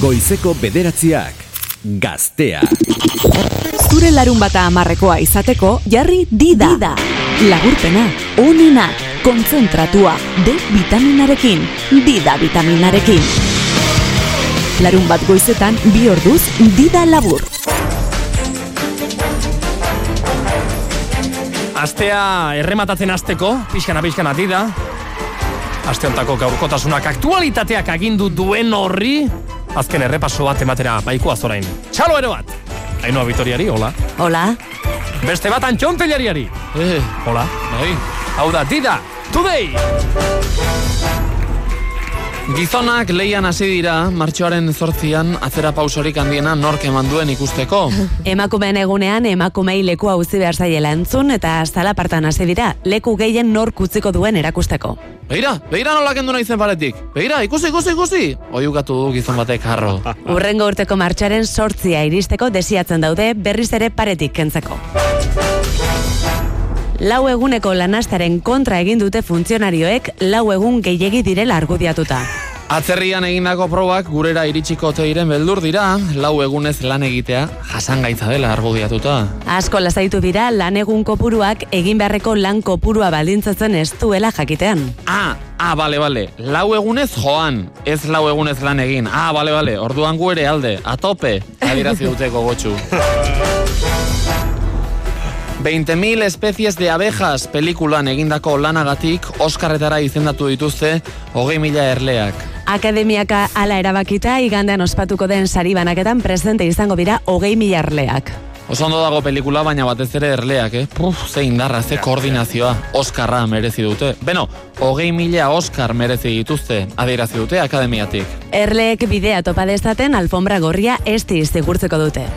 Goizeko bederatziak, gaztea. Zure larun bata amarrekoa izateko, jarri dida. dida. Lagurpena, onena, konzentratua, D vitaminarekin, dida vitaminarekin. Larun bat goizetan, bi orduz, dida labur. Astea errematatzen asteko, pixkana pixkana dida. Aste hontako gaurkotasunak aktualitateak agindu duen horri, azken errepaso bat ematera baiko azorain. Txalo ero bat! Ainoa Vitoriari, hola. Hola. Beste bat antxonteliariari. Eh, Hola. bai. Hau da, dida, today! Gizonak leian hasi dira, martxoaren zortzian, atzera pausorik handiena nork eman duen ikusteko. Emakumeen egunean emakumei leku utzi behar zaiela entzun eta zalapartan hasi dira, leku gehien nork utziko duen erakusteko. Begira, begira nola kendu nahi zen paretik. Begira, ikusi, ikusi, ikusi. Oiukatu du gizon batek harro. Urrengo urteko martxaren sortzia iristeko desiatzen daude berriz ere paretik kentzeko. Lau eguneko lanastaren kontra egin dute funtzionarioek lau egun gehiegi direla argudiatuta. Atzerrian egindako probak gurera iritsiko teiren beldur dira, lau egunez lan egitea jasangaitza dela argudiatuta. Asko lasaitu dira lan egun kopuruak egin beharreko lan kopurua baldintzatzen ez duela jakitean. Ah, ah, bale, bale. Lau egunez joan, ez lau egunez lan egin. Ah, bale, bale. Orduan gu ere alde, atope, adirazi dute gogotxu. 20.000 especies de abejas pelikulan egindako lanagatik Oskarretara izendatu dituzte hogei mila erleak. Akademiaka ala erabakita igandean ospatuko den sari banaketan presente izango dira hogei mila arleak. Oso ondo dago pelikula, baina batez ere erleak, eh? Puf, ze indarra, ze koordinazioa. Oskarra merezi dute. Beno, hogei mila Oskar merezi dituzte, adierazi dute akademiatik. Erleek bidea topa dezaten alfombra gorria esti zigurtzeko dute.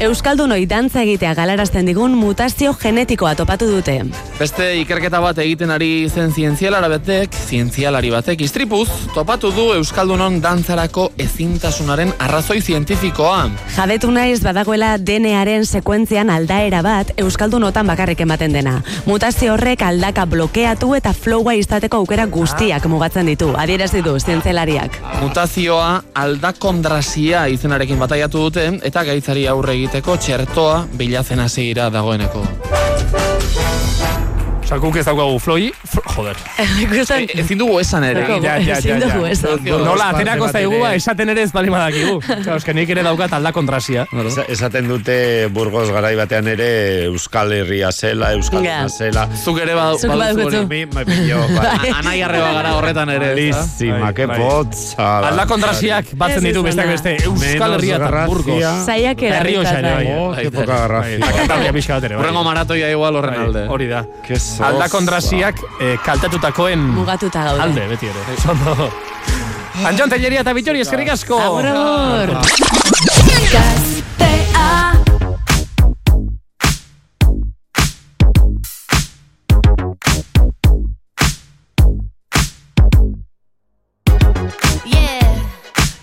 Euskaldunoi dantza egitea galarazten digun mutazio genetikoa topatu dute. Beste ikerketa bat egiten ari zen zientzialara batek, zientzialari batek istripuz, topatu du Euskaldunon dantzarako ezintasunaren arrazoi zientifikoa. Jabetu naiz badagoela DNAren sekuentzian aldaera bat Euskaldunotan bakarrik ematen dena. Mutazio horrek aldaka blokeatu eta flowa izateko aukera guztiak mugatzen ditu, adierazi du zientzialariak. Mutazioa aldakondrasia izenarekin bataiatu dute eta gaitzari aurre egiteko txertoa bilatzen hasi dira dagoeneko. Osa, guk ez daukagu floi, fl joder. E, ezin dugu esan ere. Ja, ja, ja, ezin ja, dugu esan. Nola, aterako zaigua esaten ere ez bali badakigu. Claro, eske nik ere daukat alda kontrasia. Esa- Esaten dute Burgos garai batean ere Euskal Herria zela, Euskal. Herria zela. Zuk ere ba, Zuk me pillo, Anai arreba gara horretan ere. Lizima, que potza. Alda kontrasiak batzen Ez ditu besteak beste Euskal Herria eta Burgos. Zaiak Herrio errita ere, bai. Oh, que poca ere, bai. Urrengo maratoia igual horren Bai, alde. Hori da. Que Alda kontrasiak eh, kaltetutakoen Mugatuta gaude. alde, beti ere. Zondo. Antxon Telleria eta Bitori, eskerrik asko. Agur,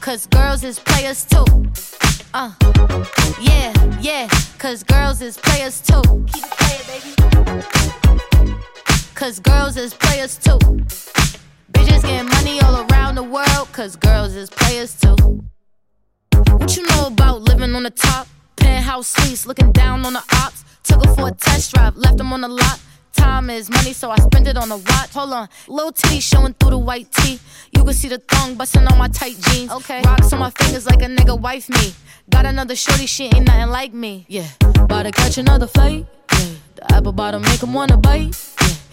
cause girls is players too. Uh, yeah, yeah, cause girls is players too. Keep it playing, baby. Cause girls is players too. Bitches getting money all around the world, cause girls is players too. What you know about living on the top? Penthouse suites, looking down on the ops. Took her for a test drive, left them on the lot. Time is money, so I spend it on a watch. Hold on, little titty showing through the white tee. You can see the thong busting on my tight jeans. Okay, rocks on my fingers like a nigga wife me. Got another shorty, she ain't nothing like me. Yeah, about to catch another flight. Yeah, the apple bottom make 'em wanna bite. Yeah,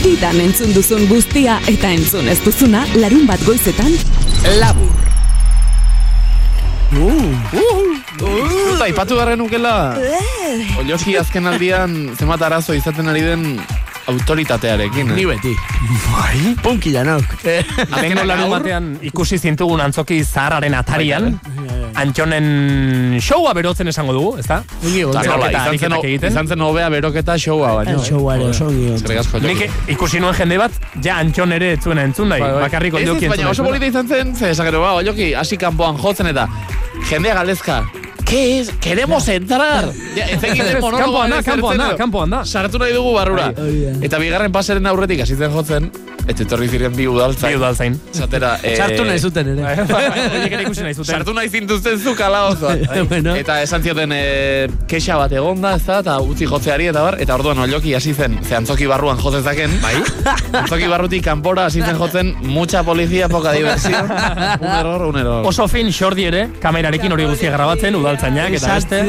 Didan entzun duzun guztia eta entzun ez duzuna larun bat goizetan. Labur. Eta ipatu garren nukela, Olioski azken aldian zenbat arazo izaten ari den autoritatearekin. Ni Eh? beti. Bai? Punkila nauk. Azkeneko larun batean ikusi zintugun antzoki zaharraren atarian, Antxonen showa berotzen esango dugu, ezta? Nola, Beroketa izan zen, izan hobea beroketa showa baino. El show ere oso. Nik ikusi nuen jende bat, ja Antxon ere ez zuena entzun Bai, bai. bakarrik ondioki entzun baina oso nahi. polita izan zen, ze esakero, ba, oioki, hasi kanpoan jotzen eta jendea galdezka, ¿Qué es? ¡Queremos entrar! Ja, ez egiten Ez, monologoa kanpoan da, ere kanpoan da, zertzen, kanpoan da. Sartu nahi dugu barrura. Eta bigarren paseren aurretik hasi zen jotzen, eta etorri ziren bi udaltzain. Bi udaltzain. Esatera, eh, Sartu nahi zuten ere. Horiek ere ikusi nahi zuten. Sartu nahi zintuzten zu kala oso. Bueno. Eta esan zioten e, kexa bat egonda, ez da, eta utzi jotzeari eta bar, eta orduan oloki hasi zen, ze antzoki barruan jozezaken, bai? antzoki barrutik kanpora hasi zen jotzen, mucha polizia, poca diversión, un error, un error. Oso fin xordi ere, kamerarekin hori guztia grabatzen, udaltzainak eta beste.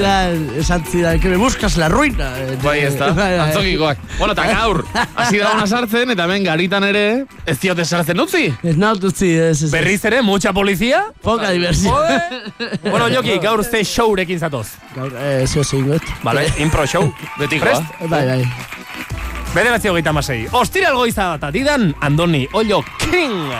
esan zidan, que me buscas la ruina. Bai, ez da, Bai, bai. antzokikoak. Bueno, eta gaur, hasi da sartzen, eta hemen garitan ere, ez diote sartzen utzi. Ez naut utzi, ez, ez. Berriz ere, mucha polizia. Poca diversión. bueno, Joki, gaur ze showrekin zatoz. Gaur, eh, zeo zein gut. Vale, impro show. Betikoa. Prest? Bai, bai. Bederatzi hogeita amasei. Ostiral goiza bat adidan, Andoni Ollo King.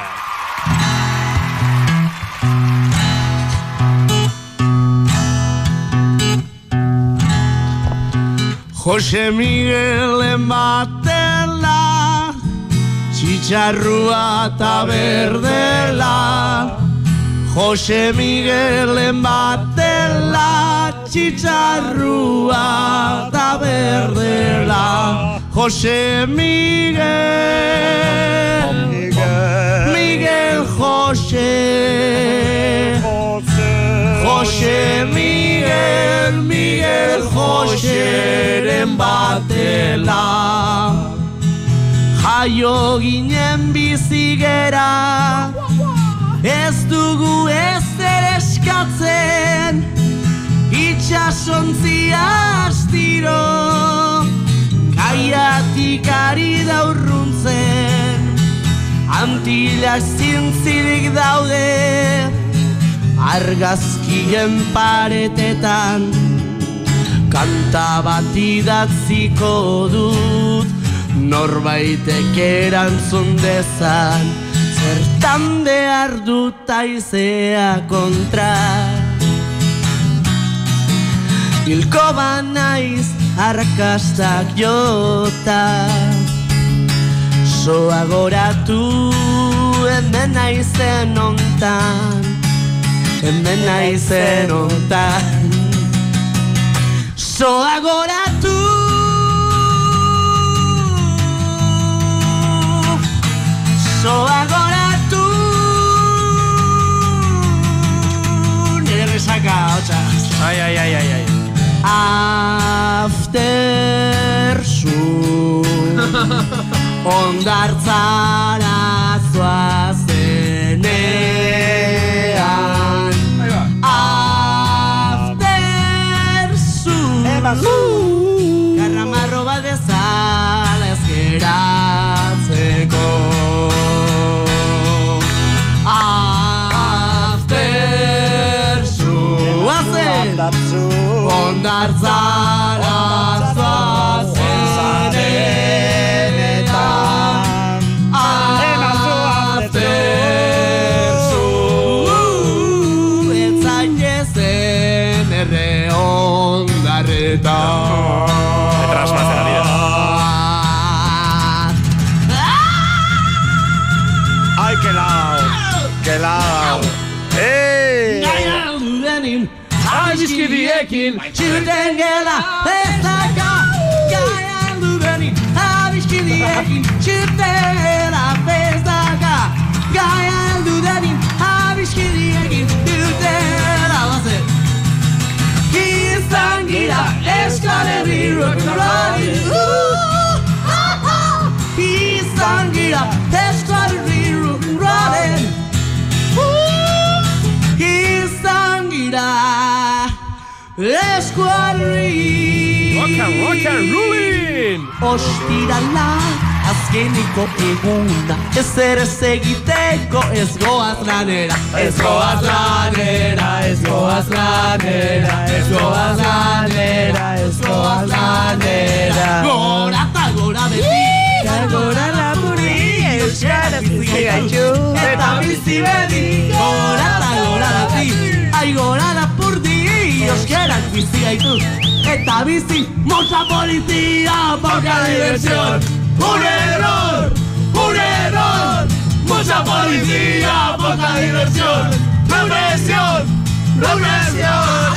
Jose Miguel ematela Txitxarrua eta berdela Jose Miguel ematela Txitxarrua eta berdela Jose Miguel Miguel Jose Jose Miguel, Miguel Joseren batela Jaio ginen bizigera Ez dugu ez ere eskatzen Itxasontzia astiro. Kaiatik ari daurruntzen Antilak zintzirik daude. Argazkien paretetan Kanta bat idatziko dut Norbaitek erantzun dezan. Zertan behar dut aizea kontra. Hilko banaiz arrakastak jota. Soa goratu hemen naizen ontan Hemen naizen ontan Soa goratu Soa goratu. Nire resaka, hotza. Ai, ai, ai, ai, ai. After zu Ondartzara zoazenean After zu Ondartzara zoazenetan Txuten gela ez daka Gaian Ostirala azkeniko eguna. Ez ere egiteko ez goaz lanera. Ez goaz lanera, ez goaz lanera Ez goaz lanera, ez goaz lanera. Gora eta gora beti. Gora lapuri Euskaraz bizi gaitu. Eta bizi beti. Gora eta gora beti. Ai gora lapurdi Euskaraz bizi gaitu Eta bizi Moza polizia Poca diversión. Un error Un error. Mucha policía Poca diversión. Represión Represión.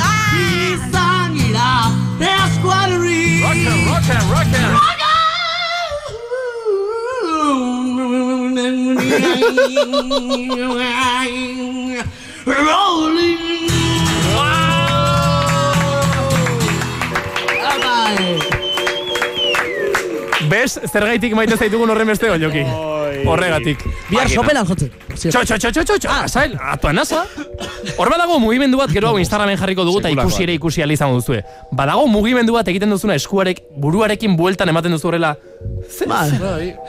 Izan gira Eskuarri Rock and rock and rock Rolling. Bez, zergaitik maite zaitugun horren beste joki. Horregatik. Bihar sopelan jotzen. Txo, txo, txo, txo, txo, txo, azail, atuan nasa. Hor badago mugimendu bat, gero hau Instagramen jarriko dugu eta ikusi ere ikusi ala izango duzue. Badago mugimendu bat egiten duzuna eskuarek, buruarekin bueltan ematen duzu horrela. Ze- Ba,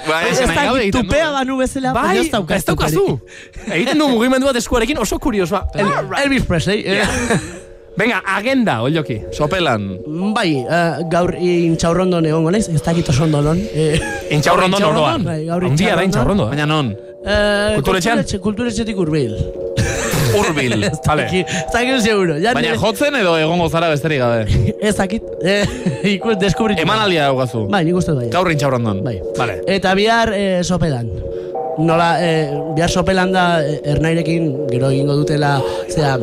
Ba, ez egiten du. tupea banu bezala, Bai, ez daukazu. Egiten du mugimendu bat eskuarekin oso kuriosoa. El- Elvis Presley. Venga, agenda, olioki. Sopelan. Bai, eh, gaur intxaurrondon egongo naiz, ez dakit oso ondo non. Eh, Intxaurrondon oroan. Bai, gaur Handia da intxaurrondon. intxaurrondo. Baina non? eh, Kulturetxean? kulturetxe- Kulturetxetik urbil. Urbil. Vale. Ez dakit seguro. Ja, Baina jotzen edo egongo zara besterik gabe. Ez dakit. Eh, ikus, deskubritu. Eman aldia daukazu. Bai, nik uste bai. Gaur intxaurrondon. Bai. Vale. Eta bihar eh, sopelan. Nola, eh, bihar sopelan da eh, ernairekin gero egingo dutela, zera,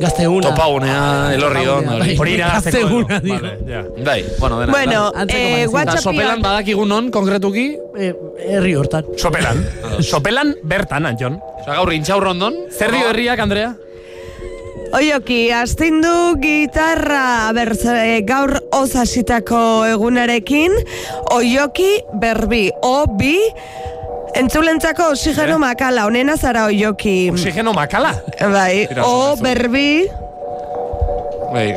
gazteuna. Topagunea, elorrion. Topagunea, hori. bai. Hori iragazteko. Gazteguna, edo. digo. Vale, ja. Bai, bueno, dena. Bueno, eh, WhatsAppian sopelan badakigu non, konkretuki? Eh, herri hortan. Sopelan. Sopelan bertan, Antjon. Osa, gaur intxaurrondon. Zer dio herriak, Andrea? Oioki, astin du gitarra ber, eh, gaur osasitako egunarekin, oioki berbi, o bi, entzulentzako oxigeno Eh? makala, onena zara oioki. Oxigeno makala. Bai, o berbi, Bai,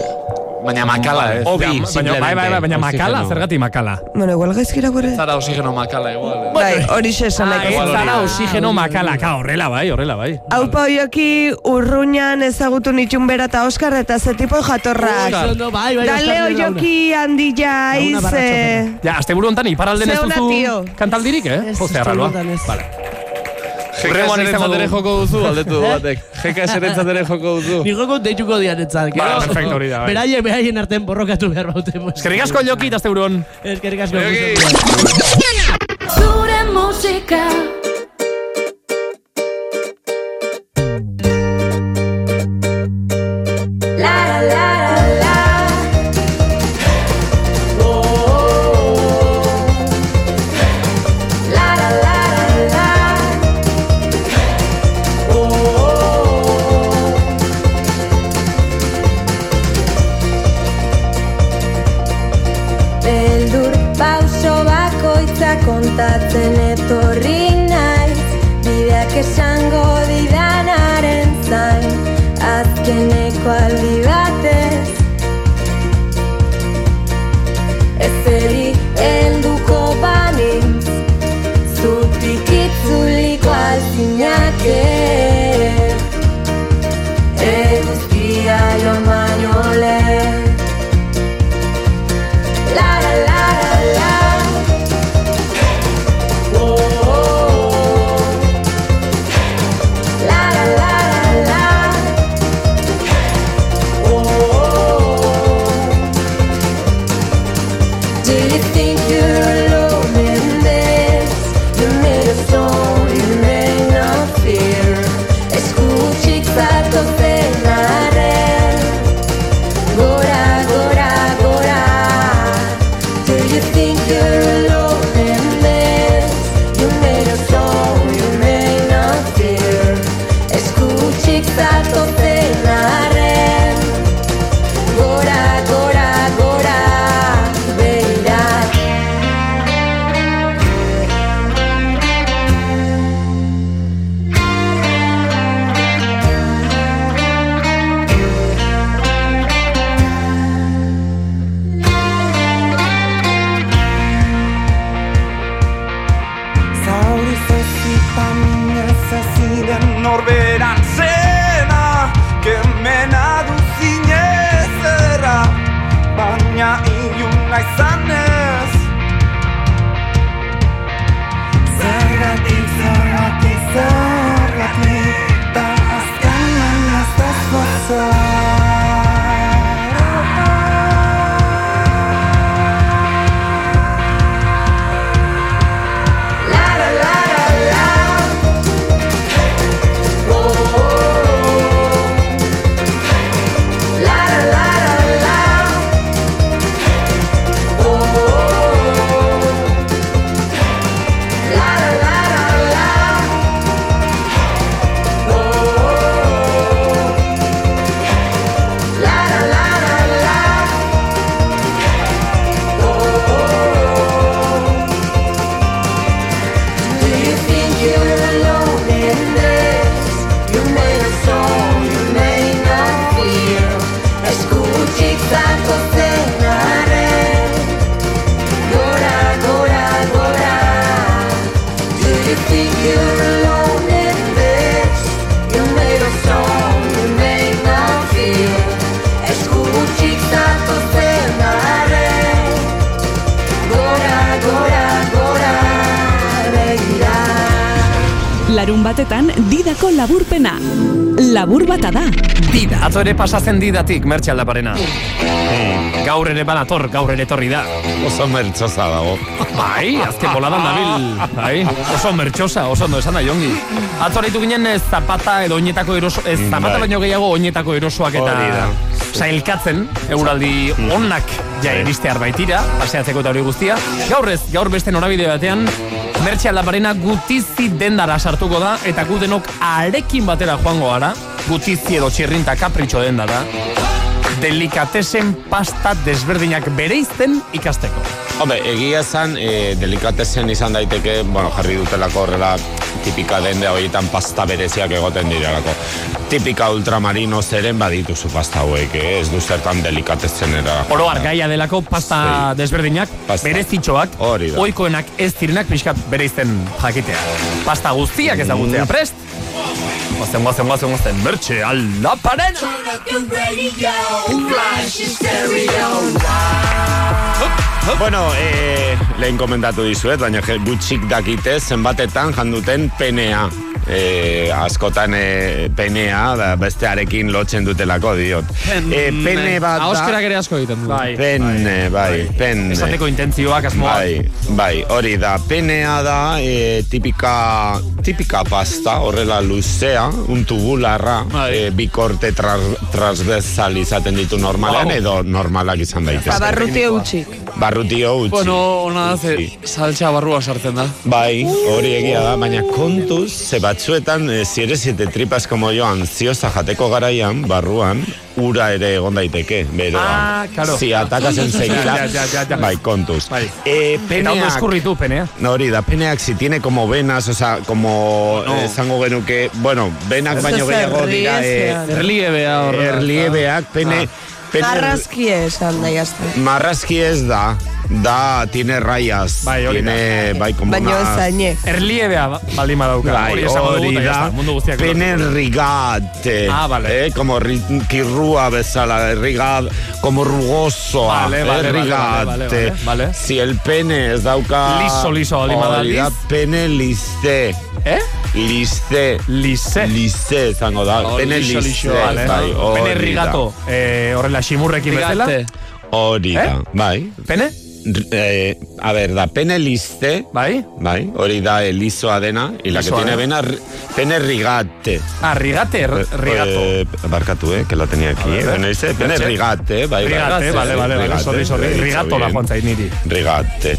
baina makala, ez. Obi, Baina- baina, bai, bai, bai, baina makala, zergatik makala. bueno, igual gaizkira gure. Zara oxigeno makala, igual. Bai, hori esan Ah, ez zara. oxigeno makala, ka, horrela bai, horrela bai. Aupa oioki urruñan ezagutu nitxun bera eta Oskar eta ze tipo jatorrak. Ondo, bai, bai, Dale oioki handi jaiz, eh, Ja, asteburu hontan iparralden ez Zeuna, duzu kantaldirik, eh? Ez, Jose ez Arraloa. ez. Vale. Jeka Hurrengoan izango dugu. joko duzu, aldetu batek. Jeka eserentzat ere joko duzu. Ni joko deituko dianetzat. Ba, perfecto, hori da, bai. Beraien, beraien artean borrokatu behar baute. Eskerrik asko joki eta asteburu hon. Eskerrik asko. Zure musika ere pasatzen didatik, mertxe aldaparena. Gaur ere badator, gaur ere etorri da. Oso mertxosa dago. Bai, azken boladan dabil. Bai, oso mertxosa, oso ondo esan da jongi. Atzo aritu ginen ez zapata edo oinetako eroso, ez zapata Bai. baino gehiago oinetako erosoak eta sailkatzen, euraldi onak ja iristear baitira, paseatzeko eta hori guztia. Gaur ez, gaur beste norabide batean, Mertxe aldaparena gutizi dendara sartuko da, eta gu denok arekin batera joango gara, gutizi edo txirrinta kapritxo denda da, delikatesen pasta desberdinak bereizten ikasteko. Hombre, egia esan, e, delikatezen izan daiteke, bueno, jarri dutelako horrela tipika dende horietan pasta bereziak egoten direlako. Tipika ultramarino zeren badituzu pasta hauek, eh? ez du zertan delikatezen era. Oro gaia delako pasta desberdinak, Pasta. berezitxoak, da. oikoenak ez direnak pixkat bereizten jakitea. Pasta guztiak ezagutzea prest? Gozen, gozen, gozen, gozen, mertxe aldaparen! Bueno, eh, lehen komentatu dizuet, baina gutxik dakite zenbatetan janduten penea. Eh, askotan eh, penea, da, bestearekin lotzen dutelako diot. Eh, pene bat da... Ere asko egiten du. Bai, Penne, bai, penne. Esateko intentzioak asmoa. Bai, bai, hori da. Penea da e, tipika, tipika pasta, horrela luzea, un tubularra, e, bi korte tras, transversal izaten ditu normalean, Wow. edo normalak izan daitezke. Ba, barrutio utxik. Barrutio utzi. Bueno, ona da, ze saltxa barrua sartzen da. Bai, hori egia da, baina kontuz, ze batzuetan, e, ziere siete tripas como yo, anziosa jateko garaian, barruan, ura ere egon daiteke, beroa. Ah, claro. Si atakas enseguida, ja, ja, ja. bai, kontuz. Bai. E, peneak, penea. No, hori da, peneak si tiene como venas, o sea, como No. eh, esango genuke, bueno, benak baino gehiago dira, eh, Erliebea horrela. erliebeak, pene, pene Garrazki esan da jazta. marrazki ez da, da, tiene rayas, Bai, hori da. tiene, bai, como Baina una... zaine. Erliebea ba- baldin badauka. Bai, hori da, pene rigate, Ah, vale. eh, como ri, kirrua bezala, rigad, como rugosoa, Vale, eh, vale, vale, rigate. vale, vale, vale. Si el pene ez dauka... Liso, liso, baldin bada, hori da, pene lize. Eh? Lize. Lize. Lize, zango da. Oh, Vale, bai, hori Pene da. rigato, eh, horrela ximurrekin bezala. Hori da, Eh? bai. Pene? Eh, a ver, da pene liste. Bai? Bai, hori da eh, lisoa dena. Y la que tiene eh? vena, ri- pene rigate. Ah, rigate, r- rigato. Eh, barkatu, eh, que la tenía aquí. Ver, Eh, pene, liste, pene rigate, bai, bai. Rigate, vale, vale, vale, Rigate, sorry, sorry. dicho Rigato bien. joan zait niri. Rigate.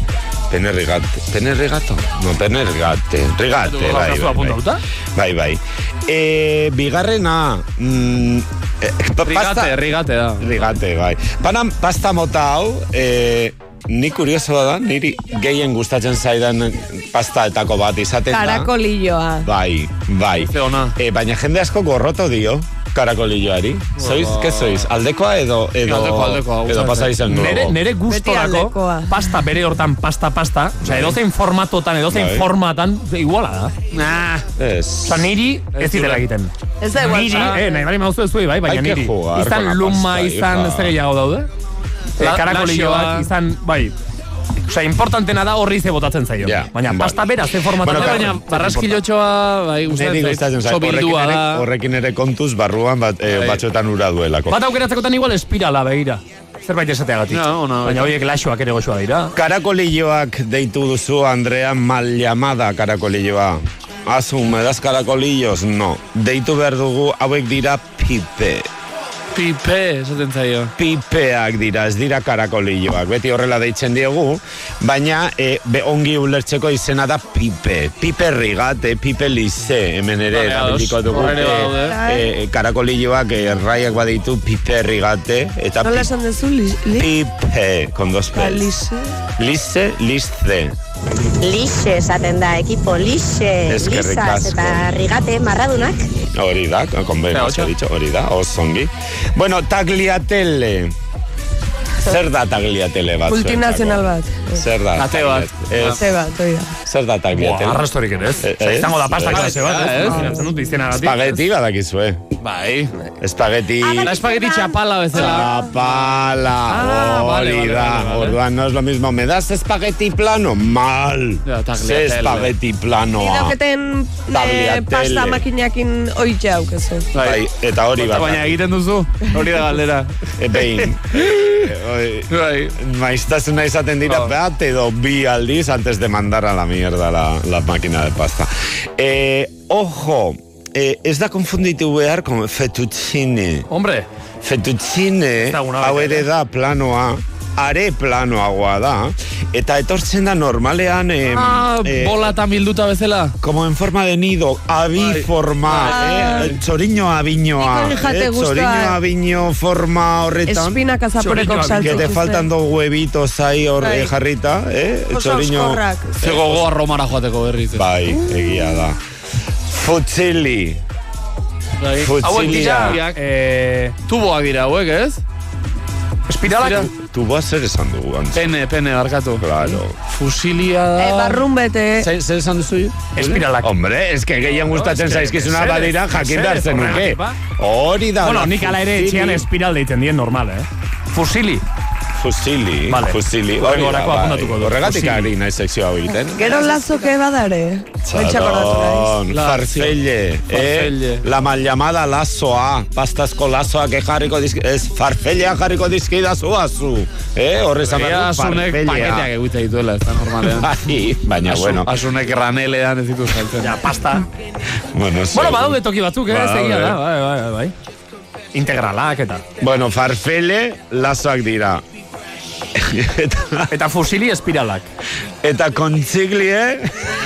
Pene rigate. Pene rigato? No, pene rigate. Rigate, bai, bai, bai. Bai, bai. Eh, bigarrena... Mm, eh, pa- Rigate, rigate da. Rigate, bai. Pana, pasta mota hau, eh, ni kurioso da, niri gehien gustatzen zaidan pastaetako bat izaten da. Karakolilloa. Bai, bai. Eh, baina jende asko gorroto dio karakolilloari. Sois, que sois? Aldekoa edo edo Aldekoa, aldekoa, edo pasa izan nuevo. Nere, nere gustorako pasta bere hortan pasta pasta, osea edozein formatotan, edozein Bai. formatan iguala da. Nah. Ez. Osea niri ez zidela egiten. Ez da igual. Niri, Ah. eh, nahi bali mauzu ez bai, baina niri. Izan luma, izan ez da gehiago daude. La- Eh, izan, bai. Osea, importantena da horri ze botatzen zaio. Ja, baina bai. pasta bera, ze formatan Bueno, baina Barraskilotxoa, bai, Neri gustatzen zait. zait. Horrekin ere, horrekin ere kontuz barruan bat, eh, Bai. batzuetan ura duelako. Bat aukeratzekotan igual espirala begira. Zerbait esateagatik. Ja, ona, baina bai. horiek laxoak ere goxoa dira. Karakolilloak deitu duzu, Andrea, mal llamada karakolilloa. Azu, me das karakolillos? No. Deitu behar dugu, hauek dira pipe. Pipe, esaten zaio. Pipeak dira, ez dira karakolilloak. Beti horrela deitzen diegu, baina e, be ongi ulertzeko izena da pipe. Pipe rigate, pipe lize, hemen ere erabiliko dugu. E, e, karakolilloak e, raiak baditu pipe rigate, eta Nola esan dezu? Li, li? pipe, con dos P's. Alice. Lize, lize. Lixe esaten da, ekipo lixe, lisas asko. eta rigate marradunak. Hori da, Ocho. ha dicho, hori da, osongi. Bueno, tagliatelle. Zer da tagliatelle bat? Multinazional bat. Zer da? Ate bat. Ez, Ze bat, hoi da. zer da Boa, tagliatelle? arrastorik ere ez. Eh, Osea, izango da ez, pasta ez. klase bat, Ah, ez? ez. Imaginatzen dut izenagatik. Espageti badakizue. Bai. Espageti... Da espageti txapala bezala. Chapala, Ah, hori da. Orduan no es lo mismo. ¿Me das espagueti plano? Mal. Ze espagueti planoa. Eh, Tagliatelle. pasta makinakin oitxe aukezu. Bai, eta hori bat. Baina egiten duzu, hori da galdera. Behin. Oi, Bai. maiztasuna izaten dira Oh. bat edo bi aldiz antes de mandar a la mierda la, la máquina de pasta. Eh, ojo, eh, ez da konfunditu behar con fettuccine. Hombre, Fettuccine, hau ere ere. da planoa, are planoagoa da, eta etortzen da normalean... Eh, Ah, eh, bolatan bilduta bezala. Como en forma de nido, abiforma, Bai. eh? Txoriño abinoa, hori jate eh? Txoriño abino forma horretan. Espinak azaporeko saltzik. Que te faltan dos huevitos ahí hor Bai. eh, jarrita, eh? Oso oskorrak. Ze gogoa romara joateko berriz. Bai, egia da. Futzili. Bai. hauek dira, Futzilia. eh, Tuboak dira hauek, ez? Espiralak, Tu vas zer esan dugu, antz. Pene, pene, barkatu. Claro. Fusilia da... E, barrun bete. Zer esan duzu? espiralak. Hombre, es que gehien gustatzen zaizkizuna badira jakin mesedez, zenuke. ba. Hori da. Bueno, nik ala ere etxean espiral deitzen dien normal, eh? Fusili. Fusili, Vale. fusili. Hori bai. apuntatuko dut, Horregatik fusili. ari nahi sekzio hau egiten. Gero lazoke badare. Txaron, La- farfelle, Farfelle. eh? La mal llamada lazoa, pastazko lazoak jarriko dizki, ez farfellea jarriko dizkidazu azu, eh? Horre esan behar Ea, du asunek paketeak egite dituela, ez da normalean. Bai, baina Asu- bueno, Asunek ranelean ez ditu saltzen. Ja, pasta. bueno, Bueno, sí. badaude toki batzuk, eh? Badaude. Zegia da, bai, bai, bai, bai. Integralak eta. Bueno, farfelle lazoak dira. Eta, Eta fusili espiralak. eta kontziglie,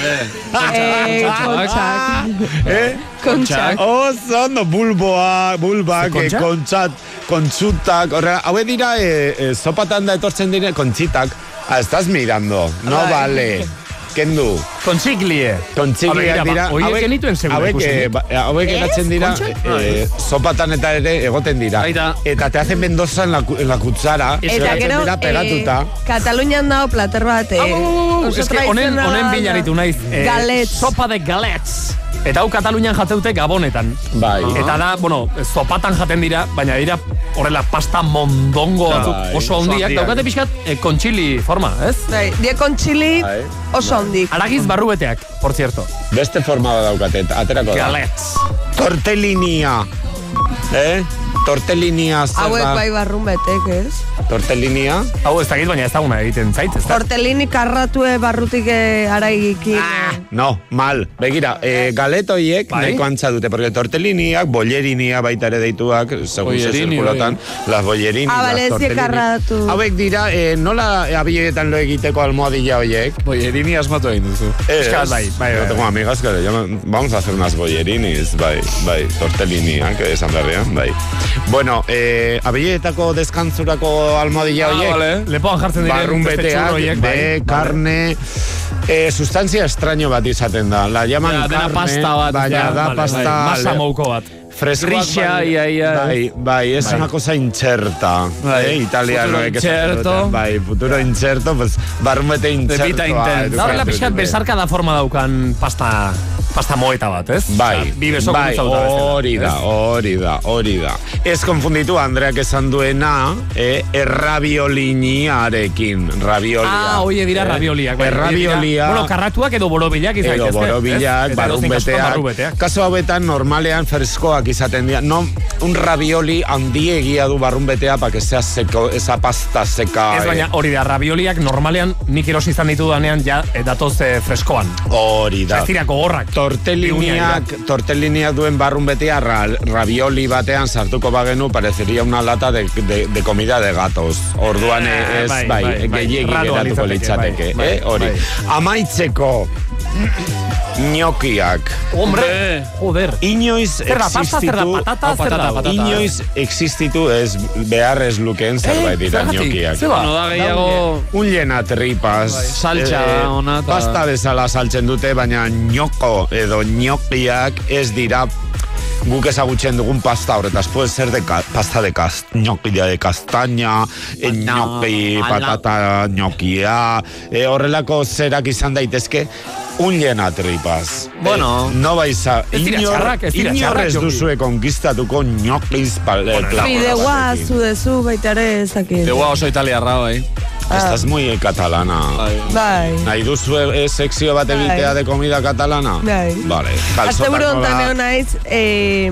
Eh, kontxak. eh? Kontxak. Oso ondo bulboa, bulbak, Ze kontxa? eh, kontzat, kontzutak, horre, haue dira, eh, eh, sopatan da etortzen dire, kontzitak. Ah, estás mirando, no Bai. vale. Kendu. Kontsiglie. Kontzigliak Hauek dira, dira. ba, horiek genituen segura hauek, ikusten. eh, ba- hauek Ez? egatzen dira, Kontxa? eh, sopatan eta ere egoten dira. Baita. Eta te hacen mendoza en la, en la kutsara. Eta gero, dira pegatuta. eh, Katalunian dago plater bat, eh, oso Ez que honen, tradizionala honen da. bilaritu naiz. eh, Galets. Sopa de galets. Eta hau Katalunian jateute gabonetan. Bai. Eta da, bueno, zopatan jaten dira, baina dira horrela pasta mondongo Bai, batzuk oso handiak. Daukate pixkat eh, kontxili forma, ez? Bai, die kontxili Bai. oso hondik. Aragiz barrubeteak, por cierto. Beste forma bat daukate, aterako da. Galets. Tortellinia. Eh? Tortellinia zer Hauek bai barrun betek, ez? Tortellinia? Hau ez dakit, baina ez daguna egiten zait, ez da? Tortellini karratue barrutik eh, araigikin. No, mal. Begira, eh, galetoiek Bai. nahiko antza dute, porque tortelliniak, bollerinia baita ere deituak, segun ze Bollerini, zirkulotan, las bollerini, Ah, las bale, ez tortellini. karratu. Hauek dira, eh, nola abilegetan lo egiteko almohadilla hoiek? Boierini asmatu egin duzu. Es, Euskalaz bai, bai, Yo bai, tengo amigas que le llaman, vamos a hacer unas bollerinis, bai, bai, tortelliniak, esan berrean, bai. Bueno, eh, abilegetako deskantzurako almohadilla Ah, hoiek, vale. Lepoan jartzen diren barrun beteak, horiek, de bai. carne, eh, sustancia extraño bat izaten da. La llaman Ja, carne, pasta bat, baina ja, da Vale, pasta... bai, Masa mouko bat. Freskoak bai- Bai, bai, es Bai. una cosa incerta. Bai. Eh, italianoek Futuro esaten incerto. Bai, futuro incerto, pues, barrumete incertoa. Bebita intensa. Da horrela edukatzen pixkat dute. besarka da forma daukan pasta, pasta moeta bat, ez? Bai, bi beso bai, hori da, hori da, hori da. Ez konfunditu Andreak esan duena, eh, errabioliniarekin, rabiolia. Ah, oie dira Eh, rabioliak. bai. Errabiolia, Bueno, karratuak edo borobilak izan edo borobilak, barru barrunbeteak. beteak. Kaso hauetan normalean freskoak izaten dira. No, un ravioli handiegia du barrunbetea pa que sea seco, esa pasta seca. Ez eh. baina hori da, rabioliak normalean nik erosi izan ditu danean ja eh, datoz eh, freskoan. Hori da. Ez dira gogorrak. Tortelliniak, tortelliniak duen barrun betea ra, ravioli batean sartuko bagenu parecería una lata de, de, de comida de gatos. Orduan Eh, ez, bai, bai, bai, bai. gehiegi Raroa geratuko litzateke, litzateke, bai, eh, hori. bai. Amaitzeko, gnocchiak. Hombre, joder. Inoiz Zer da, pasta, zer da, patata, Oh, zer da? patata, patata. inoiz existitu ez behar ez lukeen zerbait dira zergatik? gnocchiak. Ze ba? No da gehiago... Un llena tripas. Saltxa ona eta- Pasta bezala saltzen dute, baina ñoko edo ñokiak ez dira guk ezagutzen dugun pasta horretaz. Puede ser de ca- pasta de cas ñoquilla de castaña, eh, ñoqui, patata ñoquia, eh, horrelako zerak izan daitezke, un llena tripas. Bueno. Eh, no vais a... Inor txarrak, ez Joki. duzue konkistatuko ñoquiz pal, eh, plato Fideua batekin. zu dezu baita ere ezakit. Deua oso italiarra, bai. Estás muy catalana. Bai. Nahi duzu eh, sekzio bat egitea de comida catalana? Bai. Vale. Kalzotak honetan nola- egon naiz, eh,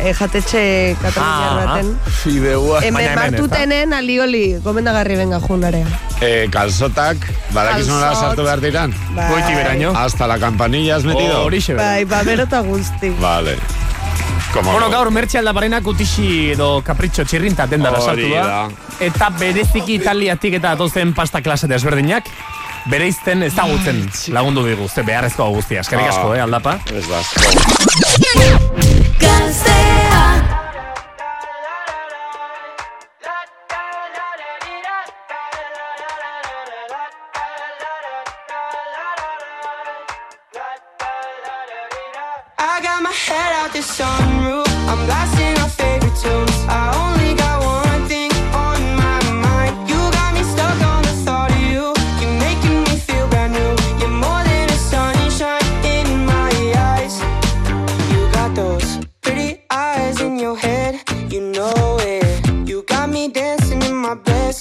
eh, jatetxe kataluniar Ah, baten. Fideua. Hemen martutenen alioli, gomendagarri benga junarea. Eh, kalzotak, badakizu nola sartu behar diran? Bai. Goiti beraino. Hasta la campanilla has metido? Horixe bera. Bai, babero eta guzti. Vale. Como Bueno, no. gaur mertxe aldaparena kutixi edo kapritxo txirrinta dendara sartu Hori da. da. Eta bereziki italiatik eta datozen pasta klase desberdinak, bereizten ezagutzen lagundu digu, ze beharrezkoa guztia. Eskerrik asko, Ah. eh, aldapa. Ez da. I got my head out the sunroof.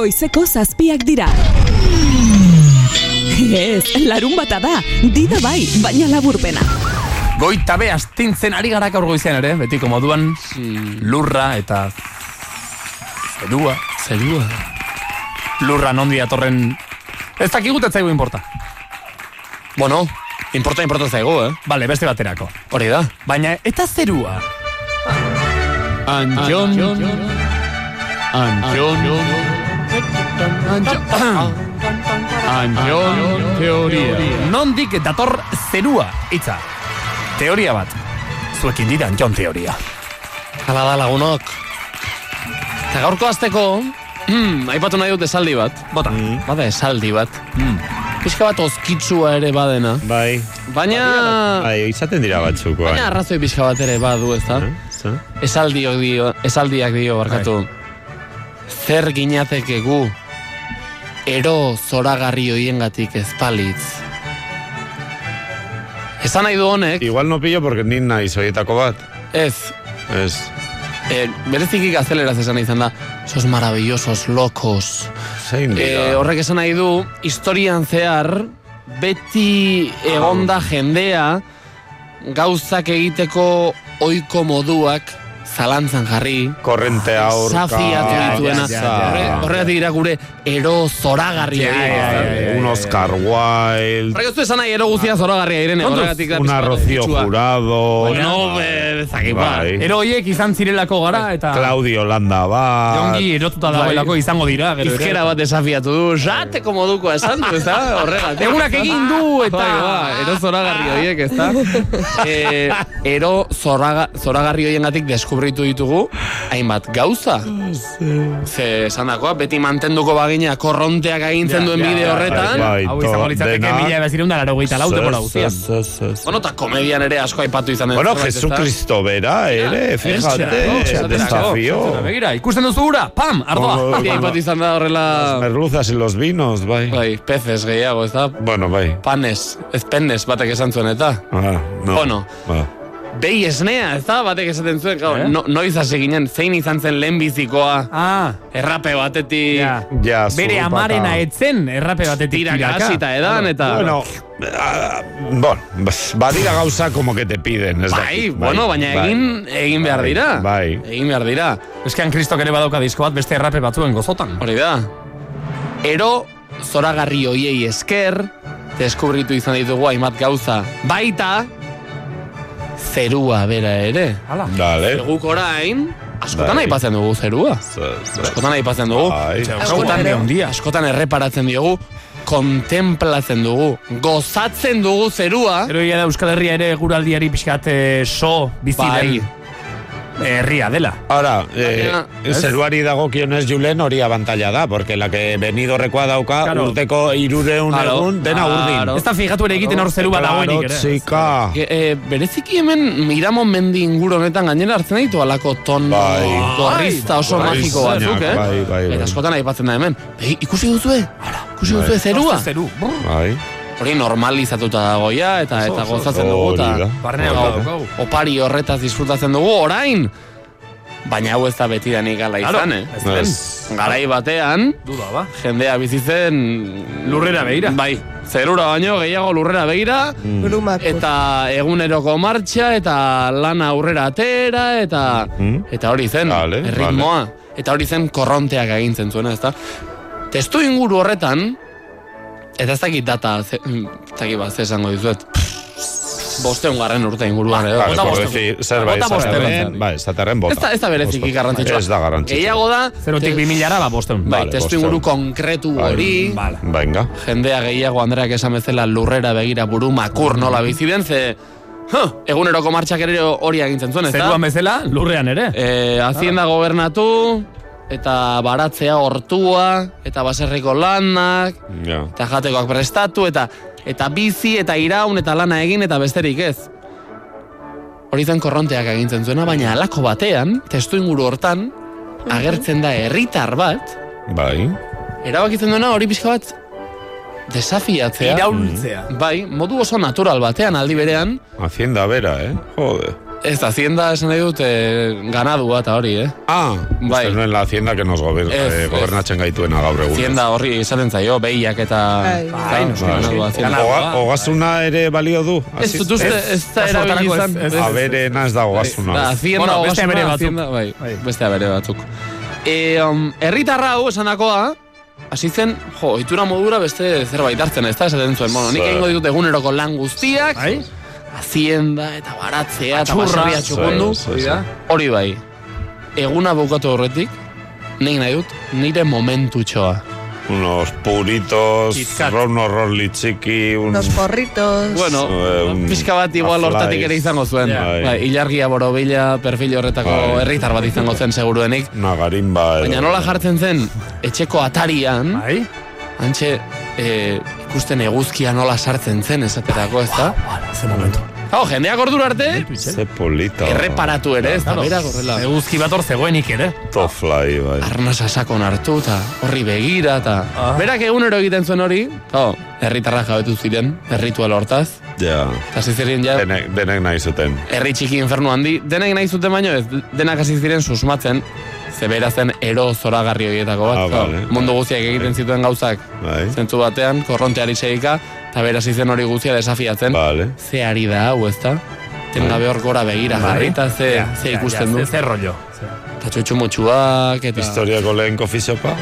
Goizeko zazpiak dira. Ez, larun bata da, dida bai, baina laburpena. Goita be astintzen ari gara gaur goizean ere, betiko moduan lurra eta zerua. Zerua. Lurra nondi datorren ez dakigut ez zaigu inporta. Bueno, importa importa zaigu, eh? Bale, beste baterako. Hori da. Baina eta zerua. Anjon. Anjon. Anjon teoria. Nondik dator zerua, hitza. Teoria bat. Zuekin dira Anjon teoria. Hala da lagunok. Eta gaurko azteko, mm, aipatu nahi dut esaldi bat. Bota. Bada esaldi bat. Mm. Pixka bat oskitsua ere badena. Bai. Baina... Bai, izaten dira batzuk, bai. Baina arrazoi pixka bat ere badu, ez da? Esaldiok dio, esaldiak dio, barkatu. Zer ginateke gu, ero zoragarri hoiengatik ezpalitz. Esan nahi du honek... Igual no pillo porque ni naiz horietako bat. Ez. Ez. Eh, bereziki gazteleraz esan izan da, sos maravillosos, locos. Zein dira. Eh, horrek esan nahi du, historian zehar, beti egonda jendea, gauzak egiteko oiko moduak zalantzan jarri. Korrente aurka. Zafiatu dituena. Horre- Horregatik dira gure ero zoragarria. Un Oscar Wilde. Horrek ez du esan nahi ero guztia zoragarria direne. Horregatik Una Rocío. Jurado. Bueno, be, ezakit, ba. Bai. Ero hoiek izan zirelako gara eta Claudio Landa bat. Jongi erotuta dagoelako izango dira. Izkera bat desafiatu du, jateko moduko esan du, ez da? Horregatik. Egunak egin du eta- Bai, ba, ero zoragarri horiek, ez da? Eh, ero zoraga, zoragarri horiengatik deskubritu ditugu, hainbat gauza. Ze esan dakoa, beti mantenduko bagina korronteak agintzen duen bide horretan. Bai, Hau izango litzateke mila ebezireun da laro gehieta lau denbora guztian. Bueno, eta komedian ere asko aipatu izan den Bueno? Jesucristo bera, ere, fíjate, desafío. Begira, ikusten duzu ura, pam, ardoa. Aipatu izan da horrela... Las merluzas y los vinos, bai. Bai, peces gehiago, ez da? Bueno, bai. Panes, ez pennes batek esan zuen, eta? Ah, no. Bueno. Behi esnea, ez da, batek esaten zuen, gau, no, noiz hasi ginen, zein izan zen lehenbizikoa, Ah, errape batetik, ja. Ja, Bere amarena etzen errape batetik tira gasita edan, eta... Bueno, ah, bueno, bas- badira gauza como que te piden. Ez bai, dakit, bueno, baina bai. egin, egin behar Bai, dira. bai. Egin behar dira. Eskean kristok ere badauka disko bat beste errape batzuen gozotan. Hori da. Ero, zoragarri hoiei esker, deskubritu izan ditugu hainbat gauza. Baita, zerua bera ere. Hala. Dale. Guk orain, askotan Bai. aipatzen dugu zerua. Askotan aipatzen dugu. Bai. Askotan, askotan erreparatzen diogu, kontemplatzen dugu, gozatzen dugu zerua. Gero egia da Euskal Herria ere guraldiari pixkat eh, so bizi Bai. Herria dela. Ahora, eh, Baina, ez? zeruari dagokionez Julen hori abantalla da, porque la que benidorrekoa dauka Claro. urteko irureun Claro, egun dena urdin. claro. Ez da fijatu ere egiten hor zeru bat dagoenik ere. Txika. Ge- eh, bereziki hemen Miramon mendi inguru honetan gainera hartzen ditu alako ton Bai. gorrizta oso Bai, magiko zainak, batzuk, eh? bai, bai, bai. Eta askotan aipatzen da hemen. Ei, ikusi duzue? Ikusi duzue zerua? Zeru. Bai. Hori normalizatuta dago ja, eta eta gozatzen dugu, eta. Barnean opari horretaz disfrutatzen dugu, orain! Baina hau ez da beti danik gala Claro, izan, eh? ez. Garai batean, Duda, ba. jendea bizitzen... Lurrera begira. Bai, zerura baino gehiago lurrera begira, Brumak. eta eguneroko martxa, eta lana aurrera atera, eta Mm. eta hori zen, Vale, erritmoa. Eta hori zen korronteak agintzen zuena, ezta? Testu inguru horretan, eta ez dakit data, ze, mm, ez dakit bat, ze esango dizuet, bosteun garren urte inguruan, edo. Vale, Bota bosteun. zerbait Bota bosteun. esaterren, bai, esaterren bota. Ez da, ez da Bosta. garrantzitsua. Ez da garrantzitsua. Gehiago da, Zerotik te- bi milara, ba, bosteun. bai, Vale, testu inguru konkretu Bai. hori, Vale. Venga. jendea gehiago Andreak esan bezala lurrera begira buru makur nola bizi den, ze huh, eguneroko martxak ere hori agintzen zuen, ez da? Zeruan bezala, lurrean ere. E, hazienda gobernatu, eta baratzea hortua, eta baserriko lanak, Ja. eta jatekoak prestatu, eta eta bizi, eta iraun, eta lana egin, eta besterik ez. Hori zen korronteak agintzen zuena, baina halako batean, testu inguru hortan, agertzen da herritar bat, Bai. erabakitzen duena hori pixka bat desafiatzea. Iraultzea. Bai, modu oso natural batean aldi berean, Hacienda bera, eh? Jode. Ez da, hacienda esan nahi dut eh, ganadua eta hori, eh? Ah, bai. Uste nuen la hacienda que nos gober, Ez, eh, gobernatzen gaituena gaur egun. Hacienda horri izaten zaio, behiak eta... Bai. Bai, noski, ganadua, hacienda. Oga, ogazuna ere balio du? Ez dut uste, ez da erabili izan. Aberena ez da ogazuna. Da, hacienda, Bueno, beste ogasuna, abere batzuk. hacienda, bai, beste abere batzuk. E, um, herritarra hau esanakoa, hasi zen, jo, itura modura beste zerbait hartzen, ez da, esaten zuen, bueno, nik egingo ditut eguneroko lan guztiak, Bai? hacienda eta baratzea eta baserria txukundu, hori bai, eguna bukatu horretik, nik nahi dut, nire momentutxoa. Unos puritos, unos rolli txiki, un... Los porritos. Bueno, Eh, un- pixka bat igual hortatik ere izango zuen. Ja. Bai, ilargia borobila, perfil horretako Bai. herritar bat izango zen seguruenik. Una garimba. edo- Baina nola jartzen zen etxeko atarian, Bai? antxe e, ikusten eguzkia nola sartzen zen esaterako, ez da? Ze momentu. Hau, jendeak ordura arte, Ze polita. erreparatu ere, ez da, bera gorrela. Eguzki bat hor zegoenik ere. Tofly, bai. Arnasa sakon hartu eta horri begira eta... Ah. Berak egunero egiten zuen hori, hau, herritarrak jabetu ziren, erritual hortaz. Ja. Eta ziren ja, Denek, denek nahi zuten. herri txiki infernu handi, denek nahi zuten baino ez, denak hasi ziren susmatzen, ze bera zen ero zoragarri horietako bat. Ah, vale. mundu guztiak egiten zituen gauzak Bai. zentzu batean, korronteari segika, eta bera hasi zen hori guztia desafiatzen. Vale. Ze ari da hau, ez da? Tengabe hor gora begira jarri, eta ze, Ja, ze ja, ikusten ja, du. Ze, ze rollo. Eta txutxumutxuak, eta... Historiako lehen kofixopa?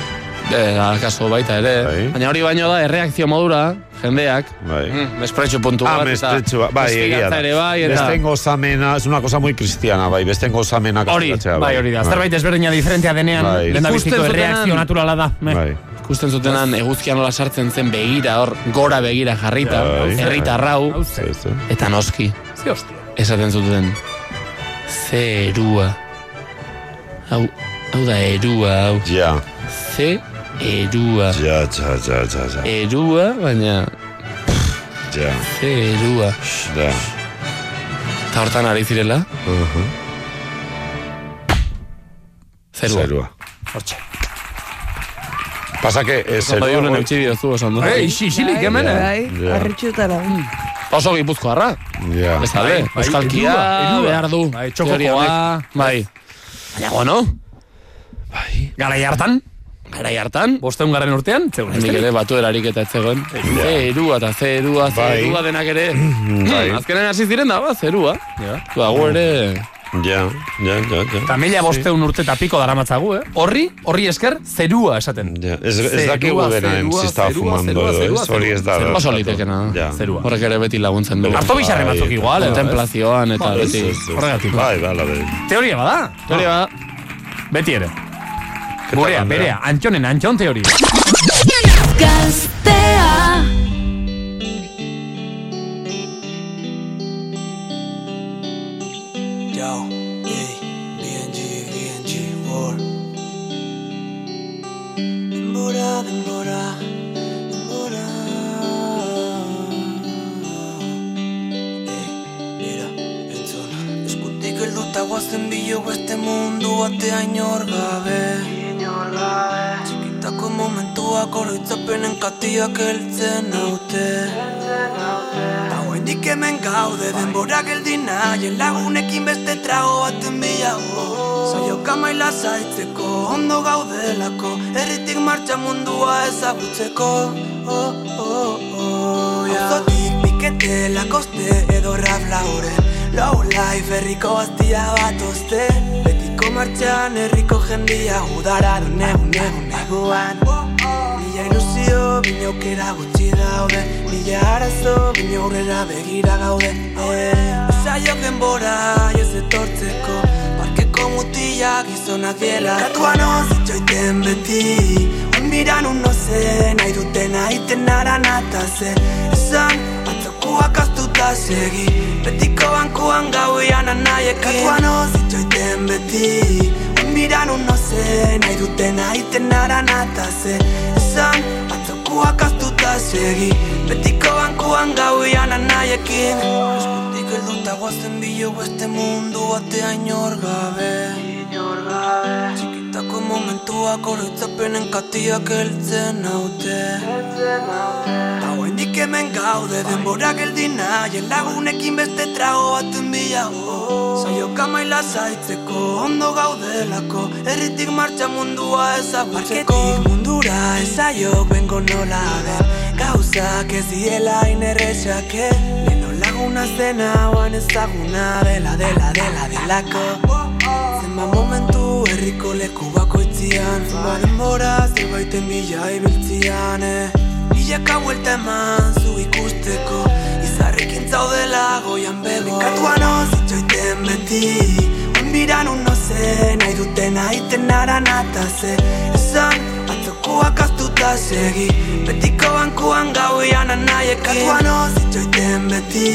Eh, akaso baita ere. Bai. Baina hori baino da, erreakzio modura, jendeak, Bai. mm, mespretxu puntu Ah, bat, mespretxua, bai, egia da. ere bai, eta... Besten gozamena, es una cosa muy cristiana, bai, besten gozamena Hori, kasturatzea, bai, hori da. Zerbait ezberdina diferentea denean, Bai. lehen da biziko erreakzio naturala da. Me. Bai. Ikusten zutenan eguzkia nola sartzen zen begira hor gora begira jarrita, Bai. herritarrau Hau ze. Ez, eh? eta noski esaten zuten ze erua. Hau, hau da erua, hau. Ja, Ze erua. ja, ja, ja, ja, ja, Erua, baina ja, ze erua. ja. Eta hortan ari zirela, Uh-huh. zerua. Zerua. Hortxe. Pasa que eh, Zerua zerua... eutxi diozu esan du. Ei, xixili, hemen, eh? Bai, Ja. harritxutara. Oso gipuzkoarra. Ja. Ez alde, bai, euskalkia erua, erua. behar du. Bai, txokokoa. teoria honek. Bai. Baina, bueno, Garai hartan, garai hartan, bosteun garen urtean, zegoen Nik ere batu erarik eta etzegoen. Ze erua eta ze erua, ze Bai. erua denak ere. Bai. Azkenen hasi ziren da, ba, zerua. Ja. Ba, gu ere... Ja, ja, ja, ja. Eta mila bosteun urte eta piko daramatzagu, eh? Horri, horri esker, zerua esaten. Ja, ez, ez Zerua, dakigu denaen zerua, si estaba zerua, fumando ez? Hori ez da. zerua. Oso litekena. Ja. Zerua. Horrek ere beti laguntzen du. Arto bizarre Bai. batzuk igual, edo, ez? Kontemplazioan eta Bai, beti. Ez, ez, ez. Horregatik. Bai, bai, bai. Teoria bada. Teoria ba, Beti ere. Gurea, berea, antxonen antxon teoria. Gaztea Yo, ey, BNG, BNG, war. Denbora, denbora, denbora. Ey, mira, entzun. Eskutik helduta guazen bilo beste mundu batea inor Inor gabe. Txikitako momentuak oroitzapenen katiak heltzen naute. Hauendik hemen gaude denbora geldi nahien lagunekin beste trago baten bilago Saioka maila zaitzeko ondo gaudelako Herritik martxa mundua ezagutzeko oh, oh, oh, yeah. Auzotik pikete lakoste edo rap lauren Low life herriko bastia bat oste martxan herriko jendia udara du negun negun neguan. Mila ilusio, bine aukera gutxi daude. Mila arazo, bine aurrera begira gaude. Eh. Saio denbora, ez etortzeko. Parkeko mutilak gizonak diela. Katuan ozitxoiten beti. Oin miran uno zen, nahi duten aiten aran ataze Esan, atzokuak astuta segi. Betiko bankuan gauian anaiekin Katuan ozitxoiten beti. Oin miran uno zen, nahi duten aiten aran ataze Esan, atzokuak astuta segi. Betiko bankuan gauian anaiekin Eskutik helduta guazen bilo beste mundu batea inor gabe. Inor gabe. Txikitako momentuak oroitzapenen katiak heltzen naute. Ta guaindik hemen gaude denbora geldi nahien lagunekin beste trago baten bilago Saioka maila zaitzeko ondo gaudelako Herritik martxa mundua ezagutzeko. Parketik mundura ezaiok bengo nola den Gauzak ez diela inerrexak Leno laguna zena oan ezaguna dela dela dela delako. Zenba momentu herriko leku bakoitzian Zenba denbora zerbaiten bila ibiltzian eh. Milaka buelta eman zu ikusteko Izarrekin zaudela goian bego Nekatuan ozitxoiten beti Onbiran uno ze nahi duten aiten aranata ze Esan atzokoak astuta segi Betiko bankuan gauian anaiekin Katuan ozitxoiten beti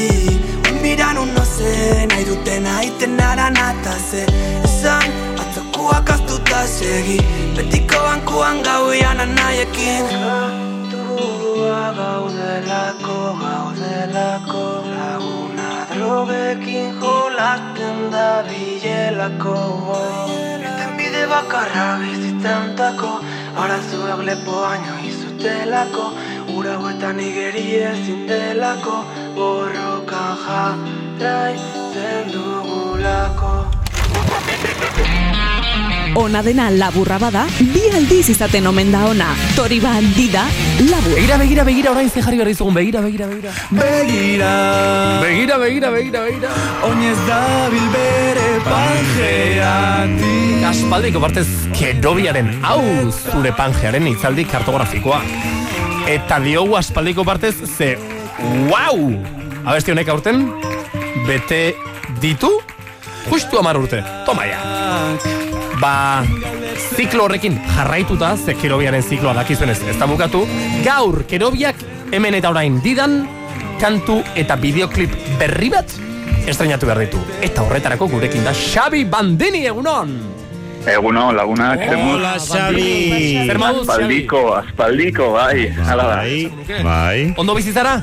Onbiran uno ze nahi duten aiten aranata ze Esan atzokoak astuta segi Betiko bankuan gauian anaiekin Burua gaudelako, gaudelako. Laguna drogekin jolasten da bilelako Irten bide bakarra bizitzantako Arazuak lepo baino izutelako. Ura huetan igeri ezin delako Borrokan jarraitzen dugulako Ona dena laburra bada, bi aldiz izaten omen da ona. Tori bandida, labur. Begira, begira, begira, orain ze jarri behar dizugun, begira, begira, begira. Begira Begira, begira, begira, begira. Oinez dabil bere pangeatik Aspaldiko partez, kerobiaren hau zure pangearen itzaldi kartografikoa. Eta diogu aspaldiko partez, ze, wow! Abesti honek aurten, bete ditu, justu amar urte. Toma ya. Ba, ziklo horrekin jarraituta, ze kerobiaren zikloa dakizuenez ez da bukatu, gaur kerobiak hemen eta orain didan, kantu eta bideoklip berri bat estrenatu behar ditu. Eta horretarako gurekin da Xabi Bandini egunon! Eguno, lagunak, Hola, Xabi. Zer moduz, Aspaldiko, aspaldiko, bai, hala da. Bai. Ondo bizizara?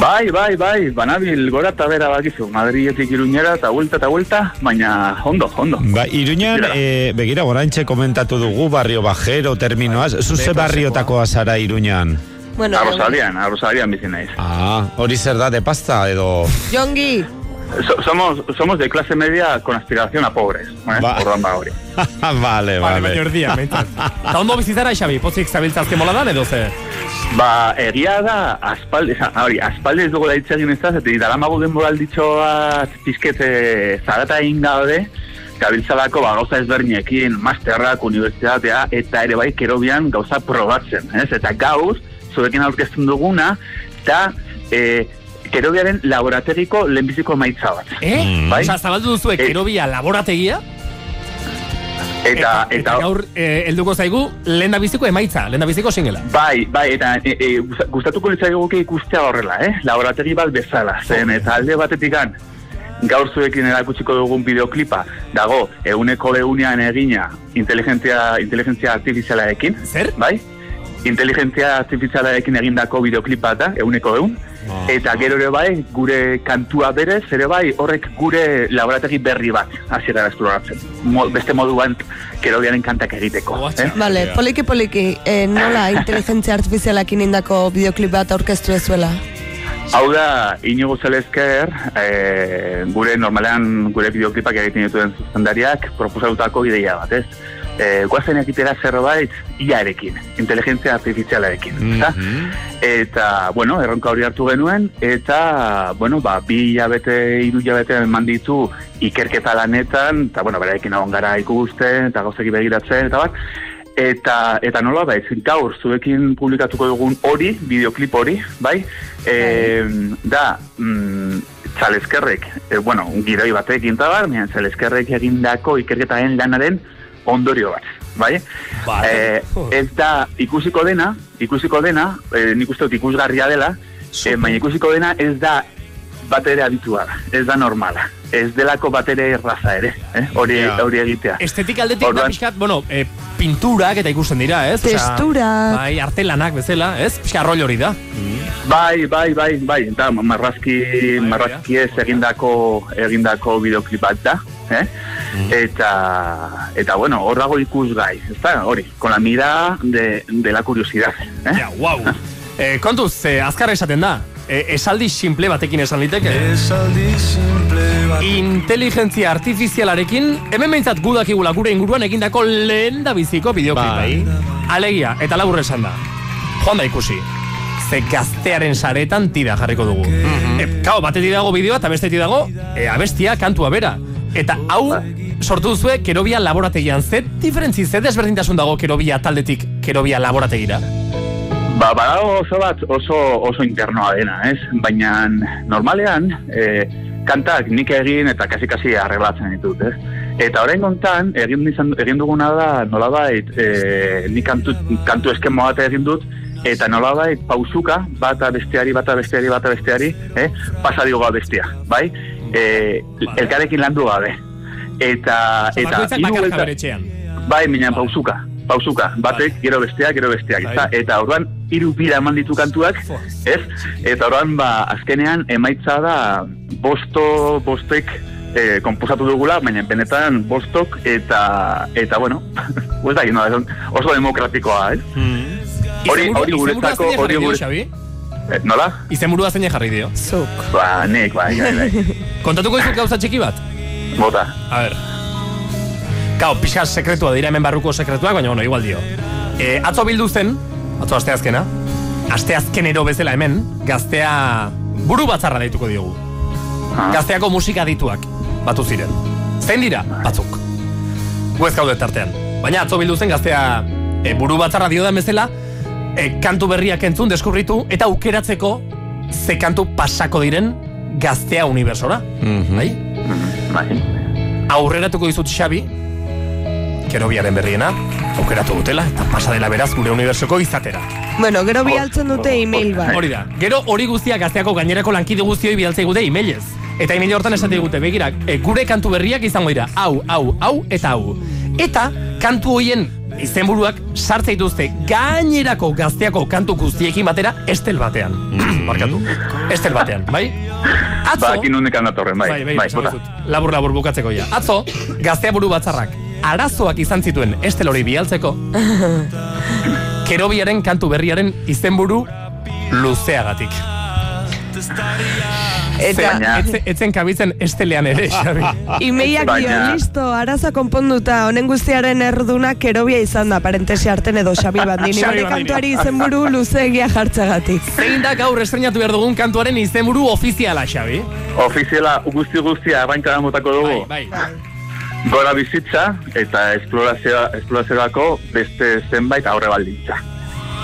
Bai, bai, bai, banabil gora eta bera bakizu, Madriletik iruñera eta vuelta eta vuelta, baina ondo, ondo. Ba, Iruñan, e, begira, gorantxe komentatu dugu barrio bajero, terminoaz, zuze barriotakoa zara Iruñan. Bueno, Arrosalian, arrosalian bizi naiz. Ah, hori zer da, de pasta, edo... Jongi, So- somos, somos de clase media con aspiración a pobres, eh? Ba. Orduan ba hori. vale, Vale, vale. baina erdia, behintzat. Eta ondo bizizara, Xabi, pozik zabiltzazke moladan edo ze? Ba, egia da, aspaldi, esan, hori, aspaldi ez dugu da hitz egin ez da, eta daramagu denboralditxo bat pizkete zarata egin gaude, gabiltzalako ba, gauza ezberdinekin, masterrak, unibertsitatea, eta ere bai kerobian gauza probatzen, ez? Eta gauz, zurekin aurkezten duguna, eta e, kerobiaren laborategiko lehenbiziko maitza bat. Eh? Bai? Osa, zabaldu duzu kerobia laborategia, Eta, eta gaur eh, helduko zaigu lehen biziko emaitza, lehen biziko singela. Bai, bai, eta e, e, gusta- gustatuko nitzaiguke ikustea horrela, eh? Laborategi bat bezala, zen, eta alde batetikan, gaur zuekin erakutsiko dugun bideoklipa, dago, eguneko egunean egina, inteligentzia, inteligentzia artifizialarekin. Zer? Bai? Inteligentzia artifizialarekin egindako bideoklipa da, eguneko egun. Eta gero ere bai, gure kantua berez, ere bai, horrek gure laborategi berri bat hasiera esploratzen. Mo, beste moduan kerobiaren kantak egiteko. Eh? Vale, poliki poliki, eh, nola inteligentzia artifizialakin indako bideoklip bat aurkeztu ezuela? Hau da, inigo zelezker, e, gure normalean gure bideoklipak egiten dituen zuzendariak proposatutako ideia bat, ez? E, guazen egitera zerbait iarekin, inteligentzia artifizialarekin, ezta? Eta, bueno, erronka hori hartu genuen, eta, bueno, ba, bi hilabete, hiru hilabete eman ditu ikerketa lanetan, eta, bueno, berarekin egon gara ikusten, eta gauzeki begiratzen, eta bat, eta eta nola baiz, gaur zuekin publikatuko dugun hori, bideoklip hori, bai? E, da, mm, txalezkerrek, e, bueno, gidoi batekin eta bar, mian, txalezkerrek egindako ikerketaren lanaren ondorio bat, bai? E, ez da ikusiko dena, ikusiko dena, e, nik uste dut ikusgarria dela, e, baina ikusiko dena ez da bat ere abitua da, ez da normala. Ez delako bat ere erraza ere, eh? hori, Ja. hori egitea. Estetik aldetik da Orduan- pixkat, bueno, eh, pinturak eta ikusten dira, ez? Osea, Testurak. Bai, artelanak bezala, ez? Pixka rol hori da. Bai, bai, bai, bai, eta marrazki, marrazki ez egindako, egindako bideoklip bat da, eh? Eta, eta bueno, hor dago ikusgai, ez da, hori, con la mirada de, de la curiosidad. Eh? Ja, wow. Eh, kontuz, eh, azkar esaten da. Eh, esaldi simple batekin esan liteke. Esaldi simple bat Inteligentzia artifizialarekin, hemen behintzat gudakigula gure inguruan egindako lehen da biziko bideoklipa. Bai. Alegia, eta labur esan da. Joan da ikusi. Ze gaztearen saretan tira jarriko dugu. E, kao, batetik dago bideoa eta bestetik dago e, abestia kantua bera. Eta hau sortu duzue kerobia laborategian. Ze diferentzi, ze desberdintasun dago kerobia taldetik kerobia laborategira? Ba, badago oso bat oso, oso internoa dena, ez? Baina normalean, e, kantak nik egin eta kasi-kasi arreglatzen ditut, ez? Eta orain kontan, egin, izan, egin duguna da, nolabait, e, nik kantu, kantu eskemo bat egin dut, eta nolabait pausuka, bata besteari, bata besteari, bata besteari, eh? pasa dioga bestia, bai? E, elkarekin landu gabe. Eta, eta, hiru etxean. Bai, minan pausuka. Pausuka, batek, gero besteak, gero besteak, ezta? Eta orduan, hiru bira eman ditu kantuak, ez? Eta orduan, ba, azkenean, emaitza da, bosto, bostek, eh, komposatu dugula, baina benetan bostok, eta, eta bueno, ez da, no, oso demokratikoa, ez? Hori, Izenburu- hori izenburua guretzako, hori jarri dio, gure... Xabi? Eh, nola? Izenburua zein jarri dio? Zuk. Ba, nik, bai, bai, bai. Kontatuko dizut gauza txiki bat? Bota. A ver. Kao, pixka sekretua dira hemen barruko sekretuak, baina bueno, igual dio. E, atzo bildu zen, atzo asteazkena, asteazkenero bezala hemen, gaztea buru batzarra deituko diogu. Gazteako musika dituak, batu ziren. Zein dira? Batzuk. Gu ez gaude tartean. Baina atzo bildu zen gaztea e, buru batzarra dio bezala, e, kantu berriak entzun, deskubritu, eta aukeratzeko ze kantu pasako diren gaztea universora. Bai? Bai. Aurreratuko dizut Xabi, kerobiaren berriena, aukeratu dutela, eta pasa dela beraz gure unibertsoko izatera. Bueno, gero bialtzen dute email bat. Hori da. Gero hori guztiak gazteako gainerako lankide guztioi bidaltzei gute emailez. Eta email hortan esate digute, begira, e, gure kantu berriak izango dira, hau, hau, hau, eta hau. Eta kantu hoien izenburuak sartze dituzte gainerako gazteako kantu guztiekin batera estel batean. Barkatu. Estel batean, bai? Atzo, Ba, akin honekan datorren, bai. bai, bai, bai, labur labur bukatzeko ja. Atzo, gaztea buru batzarrak arazoak izan zituen estel hori bialtzeko, kerobiaren kantu berriaren izenburu luzeagatik. Eta Baina... Etzen, etzen kabitzen estelean ere, Xabi. Imeiak dio, Baina- listo, araza konponduta, honen guztiaren erruduna kerobia izan da, parentesi arten edo Xabi Bandini. Xabi Bandini. kantuari izenburu luzeegia jartzagatik. Zein da gaur estrenatu behar dugun kantuaren izenburu ofiziala, Xabi? Ofiziala guzti guztia arrankara motako dugu. Bai, bai. Gora bizitza eta esplorazioa, esploraziorako beste zenbait aurre baldintza.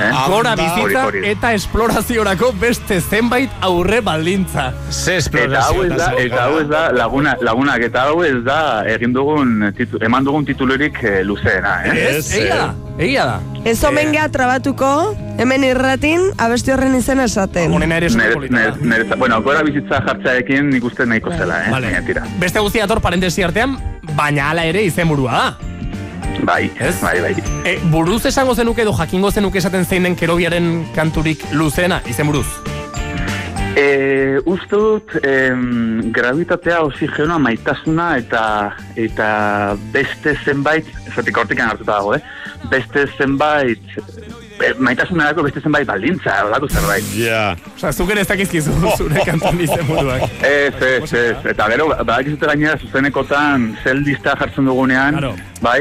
Eh? Gora Hori, bizitza hori. eta esploraziorako beste zenbait aurre baldintza. Ze Eta hau ez da, eta hau ez da laguna, lagunak, eta hau ez da egin dugun, titu, eman dugun titulurik eh, luzeena, eh? Ez, egia da, egia da. Ez omen geha trabatuko, hemen irratin, abesti horren izena esaten. Honena ere nere, bueno, gora bizitza jartzaekin nik uste nahiko zela, eh? Vale. Beste guztia dator parentesi artean, baina hala ere izenburua da. Bai, bai, bai. E, buruz esango zenuke edo jakingo zenuke esaten zein den kerobiaren kanturik luzena, izen buruz. E, uste dut, em, gravitatea, oxigenoa, maitasuna eta eta beste zenbait, esatik hortikan hartuta dago, eh? Beste zenbait, maitasunerako beste zenbait baldintza, olako zerbait. Ja. Osa, zuk ere ez dakizkizu zure kantun izen buruak. Ez, ez, ez. Eta gero, badakizute gainera zuzenekotan zel lista jartzen dugunean, bai?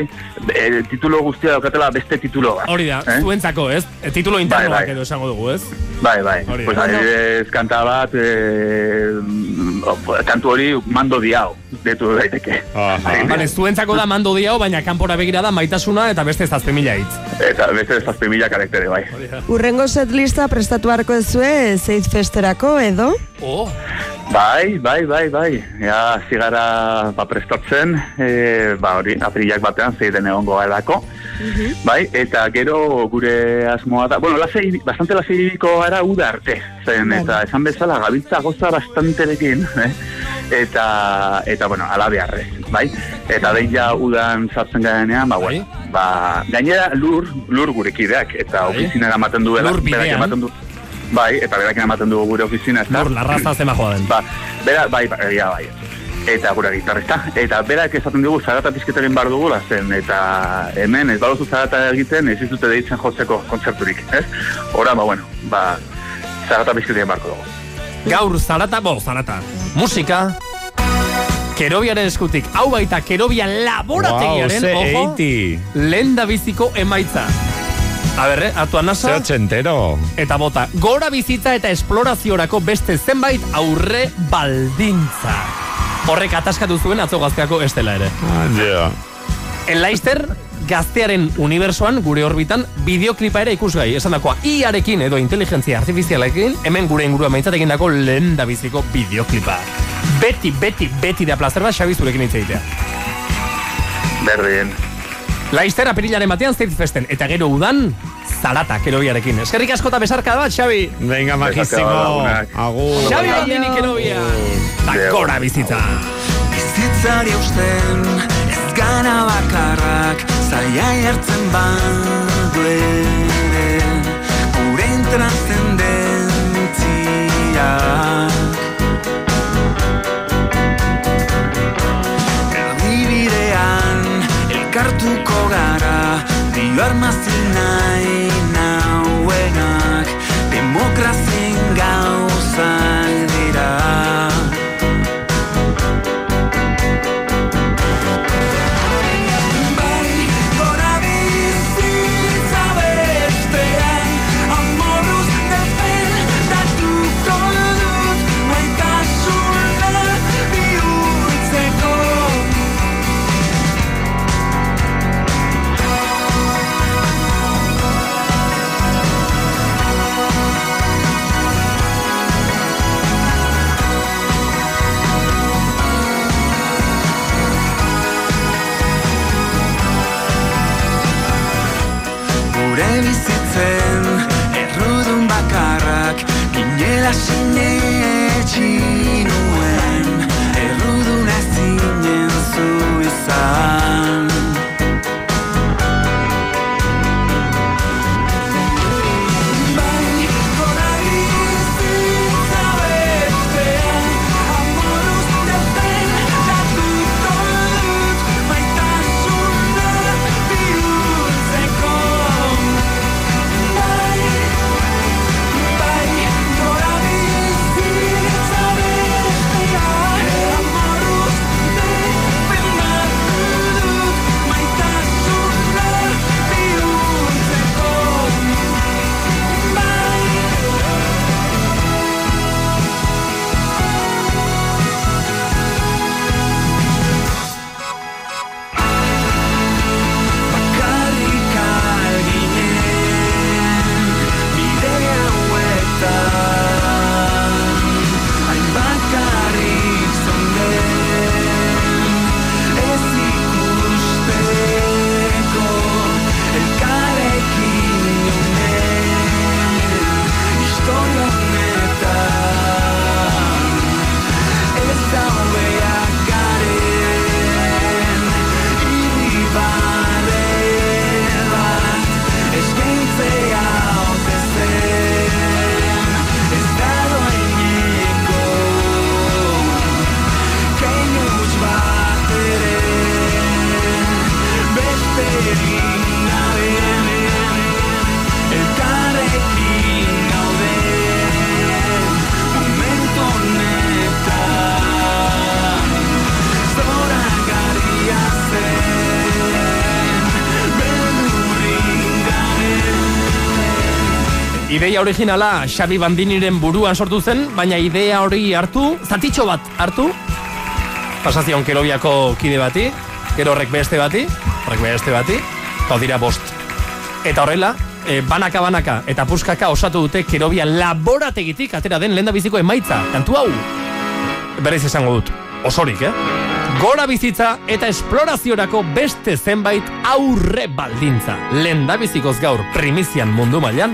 E, titulo guztia daukatela beste titulo bat. Hori da, eh? zuentzako, ez? E, titulo internoak Bai, bai. edo esango dugu, ez? Bai, bai. Hori da. Pues adibidez, kanta bat, e, kantu hori mando diao, detu daiteke. Bale, zuentzako da mando diao, baina kanpora begira da maitasuna eta beste zazpe mila hitz. Eta beste zazpi mila karaktere, bai. Urrengo setlista prestatu beharko ezue, Zeit Festerako edo? Oh. Bai, bai, bai, bai. Ja, zigara ba, prestatzen, e, ba, hori, aprilak batean zeiten egongo garako. Bai, eta gero gure asmoa da, bueno, lasei, bastante laseiriko gara uda arte, zen, eta esan bezala gabiltza goza bastanterekin, eh? eta, eta, bueno, ala beharrez, bai? Eta behin ja udan sartzen garenean, ba, bueno, ba, gainera lur, lur gure kideak, eta ofizinera ematen duela, Lur bidean. ematen du, bai, eta berak ematen dugu gure ofizina, ez da? Lur, larraza zema joa den. Ba, bera, bai, bai, ja, bai. Eta gura gitarrista. Eta berak esaten dugu zarata pizketa egin behar dugula zen, eta hemen ez baduzu zarata egiten ez ditute deitzen jotzeko kontzerturik, ez? Ora, ba, bueno, ba, zarata pizketa egin beharko dugu. Gaur zarata, bo, zarata. Musika, Kerobiaren eskutik, hau baita Kerobia laborategiaren, Wow, ojo, eiti. lehen da biziko emaitza. A ber, eh, atu anasa. Ze ochentero. Eta bota, gora bizitza eta esploraziorako beste zenbait aurre baldintza. Horrek ataskatu zuen atzo gazteako estela ere. Ja. En Leicester, gaztearen unibersoan, gure orbitan, bideoklipa ere ikusgai. Esan dakoa, iarekin edo inteligentzia artifizialekin, hemen gure ingurua meintzat egindako lehen da biziko bideoklipa. Beti, beti, beti da plazer bat, Xabi zurekin hitz egitea. Berdin. Leicester apirilaren batean State Festen, eta gero udan, zarata kerobiarekin. Eskerrik asko eta besarka bat, Xabi. Venga, lagunak. Agur. Xabi Bandini kerobia. Da gora bizitza. Bizitzari usten ez gara bakarrak Zaila jartzen badu ere Gurein transcendentziak elkartuko gara. Dio armazi nahi nauenak Demokrazien gauzak Ginela sinetxi nuen Errudun ezinen zu izan Ideia originala Xabi Bandiniren buruan sortu zen, baina idea hori hartu, zatitxo bat hartu, pasazion kerobiako kide bati, gero horrek beste bati, horrek beste bati, eta dira bost. Eta horrela, e, banaka banaka eta puskaka osatu dute kerobia laborategitik atera den lenda biziko emaitza. Kantu hau, berriz esango dut, osorik, eh? Gora bizitza eta esploraziorako beste zenbait aurre baldintza. Lenda bizikoz gaur primizian mundu mailan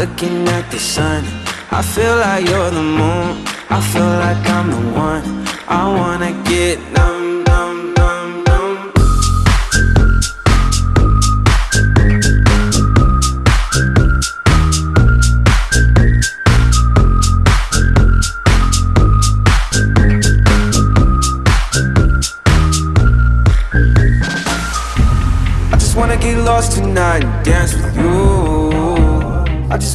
looking at the sun. I feel like you're the moon. I feel like I'm the one. I wanna get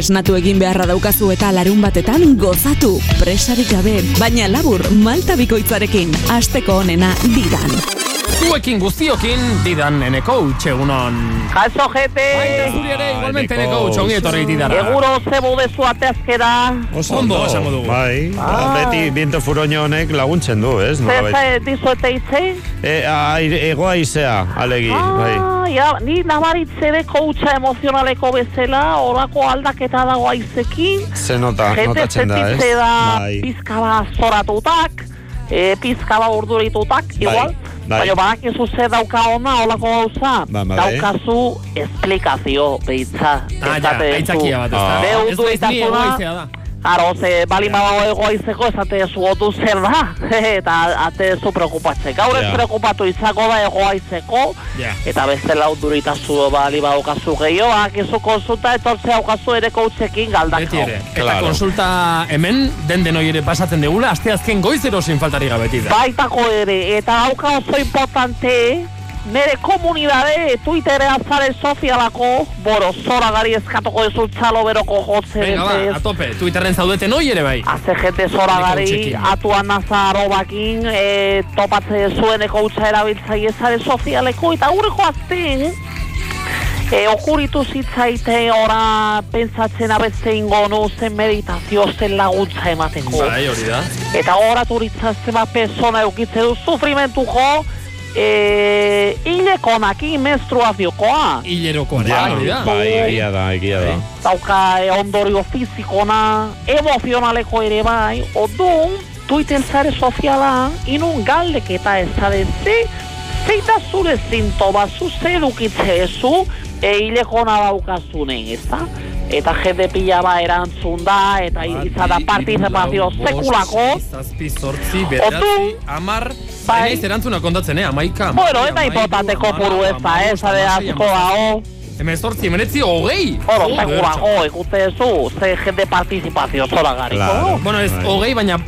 esnatu egin beharra daukazu eta larun batetan gozatu. Presarik gabe, baina labur malta bikoitzarekin. Asteko onena didan. Zuekin guztiokin, didan eneko utxegunon. Jaso, jefe. Baita zuri ere, igualmente eneko utxongi etorri didara. Eguro zebo dezu ateazkera. Oso Ondo, esango dugu. Bai, Ah. beti biento furoño honek laguntzen du, ez? Zer Nolabait. za dizuete itzei? E, egoa izea, alegi, bai. Ah, ja, ni nabaritzereko utxa emozionaleko bezala, orako aldaketa dago aizekin. Ze nota, notatzen da, ez? sentitze da Bai. pizka bat zoratutak, e, pizka bat urduritutak, igual. bai. Baina badakizu ze dauka ona olako gauza. Ba, ba, bai. Daukazu esplikazio behitza. Ah, ja, aitzakia bat, ez da? Beu Ez- Aro, ze balin badago egoaizeko esate zu otu zer da, eta ate zu preokupatzen. Gaur ez Ja. preokupatu izako da egoaizeko, Ja. eta beste lau duritazu bali badaukazu gehiago, akizu konsulta etortzea aukazu ere koutzekin galdak. Beti ere. Eta konsulta hemen, den denoi ere pasatzen degula, asteazken goizero sin faltari gabeti da. Baitako ere, eta hauka oso importante, nere komunidade Twitterean zare sozialako, boro, zora gari eskatuko ez txalo beroko jotzen. Venga, ba, a tope, Twitterren zaudeten hoi ere bai. Haze jente zora gari, atuan naza arobakin, e, topatze zueneko utxa erabiltzaile zare sozialeko, eta gureko azten, e, okuritu zitzaite ora pentsatzen abeste ingo nu zen meditazio zen laguntza emateko. Bai, hori da. Eta gogoratu ditzazen bat persona eukitze du sufrimentu jo, e, hilekonakin menstruaziokoa. Hilerokoa, hori da. Bai, egia da, egia da. Dauka e, ondorio fizikona, emozionaleko ere bai, odun, Twitter zare soziala, inun galdeketa ez ze, zein da zure sintoma, zu ze edukitze ezu, e, hilekona daukazunen, ez da? Eta jende pila ba erantzun da, eta izan da partizipazio sekulako. Zazpi, zortzi, bederatzi, amar, bai. Naiz erantzuna kontatzen, eh? Amaika, Bueno, ez da importante kopuru ez da, ez da, asko dago. Hemen zortzi, hemenetzi, hogei! Oro, Joder, segurago, ikute zu, ze jende partizipazio zora gariko. Bueno, ez, hogei, baina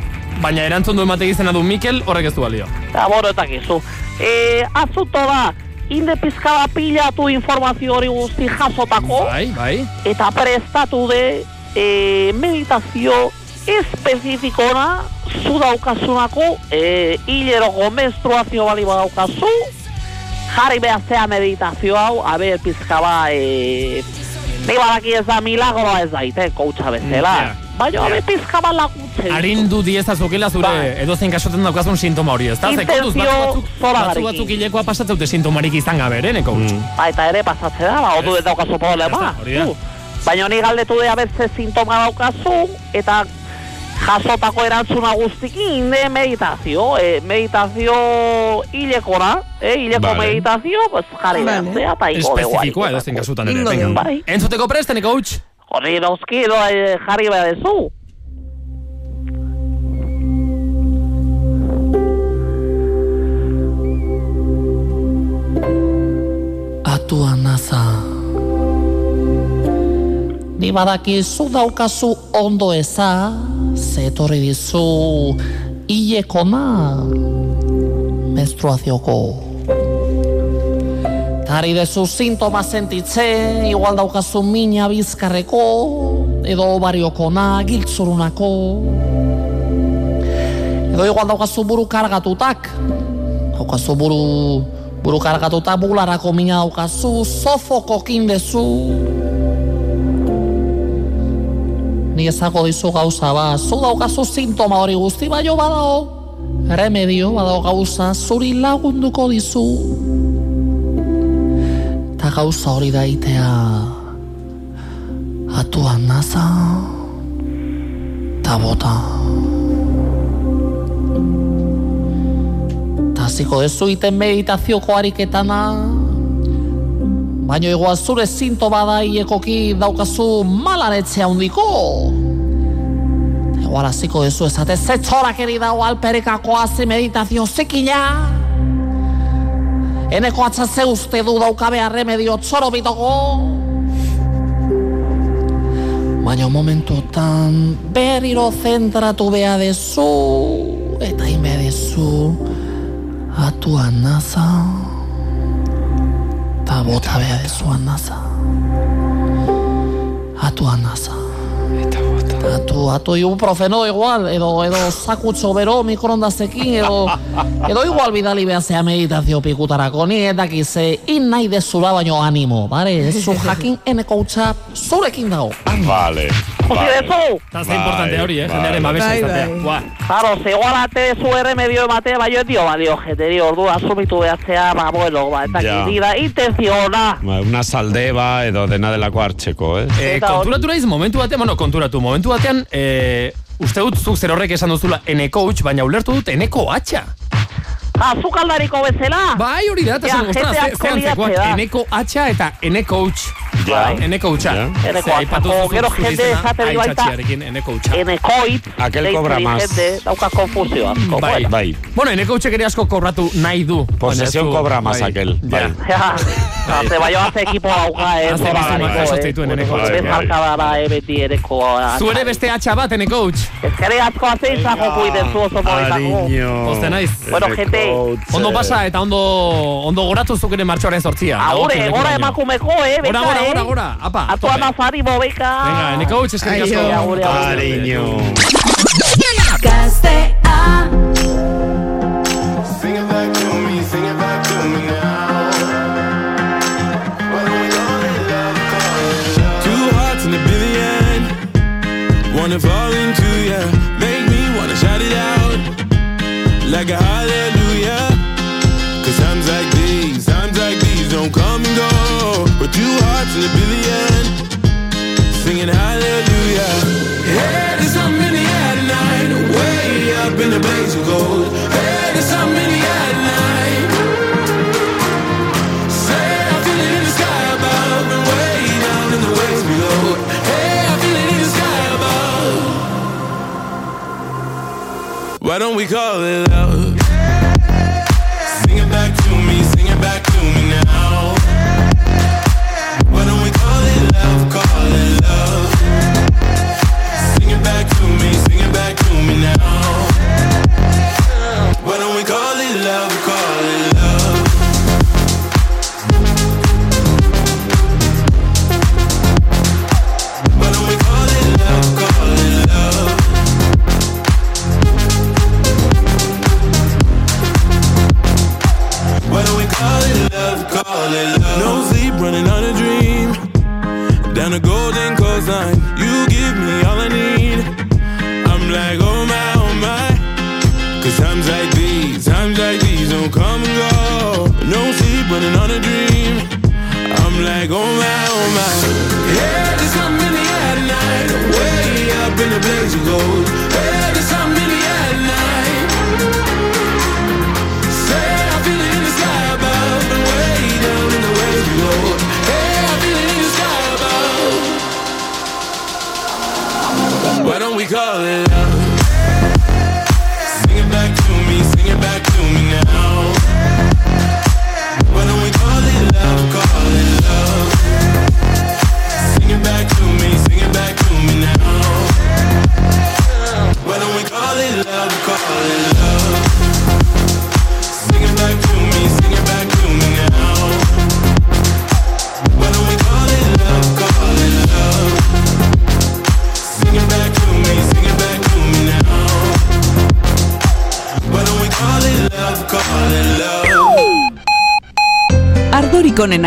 baina erantzun du emate izena du Mikel, horrek ez du balio. Eta, bueno, eta gizu. E, azuto da, inde pizkaba pilatu informazio hori guzti jasotako, Bai, bai. eta prestatu de e, meditazio espezifikona zu daukazunako e, hileroko menstruazio bali badaukazu jarri behaztea meditazio hau, a ber, pizkaba e, Ni badaki ez da milagroa ez daite, koutsa bezala. Ja. Baina, yeah. pizka bat laguntzen. Arindu diezazukela zure Bai. edozein kasoten daukazun sintoma hori, ez da? Ze kontuz, Intentzio batzu batzuk, hilekoa pasatzeute sintomarik izan gabe ere, neko mm. Ba, eta ere pasatzen da, ba, otu ez daukazu problema. Baina ni galdetu dea beste sintoma daukazu, eta jasotako erantzuna guztikin de meditazio, eh, meditazio hilekora, eh, hileko Vale. meditazio, pues jarri Vale. behar zea, eta ingo dugu Espezifikoa edozein kasutan ere. Venga. Bai. Entzuteko prest, neko Hori dauzki, edo eh, jarri behar dezu. Atua naza. Ni badakizu daukazu ondo eza, zetorri dizu hilekona menstruazioko. Tari dezu sintoma sentitze, igual daukazu mina bizkarreko, edo obariokona, giltzurunako. Edo igual daukazu buru kargatutak, daukazu buru, buru kargatuta bularako mina daukazu, sofokokin dezu. Ni ezago dizu gauza ba, zu daukazu sintoma hori guzti baino badao, remedio badao gauza zuri lagunduko dizu. Gauza hori daitea atuan naza, ta bota. Ta hasiko dezu iten meditazioko ariketana, baina igual zure sintoma da hiekoki daukazu malanetzea handiko. Igual hasiko dezu esate ze txorakeri dago alperekako haze meditazio zekina. Eneko atza uste du daukabe remedio txoro bitoko. Baina momentutan berriro zentratu beha dezu eta inbe dezu atuan naza eta bota beha dezu naza. Atuan naza Atu, atu ibuprofeno igual, edo, edo sakutxo bero mikrondazekin, edo, edo igual bidali behazea meditazio pikutarako, ni in nahi dezula baino animo, bare? Zu jakin eneko utxa zurekin dago. Vale. Josi dezu! Ze importante hori, eh? Jendearen babesa izatea. Claro, ze igual ate zu erremedio ematea, baina ez dio badio jeteri ordu asumitu behatzea, ba, bueno, ba, eta Ja. yeah. da intenziona. Ba, una saldeba edo dena delako hartzeko, eh? Eh, konturatu naiz, momentu batean, bueno, konturatu, momentu batean, eh, uste dut zuk zer horrek esan duzula ene coach, baina ulertu dut eneko atxa. Azuk aldariko bezala? Bai, hori da, eta Ja, zen, ostras, jende ze, asko ze antzekoak, liatzea da. eneko atxa eta ene coach. Ja. Ene coacha. Ja. Eneko Ze, aipatu atzako, duzu gero jende esaten di baita- aitzatsiarekin, ene coacha. Enekoit, Aquel cobra más. jende, dauka konfusio asko. Bai. bueno. Bai. Bueno, ene coachek ere asko kobratu nahi du. Posesión ez cobra más bai. aquel. Ja. Bai. Ja, ze baino haze ekipo dauka, eh, Haze zoragariko, bizuma jaso eh. eneko. Bai, Ez bai. markadara, eh, beti ereko. Zu ere beste atxa bat, ene coach. Ezkere asko haze izango kuiden zu oso moritako. Ariño. Poste naiz. Bueno, gente. Ondo pasa eta ondo ondo goratu zuk ere martxoaren sortzia. Agure, Dagokien gora lekuraino. emakumeko, eh, Gora, beta, gora, eh. gora, gora. Apa, Atuan tope. azari bobeka. Venga, ene coach, eskerrik Aio. asko. Agure, agure. Ariño. Gaztea Sing it back to me, sing it back to me now. Why don't we call it love, call it love? Two hearts in a billion, wanna fall into ya, make me wanna shout it out like a hallelujah.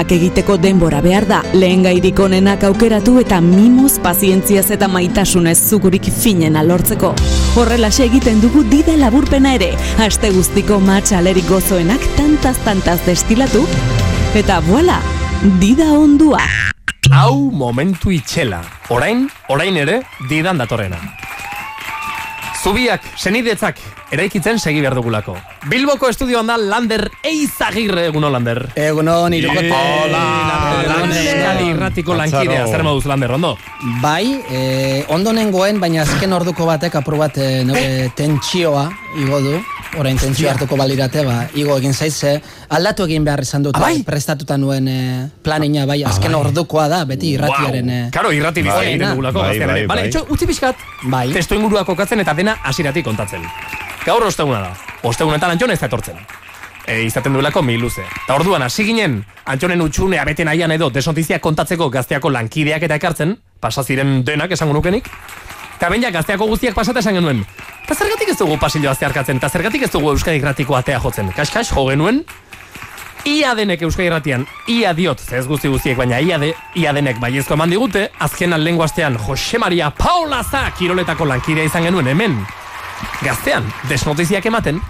Onenak egiteko denbora behar da, lehen gairik onenak aukeratu eta mimoz, pazientziaz eta maitasunez zugurik finena lortzeko. Horrelaxe egiten dugu dida laburpena ere, aste guztiko matxalerik gozoenak tantaz-tantaz destilatu, eta voila, dida ondua. Hau momentu itxela. Orain, orain ere, didan datorrena. Zubiak, senidetzak, eraikitzen segi behar dugulako. Bilboko estudioan da Lander Eizagirre, eguno Lander. Egunon, irukot. Hola, Lander. Irratiko lankidea, zer moduz Lander, ondo? Bai, eh, ondo nengoen, baina azken orduko batek apur bat eh, nire tentsioa igo du. Orain tentsio hartuko balirate, ba, igo egin zaitze. Aldatu egin behar izan dut, bai? prestatuta nuen eh, planina, bai, azken ordukoa da, beti irratiaren... eh, Karo, irrati bizia onena. egiten dugulako. Bai, bai. Bale, bai. etxo, utzi pixkat, bai. testo ingurua kokatzen eta dena hasiratik kontatzen. Gaur osteguna da. Ostegunetan Antxon ez da etortzen. E, izaten duelako mi luze. Ta orduan hasi ginen Antxonen utxunea bete nahian edo desnotizia kontatzeko gazteako lankideak eta ekartzen, pasa ziren denak esango nukenik. Eta behin ja gazteako guztiak pasata esan genuen. Eta zergatik ez dugu pasilloa zeharkatzen, eta zergatik ez dugu Euskadi Gratiko atea jotzen. Kas-kas, jo genuen, ia denek Euskadi Gratian, ia diot, ez guzti guztiek, baina ia, de, ia denek baiezko eman digute, azkenan lengu astean Jose Maria Paula Za kiroletako lankidea izan genuen hemen. Gaztean, desnotiziak ematen,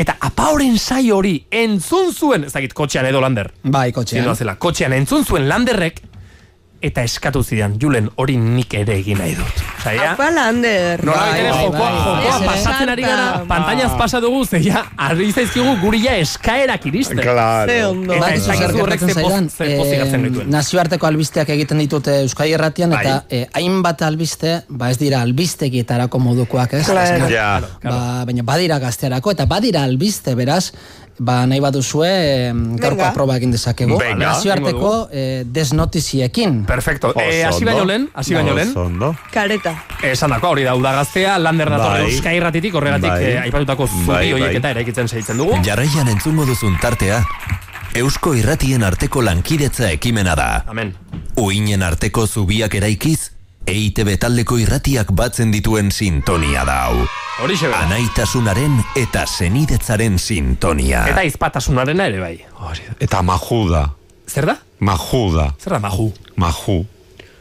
eta apauren sai hori entzun zuen, ez dakit kotxean edo lander. Bai, kotxean. Zela, kotxean entzun zuen landerrek, eta eskatu zidan, Julen, hori nik ere egin nahi dut. Ja, Apa Lander. Nola Bai, ere jokoa, jokoa pasatzen ari gara, pantailaz pasa dugu, ze ja, arri zaizkigu guri ja eskaerak iristen. Claro. Ze. Eta Bakizu ez dakizu horrek gertatzen ze poz- zaidan, ze pozigatzen eh, dituen. nazioarteko albisteak egiten ditute Euskadi Erratian, eta Bai. eh, hainbat albiste, ba ez dira albistegietarako modukoak, ez? Claro. Ja. Ba, baina badira gaztearako, eta badira albiste, beraz, ba nahi baduzue eh, gaurko aproba egin dezakegu. Venga, Nazioarteko eh, desnotiziekin. Perfecto. Eh, hasi ondo. baino lehen, hasi baino lehen. Kareta. esan dako, hori da, udagaztea, lander dator Bai. Euskadi Irratitik, horregatik Bai. eh, aipatutako zubi Bai, horiek bai. eta eraikitzen segitzen dugu. Jarraian entzungo duzun tartea, Eusko Irratien arteko lankidetza ekimena da. Amen. Uinen arteko zubiak eraikiz, EITB taldeko irratiak batzen dituen sintonia da hau. Horixe bera. Anaitasunaren eta senidetzaren sintonia. Eta izpatasunarena ere bai. Eta majuda. Zer da? Majuda. Zer da maju? Maju.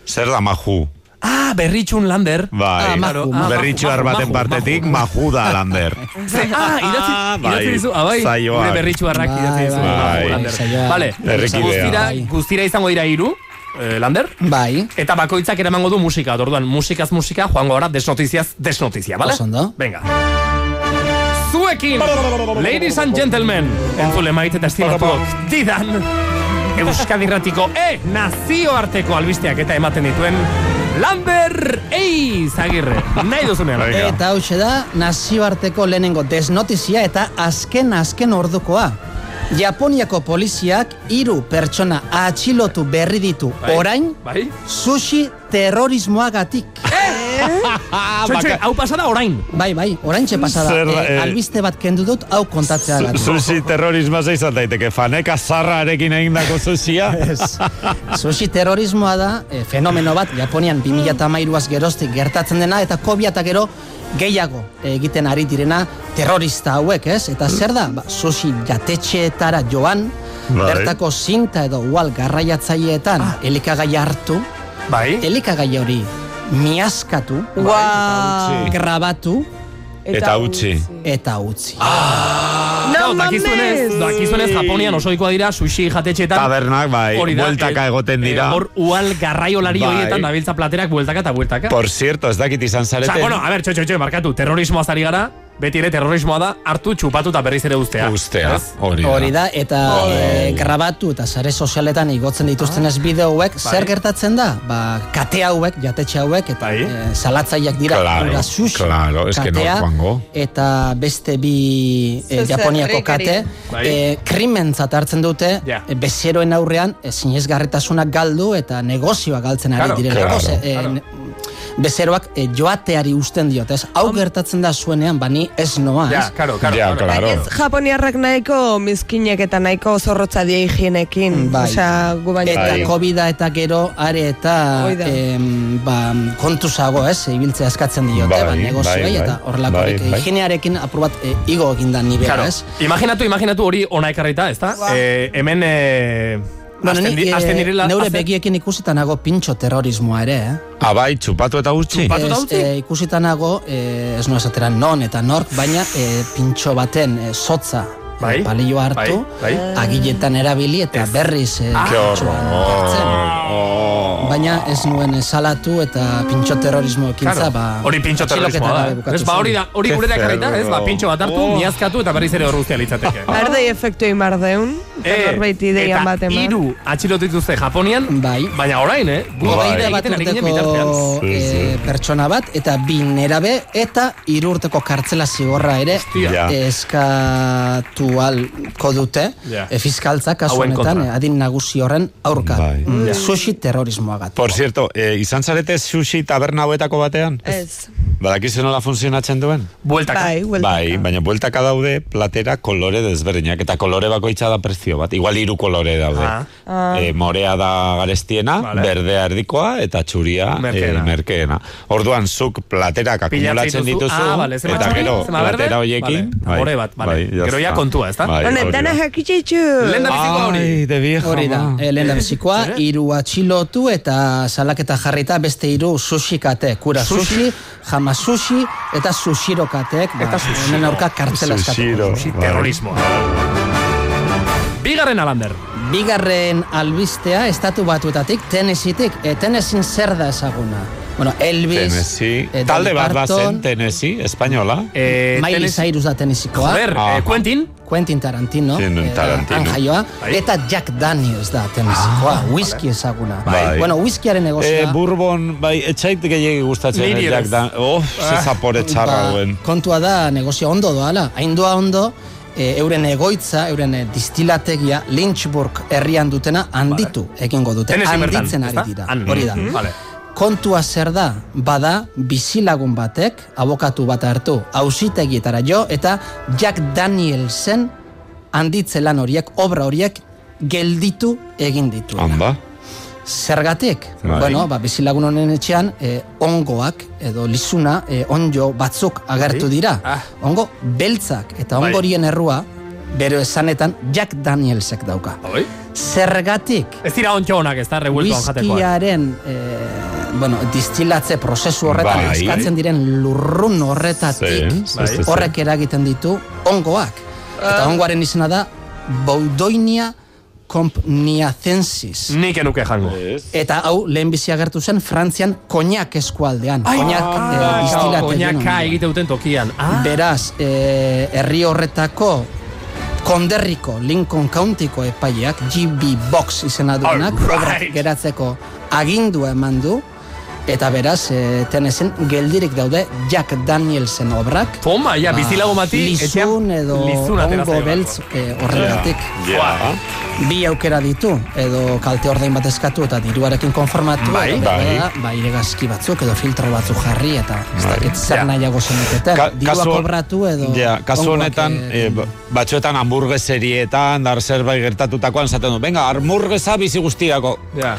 Zer da maju? Ah, berritxun lander. Bai, Ah, maju, maju, berritxuar maju, baten maju, partetik, maju. majuda, Lander. Ah, idatzi, Ah, bai. idatzi dizu, ah, bai, Saioak. gure berritxuarrak Bai, idatzi dizu. bai, maju, bai. Saioa. Vale, Herrikidea. guztira, Bai. guztira izango eh, Lander, Bai, eta bakoitzak eramango du musika, orduan musikaz musika, joango gara desnotiziaz desnotizia, bale? Oso ondo. Venga. Zuekin, ladies and gentlemen, entzule maite eta estimatuok, didan, Euskadi Irratiko E nazioarteko albisteak eta ematen dituen Lander Eiz Agirre, nahi duzunean. Eta hau da nazioarteko lehenengo desnotizia eta azken azken ordukoa. Japoniako poliziak hiru pertsona atxilotu berri ditu Bai, orain Bai? sushi terrorismoagatik. Txoitxe, hau pasada orain. Bai, bai, orain pasada. Zer, Eh, eh, albiste bat kendu dut, hau kontatzea gatu. Sushi terrorismoa izan daiteke, faneka zarrarekin egindako sushia. Sushi terrorismoa da eh, fenomeno bat Japonian 2013az geroztik gertatzen dena eta kobia eta gero gehiago egiten ari direna terrorista hauek, ez? Eta zer da? Ba, sushi jatetxeetara joan, Bai. bertako zinta edo ual garraiatzaileetan elikagai hartu, Bai? elikagai hori miaskatu, Guau. grabatu, Eta utzi. Eta utzi. No, dakizuenez, dakizuenez Japonian osoikoa dira sushi jatetxeetan. Tabernak, bai, Hori da, bueltaka eh, egoten dira. eh, Hor ual garraiolari Bai. horietan dabiltza platerak bueltaka eta bueltaka. Por cierto, ez dakit izan zareten. Osa, bueno, a ver, txo, txo, txo, markatu, terrorismoa zari gara, beti ere terrorismoa da, hartu txupatu eta berriz ere ustea. Ustea, Ez? hori Hori da, eta e, grabatu eta sare sozialetan igotzen dituztenez bideo hauek, zer gertatzen da? Ba, kate hauek, jatetxe hauek, eta e, salatzaileak dira, Claro, ura sushi, claro, es que no katea, eta beste bi e, Japoniako kate, Bai. e, krimentzat hartzen dute, Ja. e, bezeroen aurrean, e, sinesgarritasunak galdu eta negozioa galtzen ari Claro, direlako. claro, e, bezeroak e, joateari usten diote, ez? Hau gertatzen da zuenean, bani ez noa, Ja, ez? karo, karo, Ja, karo. claro. Ez Japoniarrak nahiko mizkinek eta nahiko zorrotza die higienekin. Bai. Osea, gu baino. Eta Bai. covid eta gero are eta da. em, ba, kontuzago ez, ibiltzea eskatzen diote, Bai, ba, negozioei bai, bai. eta horrelako Bai, bai, bai. higienearekin apur bat e, igo egindan nivela, Claro. ez? Imaginatu, imaginatu hori ona ekarrita, ezta? Eh, hemen eh, Bueno, hasten ni, di- eh, direla neure hazen- begiekin ikusita nago pintxo terrorismoa ere, eh? Abai, txupatu eta utzi. Txupatu eta utzi? eh, ikusita nago, eh, ez noa esatera non eta nork, baina eh, pintxo baten eh, sotza Bai, palillo hartu, bai, bai. agiletan erabili eta berriz hartzen. horror. Baina ez nuen salatu eta pintxo terrorismo ekintza, Claro. ba... Hori pintxo terrorismoa da. gabe eh? Ez, ba, hori da, hori Ke gurera ekarrita, ez? Ba, pintxo bat hartu, Oh. miazkatu eta berriz ere horruztia litzateke. Ardei efektu imardeun. Eh, Norbait ideian eta baten bat. hiru atxilotu dituzte Japonian, Bai. baina orain, eh? Hogeita egiten bat urteko eh, pertsona bat eta bi nerabe eta hiru urteko kartzela zigorra ere Hostia. eskatu alko dute Ja. e, fiskaltza kasu honetan adin nagusi horren aurka Bai. mm, sushi terrorismoagatik. Por cierto, eh, izan zarete sushi taberna hauetako batean? Ez. Badakizu nola funtzionatzen duen? Bueltaka. Bai, bueltaka. Bai, baina bueltaka daude platera kolore desberdinak eta kolore bakoitza da prezio bat. Igual hiru kolore daude. Ah. Eh, morea da garestiena, Vale. berdea erdikoa eta txuria Merkeena. merkeena. merkeena. Orduan zuk platerak akumulatzen dituzu. Ah, vale, eta gero platera hoiekin. vale, more bat, vale. ya Gero ja está. kontua, ezta? Bai, hori Honetan da. jakitxitxu. Lehen da biziko hori. Ai, de vieja. Hori da, ma. e, lehen da bizikoa, hiru atxilotu eta salaketa jarrita beste hiru sushi kate. Kura sushi, jama sushi eta sushiro kateek, ba, Eta sushiro. honen aurka kartzela eskatu. Sushi Bai. terrorismoa. Bigarren alander. Bigarren albistea, estatu batuetatik, Tennesseetik, e, zer da ezaguna? Bueno, Elvis, Tennessee. eh, Talde bat bazen, Parton, Tennessee, espainola. Eh, Miley Tennessee- Cyrus da Tennesseekoa. Joder, Aha. eh, Quentin. Quentin Tarantino, Quentin eh, Tarantino. jaioa, Bai. eta Jack Daniels da Tennesseekoa, whisky ezaguna. Bai. Bueno, whiskiaren Eh, negozioa. bourbon, bai, etxait gehiagi gustatzen. Niri eh, Jack ez. Dan- Oh, ze zapore txarra duen. Ba, kontua da negozio ondo doala, hain doa ondo, e, euren egoitza, euren e, distilategia Lynchburg herrian dutena handitu egingo dute. Handitzen ari dira. Hori da. Mhm. Vale. Kontua zer da, bada bizilagun batek, abokatu bat hartu, hausitegietara jo, eta Jack Danielsen handitze lan horiek, obra horiek, gelditu egin ditu. Hamba. Zergatik? Bai. Bueno, ba, bizilagun honen etxean, eh, ongoak edo lizuna, eh, onjo batzuk agertu Bai. dira. Ah. Ongo beltzak eta Bai. ongorien errua, bero esanetan Jack Danielsek dauka. Oi? Zergatik? Ez dira ontxo honak, ez da, revueltoan jatekoa. Whiskiaren, eh, bueno, distilatze prozesu horretan Bai. eskatzen diren lurrun horretatik sí. horrek eragiten ditu ongoak. Eta ongoaren izena da Boudoinia compniacensis. Nik enuke jango. Eta hau lehenbizi agertu zen Frantzian koñak eskualdean. Ai, koñak ah, eh, Koñaka ondoan. egite duten tokian. Ah, Beraz, eh, herri horretako konderriko Lincoln Countyko epaileak GB Box izena duenak obrak geratzeko agindua eman du eta beraz e, tenezen geldirik daude Jack Danielsen obrak Toma, ja, bizilago bati, lizun edo ongo beltz e, horregatik Ja. bi aukera ditu edo kalte ordain bat eskatu eta diruarekin konformatu Bai. edo Bai. bada, ba, iregazki batzuk edo filtro batzuk jarri eta ez dakit zer nahiago zenuketen Ka- dirua kasu- kobratu edo Ja, kasu honetan, eh, eh, ba- batzuetan hamburgueserietan, dar zerbait gertatutakoan, zaten du, venga, hamburguesa bizi guztirako. Ja.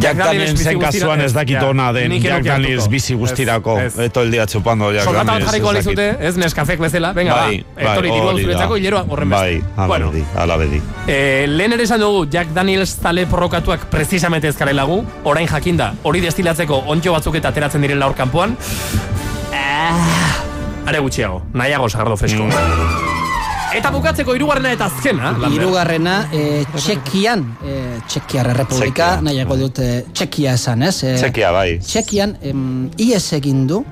Jack Daniels Danielsen kasuan ez dakit ona den, Nik Jack enuke Daniels hartuko. bizi guztirako. Eto el dia chupando Jack Soldata bat jarriko alizute, ez neskafek bezala, venga, Bai, ba, etorri dirua hori da. zuretzako hileroa horren beste. Bai, bueno, bedi, ala bedi. eh, lehen ere esan dugu, Jack Daniels tale porrokatuak precisamente ez garelagu, orain jakinda, hori destilatzeko ontxo batzuk eta ateratzen direla hor kanpoan, Ah, are gutxiago, nahiago sagardo fresko. Eta bukatzeko hirugarrena eta azkena. Hirugarrena, e, Txekian, e, Txekiar Errepublika, Txekia. nahiago dut e, Txekia esan, ez? E, Txekia, bai. Txekian, em, ies egin du,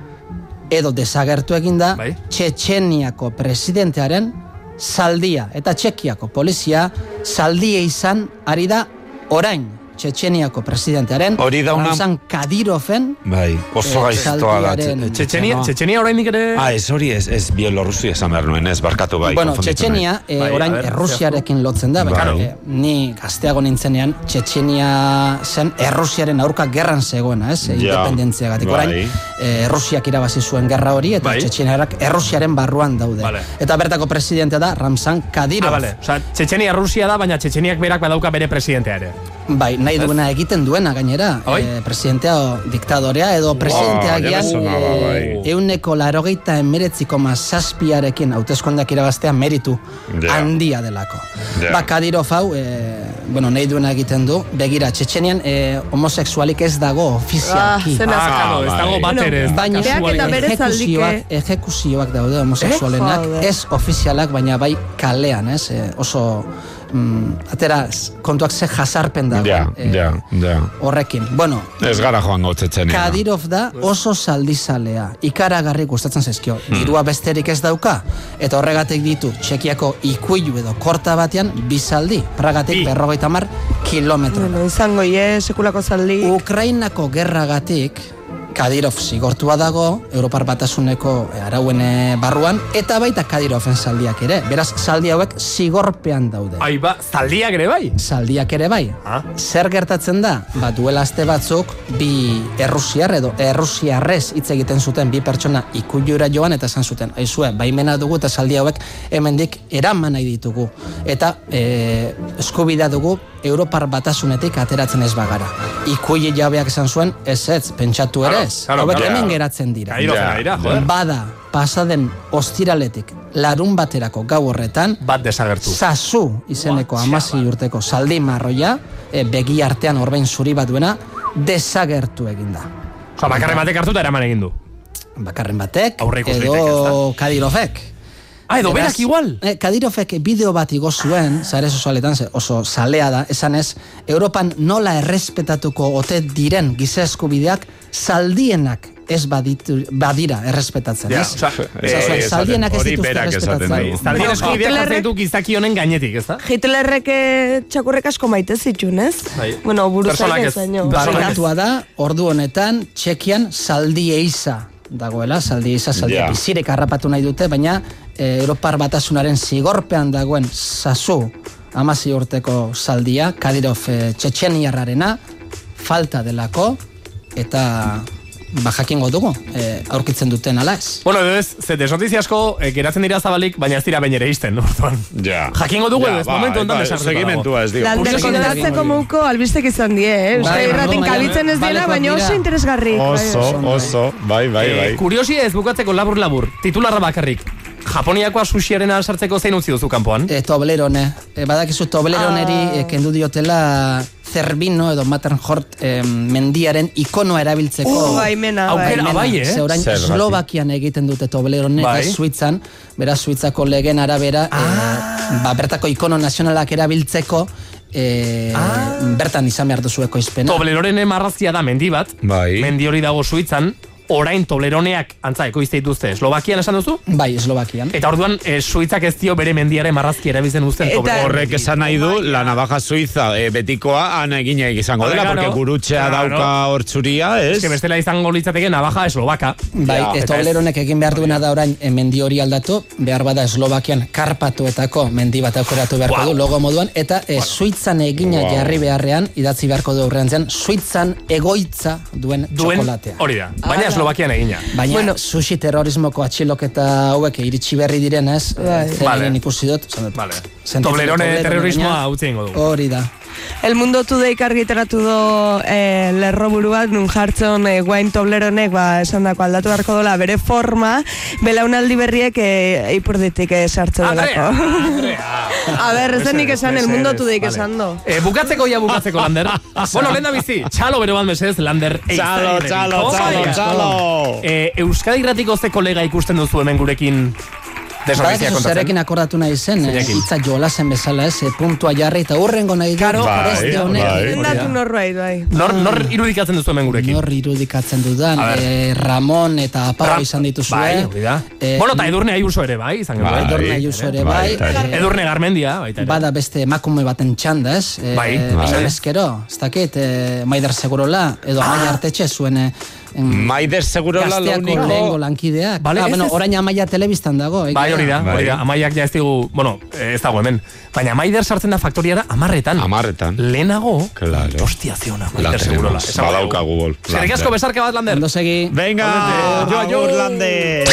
edo desagertu egin da, Bai. Txetxeniako presidentearen saldia. Eta Txekiako polizia saldia izan ari da orain. Txetxeniako presidentearen Hori da una- Ramzan Kadirofen Bai, oso Eh, gaiztoa da. Txetxenia, Txetxenia oraindik ere... Ah, ez hori, ez, ez Bielorrusia esan behar nuen, ez, barkatu bai. bueno, Txetxenia eh, Bai, orain a ber, Errusiarekin lotzen da, Bai. baina eh, ni gazteago nintzenean Txetxenia zen Errusiaren aurka gerran zegoena, ez? Ja, Independentziagatik bai. orain eh, Errusiak irabazi zuen gerra hori eta Bai. Txetxeniarak Errusiaren barruan daude. Vale. Eta bertako presidente da Ramzan Kadyrov. Ah, bale. Osa, Txetxenia Rusia da, baina Txetxeniak berak badauka bere presidentea ere. Bai, nahi duena egiten duena gainera, Bai. eh, presidentea o diktadorea edo presidentea me gian sonaba, bai. euneko larogeita emeretziko zazpiarekin hauteskundeak irabaztea meritu Ja. handia delako. Ja. Ba, Kadirov hau, eh, bueno, nahi duena egiten du, begira, Txetxenian eh, homosexualik ez dago ofizialki. Ah, Ah, ez dago bat ere. Baina ejekuzioak, ejekuzioak daude homosexualenak, Eh, ez ofizialak, baina bai kalean, ez? Eh, oso mm, atera z- kontuak ze jasarpen dago. Ja, ja, ja. Horrekin. Bueno, Ez gara joango txetxenia. Kadirov da oso zaldizalea. Ikaragarri gustatzen zaizkio. Dirua besterik ez dauka. Eta horregatik ditu Txekiako ikuilu edo korta batean bi zaldi. Pragatik Bi. berrogeita mar kilometro. Bueno, izango ie, sekulako zaldi. Ukrainako gerragatik Kadirov zigortua dago, Europar batasuneko arauen eh, barruan, eta baita Kadiroven zaldiak ere. Beraz, zaldi hauek zigorpean daude. Ai, ba, zaldiak ere bai? Zaldiak ere bai. Ah. Zer gertatzen da? Ba, duela aste batzuk, bi errusiar edo errusiarrez hitz egiten zuten bi pertsona ikuilura joan eta esan zuten, aizue, baimena dugu eta zaldi hauek hemendik eraman nahi ditugu. Eta e, eskubidea dugu Europar batasunetik ateratzen ez bagara. Ikuili jabeak esan zuen, ez ez, pentsatu ere ez. Claro, Hauek hemen geratzen dira. Kairo zera dira, joder. Bada, pasaden ostiraletik larun baterako gau horretan, Bat desagertu. Zazu izeneko amasi txabal. urteko zaldi marroia, e, begi artean orbein zuri bat duena, desagertu egin da. Osa, bakarren batek hartuta eraman egin du. Bakarren batek, edo daiteke, Kadirovek. Ah, edo berak igual. Eh, Kadirovek bideo bat igo zuen, zare sozialetan ze- oso zalea da, esan ez, Europan nola errespetatuko ote diren giza eskubideak zaldienak ez baditu, badira errespetatzen, Ja, ez? Esan zuen, eh, zaldienak ez dituzte errespetatzen. du. Zaldien Hitlerrek- jartzen ditu gizaki honen gainetik, ez da? Hitlerrek eh, txakurrek asko maite zituen, ez? Bueno. Pertsonak ez. Barkatua da, ordu honetan, Txekian zaldi eiza dagoela, zaldi eiza, zaldi Ja. bizirek harrapatu nahi dute, baina e, Europar batasunaren zigorpean dagoen zazu amazi urteko zaldia, Kadirov e, Txetxeniarrarena, falta delako, eta ba jakingo dugu, e, aurkitzen duten ala ez. Bueno, edo ez, ze desnotizia asko eh, geratzen dira zabalik, baina ez dira bain ere izten, orduan. Ja. Jakingo dugu edo ez, bai, momentu honetan bai, desarrollatu dago. Segimentua ez Kuriosi egin hori. muko albistek izan die, eh? Euskal Bai, Irratin bai, kabitzen ez dira, baina oso interesgarri. Oso, Bai, oso, bai, bai, Eh, bai. kuriosia ez bukatzeko labur-labur, titularra bakarrik. Japoniakoa sushiarena sartzeko zein utzi duzu kanpoan? E, Toblerone, e, badakizu Tobleroneri e, kendu diotela Zerbino edo Matterhort e, mendiaren ikonoa erabiltzeko Uh, baimena, bai. Aukera, bai, eh? Ze orain Zergatik. Eslovakian egiten dute Toblerone Bai. eta Suitzan, beraz Suitzako legen arabera Ah. e, ba, bertako ikono nazionalak erabiltzeko e, bertan izan behar duzueko izpena. Toblerone marrazkia da mendi bat, Bai. mendi hori dago Suitzan, orain Tobleroneak antza ekoizte dituzte Eslovakian esan duzu? Bai, Eslovakian. Eta orduan e, Suitzak ez dio bere mendiaren marrazki erabiltzen uzten Toblerone. Horrek esan nahi du, la navaja suiza eh, betikoa han eginak izango dela, porque gurutxea Claro. dauka hortzuria, ez? Ez que bestela izango litzateke navaja eslovaka. Bai, Ja. e, Tobleronek egin behar duena da orain e, mendi hori aldatu, behar bada Eslovakian Karpatuetako mendi bat aukeratu beharko Wow. du logo moduan, eta e, Suitzan egina Wow. jarri beharrean, idatzi beharko du aurrean Suitzan egoitza duen, Duen txokolatea. hori da, baina Eslovakian egina. Baina Bueno. sushi terrorismoko atxiloketa hauek iritsi berri direnez, Bai. eh, Vale. CNN ikusi dut. Vale. Toblerone Toblerone, terrorismoa utzi egingo dugu. Hori da. El Mundo Today argitaratu do eh, lerroburu bat, nun jartzen eh, guain tobleronek, ba, esan dako aldatu beharko dola bere forma, belaunaldi berriek eh, ipurditik eh, sartze Andrea, delako. A ber, ez denik esan, El Mundo Today Vale. esan do. Eh, bukatzeko ja bukatzeko, Lander. bueno, lehen da bizi, txalo bero bat mesez, Lander. Txalo, txalo, txalo, txalo. Eh, Euskadi Irratiko ze kolega ikusten duzu hemen gurekin Badakizu kontatzen? zerekin akordatu nahi zen, eh, hitza jolasen bezala ez, eh, puntua jarri eta urrengo nahi du. Bai, foreste honek. bai. Datu norbait, bai. Nor, nor irudikatzen duzu hemen gurekin? Nor irudikatzen dudan, eh, Ramon eta Apau Ram- izan dituzue. Bai, hori da. Eh, bueno, eta Edurne Ayuso ere, bai, izan Bai, Edurne Ayuso ere, bai. bai. Edurne Garmendia, baita ere. Bada beste emakume baten txanda, ez? Bai, bai. esan ezkero, ez dakit, Maider Segurola, edo Ah. Amaia Artetxe zuen... Eh, em, Maider Segurola lo Gazteako único- lehengo lankideak. Bale, ah, bueno, orain Amaia telebistan dago. egia Bai, hori da, da. hori da. Amaiak ja ez digu, bueno, eh, ez dago hemen. Baina Maider sartzen da faktoriara amarretan. Amarretan. Lehenago, Claro. hostia zeona, La Maider segurola. tenemos. Badaukagu bol. Eskerrik asko besarka bat, Lander. Ondo segi. Venga, Agur, agur, Lander.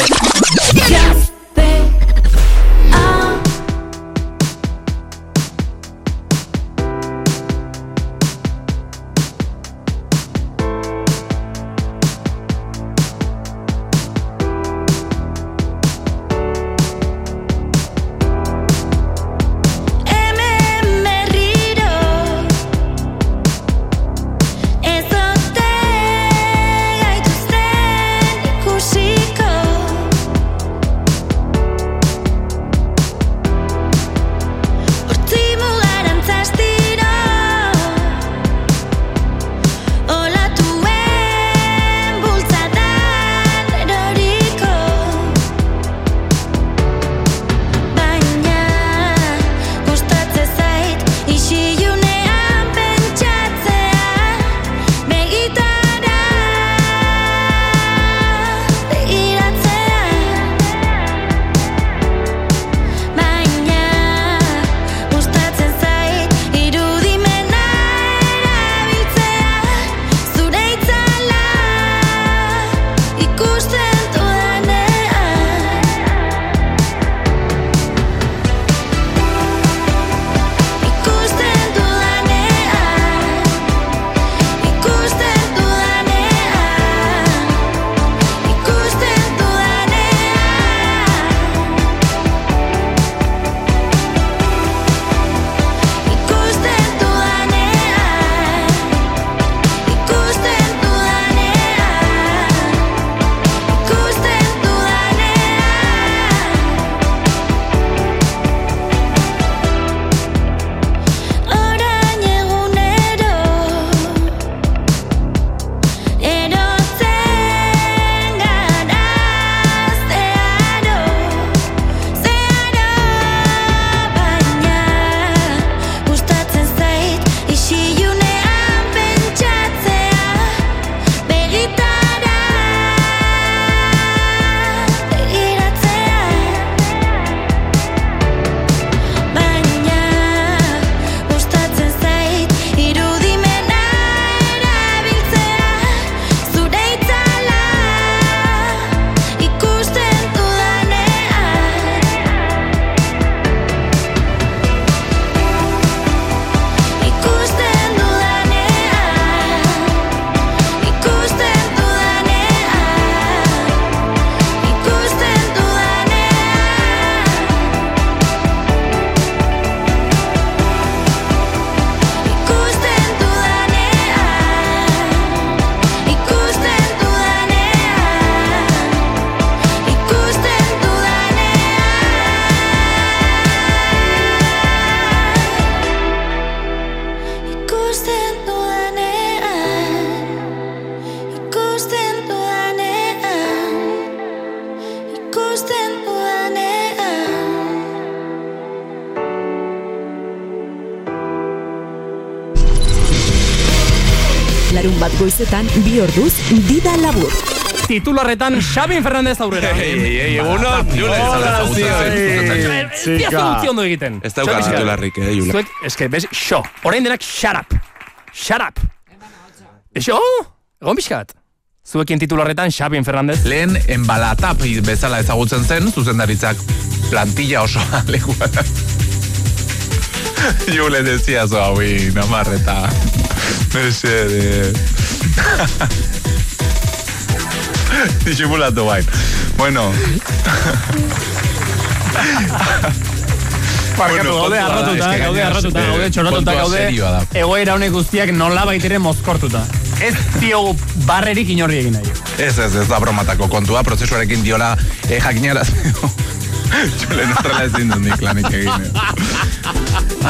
Goizetan, bi orduz, dida labur. Titularretan Xabin Fernandez aurrera. Ei, ei, ei, egunon, Jule, Hola, ezagutzen, zio, ezagutzen. eh, Ez diazu gutxi ondo egiten. Ez dauka titularrik, eh, Jule. Zuek, eske, bez, xo, orain denak shut up. Shut up. Xo, egon pixkat. Zuekin titularretan Xabin Fernandez. Lehen enbalatap bezala ezagutzen zen, zuzendaritzak plantilla oso lekua. Jule decía zo hauin, amarreta. Mesede. Disimulatu bain. Bueno. Barkatu, gaude arrotuta, gaude arrotuta, eh, gaude txorotuta, kontua gaude egoera honek guztiak nola baitere mozkortuta. Ez diogu barrerik inorri egin nahi. Ez, ez, ez da bromatako kontua, prozesuarekin diola eh, jakinara. Jule nostrala ezin dut nik lanik egin. eh.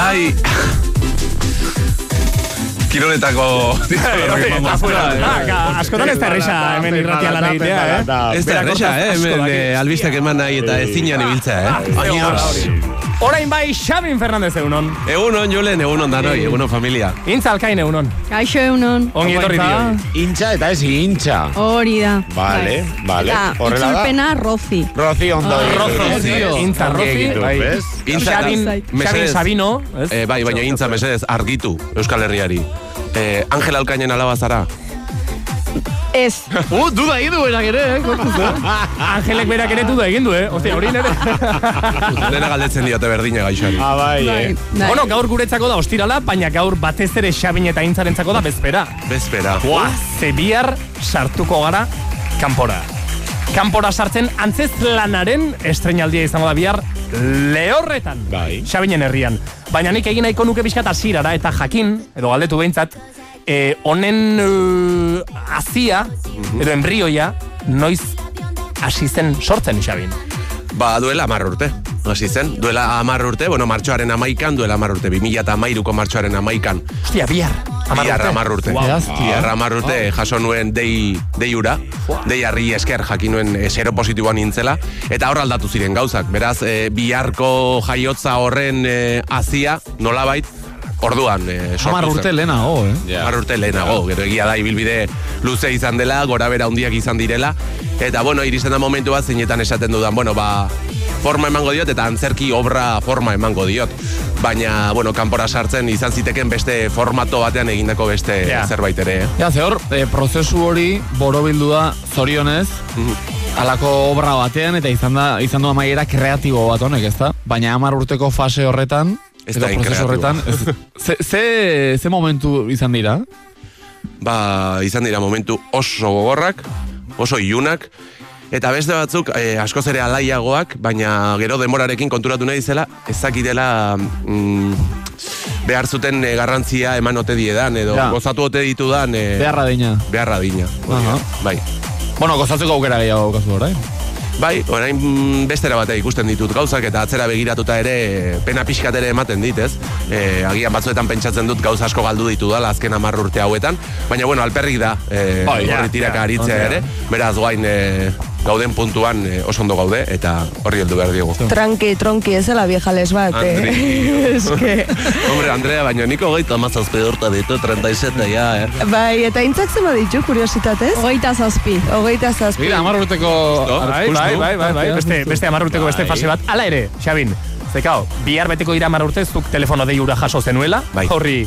Ai. Kiroletako... Eta fuera, eh. Askotan ez da erresa hemen irratia lan egitea, eh? Ez da erresa, eh? Hemen eh, albistak eman nahi eta ezinan ibiltzea, eh? Baina, Orain bai, Xabin Fernandez egunon. Egunon, Julen, egunon danoi, egunon familia. Intza alkain egunon. Kaixo egunon. Ongi etorri dio. Intxa eta ez intxa. Hori da. Vale, vale. Eta, Horrela da. itzulpena Rozi. Rozi ondo. Ah. Rozi, Intza Rozi, bai. bez? Xabin, Sabino? Eh, bai, baina intza mesedez argitu Euskal Herriari. Eh, Angel Alkainen alaba zara. Ez. Uh, duda egin du berak ere, eh? kontuz, eh? Angelek berak ere duda egin du, eh? Ostia, hori nere. Dena galdetzen diote berdina gaixari. Ah, bai, eh. Bueno, gaur guretzako da ostirala, baina gaur batez ere Xabin eta Intzarentzako da bezpera. Bezpera. Buah, ze bihar sartuko gara kanpora. Kanpora sartzen antzez lanaren estrenaldia izango da bihar lehorretan. Bai. Xabinen herrian. Baina nik egin nahiko nuke bizkat hasierara eta jakin, edo galdetu behintzat, eh, honen eh, azia, edo embrioia, noiz hasi zen sortzen Xabin. Ba, duela amar urte. Hasi zen, duela amar urte, bueno, martxoaren amaikan, duela amar urte, 2000 eta amairuko martxoaren amaikan. Hostia, bihar. Amar Bihar amar urte. Wow. Bihar amar urte jaso nuen dei, deiura, dei harri esker jakin nuen eh, zero positiboan nintzela, eta hor aldatu ziren gauzak. Beraz, eh, biharko jaiotza horren eh, azia, nolabait, orduan eh, sortu Hamar urte lehenago, eh? Hamar urte lehenago, gero egia da ibilbide luze izan dela, gora bera handiak izan direla, eta bueno, iristen da momentu bat zeinetan esaten dudan, bueno, ba, forma emango diot, eta antzerki obra forma emango diot. Baina, bueno, kanpora sartzen izan ziteken beste formato batean egindako beste Ja. zerbait ere, eh? Ja, ze hor, eh, prozesu hori borobildu da zorionez, alako obra batean, eta izan da izan du amaiera kreatibo bat honek, ezta? Baina hamar urteko fase horretan, Ez da prozesu horretan, ze, ze, ze momentu izan dira? Ba, izan dira momentu oso gogorrak, oso ilunak, eta beste batzuk eh, askoz ere alaiagoak, baina gero demorarekin konturatu nahi zela, ezakitela mm, behar zuten eh, garrantzia eman ote diedan, edo Ja. gozatu ote ditudan... Eh, Beharra dina. Beharra dina. Aha. Bai. Bueno, gozatzeko aukera gehiago kasu orain. Bai, orain bestera batea ikusten ditut gauzak eta atzera begiratuta ere eh, pena pixkat ere ematen dit, ez? E, agian batzuetan pentsatzen dut gauza asko galdu ditu dala azken hamar urte hauetan, baina bueno, alperrik da e, Bai, ja, horri tiraka ja, aritzea ondo, ere, beraz guain e, gauden puntuan e, oso ondo gaude eta horri heldu behar diogu. Tranqui, tronqui, ez la vieja les bat, eh? es que... Hombre, Andrea, baina niko gehieta mazazpe urte ditu, 37 ja, eh? Bai, eta intzak zema ditu, kuriositatez? Hogeita zazpi. Hogeita zazpi. Mira, urteko... Bai, bai, bai, bai, bai, beste, beste amar urteko beste fase bat. Hala ere, Xabin, zekao, bihar beteko dira amar urte, zuk telefono deiura jaso zenuela, horri,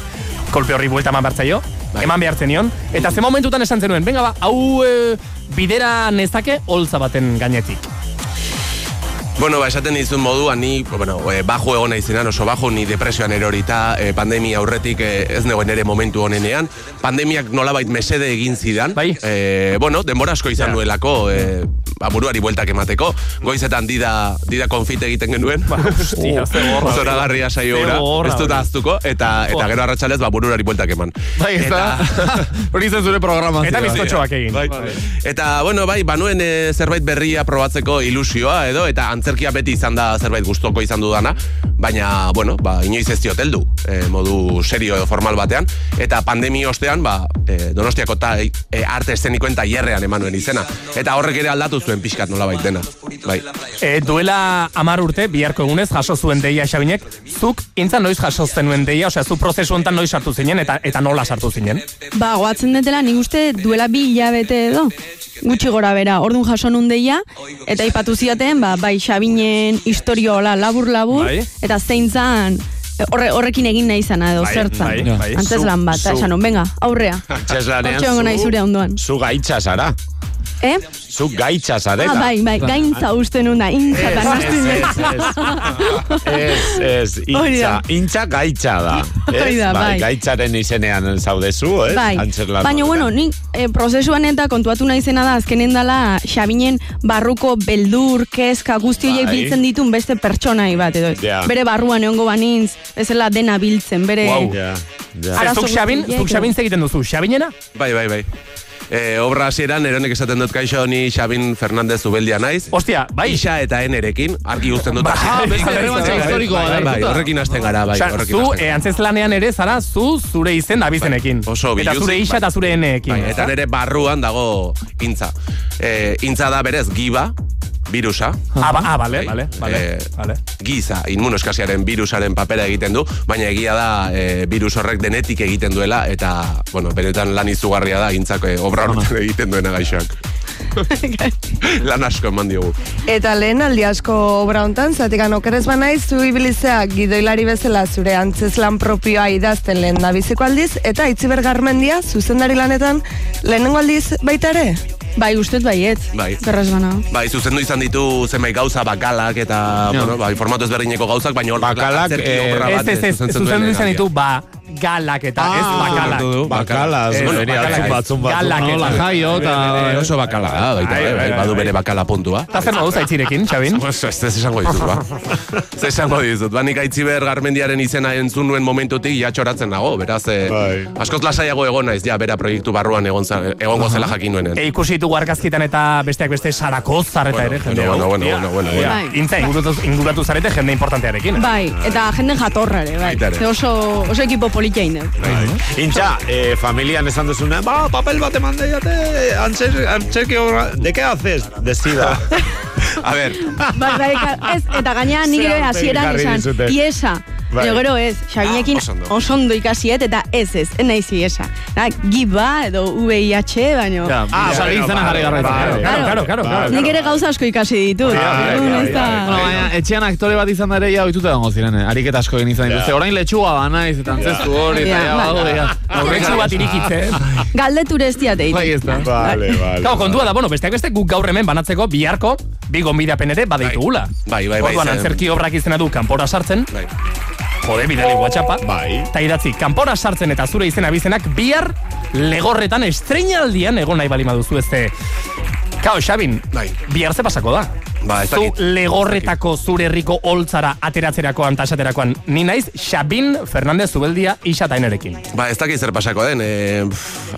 kolpe horri buelta eman bartzaio, eman behar zenion, eta ze momentutan esan zenuen, venga ba, hau e, bidera nezake holtza baten gainetik. Bueno, ba, esaten dizun moduan, ni, bueno, e, bajo egon naizenan, oso bajo, ni depresioan erorita, e, pandemia aurretik e, ez negoen ere momentu honenean. Pandemiak nolabait mesede egin zidan. Bai. E, bueno, denbora asko izan nuelako, e, ba, buruari bueltak emateko. Goizetan dida, dida konfite egiten genuen. Ba, hostia, ze gorra. Zoragarria saio ez dut hori. ahaztuko, eta, eta gero arratsalez ba, buruari bueltak eman. Bai, ez da. Hori izan zure programa. Eta bizkotxoak egin. Bai. Eta, bueno, bai, banuen e, zerbait berria probatzeko ilusioa, edo, eta antzerkia beti izan da zerbait gustoko izan dudana, baina, bueno, ba, inoiz ez diot heldu, e, modu serio edo formal batean, eta pandemi ostean, ba, e, donostiako ta, e, arte eszenikoen tailerrean emanuen izena. Eta horrek ere aldatu zuen pixkat nola dena. Bai. E, duela amar urte, biharko egunez, jaso zuen deia Xabinek, zuk intzan noiz jaso zenuen deia, osea, zu prozesu honetan noiz sartu zinen, eta eta nola sartu zinen? Ba, goatzen detela, nik uste duela bi hilabete edo. Gutxi gora bera, ordun jaso nun deia, eta ipatu ziaten, ba, bai Xabinen historiola labur-labur, Bai. eta zein zan, horre, horrekin egin nahi zana edo Bai, zertzan. bai, bai. Antes Zu- lan bat, eta zu- esan venga, aurrea. Egongo nahi zure ondoan. Zu gaitza zara. Eh? Zuk gaitza zarela. Ah, bai, bai, gaintza uste nuna, intza eta nastu ez, Ez, ez, intza, da. intza gaitza da. Ez? Da, bai. Gaitzaren izenean zaudezu, ez? Bai, baina bueno, nik eh, prozesuan eta kontuatu naizena da azkenen dala Xabinen barruko beldur, kezka, guzti horiek Bai. biltzen ditun beste pertsonai bat edo. Ja. Bere barruan egongo banintz, bezala dena biltzen, bere... Wow. Ja, ja. Zuk Xabin, zuk Xabin egiten duzu, Xabinena? Bai, bai, bai. E, obra hasieran eronek esaten dut kaixo ni Xabin Fernandez Ubeldia naiz. Ostia, bai. Ixa eta enerekin, argi uzten dut. Ah, beste errebantza historikoa da. Bai, bai, horrekin hasten gara, bai, horrekin zu, hasten eh, antzezlanean ere, zara, zu zure izen abizenekin. Oso Eta biluzik, zure isa bai. eta zure eneekin. Bai, eta nere barruan dago intza. E, intza da berez, giba, virusa. Ah, ba, ah, bale, bale, bale, Eh, bale. Giza, inmunoskasiaren virusaren papera egiten du, baina egia da e, virus horrek denetik egiten duela, eta, bueno, benetan lan izugarria da, intzak e, obra horretan egiten duena gaixoak. lan asko eman diogu. Eta lehen aldi asko obra hontan, zatikan okerez banaiz, zu ibilizea gidoilari bezala zure antzeslan propioa idazten lehen da biziko aldiz, eta itziber garmendia zuzendari lanetan lehenengo aldiz baita ere? Bai, ustez baiet. Bai. Berraz bana. Bai, zuzendu izan ditu zenbait gauza bakalak eta, bueno, bai, formatu ezberdineko gauzak, baina hor Bakalak, eh, Ez, bat ez, ez, zuzentzen zuzendu izan ditu, ba, galak eta ez bakalak. Bakalaz, Ez, bueno, bakalak batzun batzun. Galak No, eta- la jaio eta... Eh, oso bakala da, baita, Bai, bai, bai, bai, bai, badu bere bakala puntua. Eta zer moduz aitzirekin, Xabin? Ez ez esango dizut, ba. Ez esango dizut. Ba, nik aitziber garmendiaren izena entzun nuen momentutik jatxoratzen nago, beraz, eh, askoz lasaiago egon naiz, ja, bera proiektu barruan egon, za- egongo zela jakin nuenen. E ikusi ditugu argazkitan eta besteak beste Sarakozar eta Bueno, ere jende bueno, bueno, Ia, bueno, bueno, ia. bueno. Intza inguratu, inguratu zarete jende importantearekin. Bai, eta jenden jatorra ere, bai. Baita ere. Ze oso, oso ekipo politia ine. Intza, eh, familian esan duzuna, ba, papel bat eman deiate, antzer, antzerki obra, de qué haces? De sida. A ver, Bai, bai, ka- ez, eta gainean Ze hasieran esan, iesa. Bai. Baina gero ez, Xabinekin Ah, oso ondo. oso ondo ikasiet, eta ez ez, ez naiz iesa. Da, giba edo VIH, baino... Ja, Ah, sari bueno, izena jarri garraitzen. Claro, claro, claro. Nik ere gauza asko ikasi ditut. Bai, bai, bai, ez da- bai, baina, etxean aktore bat izan da ere ja ohituta egongo ziren, eh? ariketa asko egin izan dituzte. Orain letxua ba naiz eta antzestu hori eta Ja, badaude ja. Aurretxu bat irikitze. Galdeture ez diate Bai, ez da. Vale, vale. Claro, kontua da, bueno, besteak beste guk gaur hemen banatzeko biharko, bi gonbidapen ere badeitugula. Bai, bai, bai, Orduan antzerki obrak izena du kanpora sartzen, bai. Jode, bidali WhatsAppa. Bai. Eta idatzi, kanpora sartzen eta zure izena bizenak bihar legorretan estreinaldian egon nahi bali maduzu ezte. Kao, Xabin, Bai. bihar ze pasako da? Ba, ez Zu dakit. legorretako zure herriko holtzara ateratzerakoan eta esaterakoan. Ni naiz Xabin Fernandez Zubeldia isa eta enerekin. Ba, ez dakit zer pasako den, e,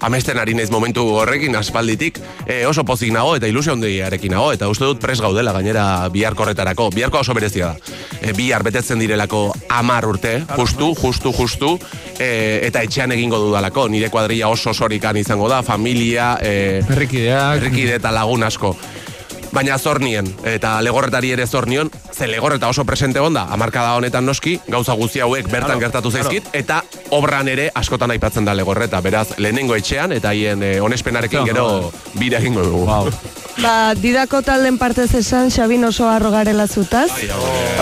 amesten ari naiz momentu horrekin aspalditik, e, oso pozik nago eta ilusio handiarekin nago, eta uste dut pres gaudela gainera biharko horretarako. Biharko oso berezia da. E, bihar betetzen direlako amar urte, justu, justu, justu, e, eta etxean egingo dudalako. Nire kuadrilla oso sorikan izango da, familia, e, Herrikideak. herrikide eta lagun asko. Baina zor nien, eta legorretari ere zor nion, ze legorreta oso presente onda, amarkada honetan noski, gauza guzti hauek bertan gertatu zaizkit, eta obran ere askotan aipatzen da legorreta, beraz, lehenengo etxean, eta haien eh, onespenarekin gero bira egingo dugu. Wow. Ba, didako talden partez esan, Xabin oso harro garela zutaz.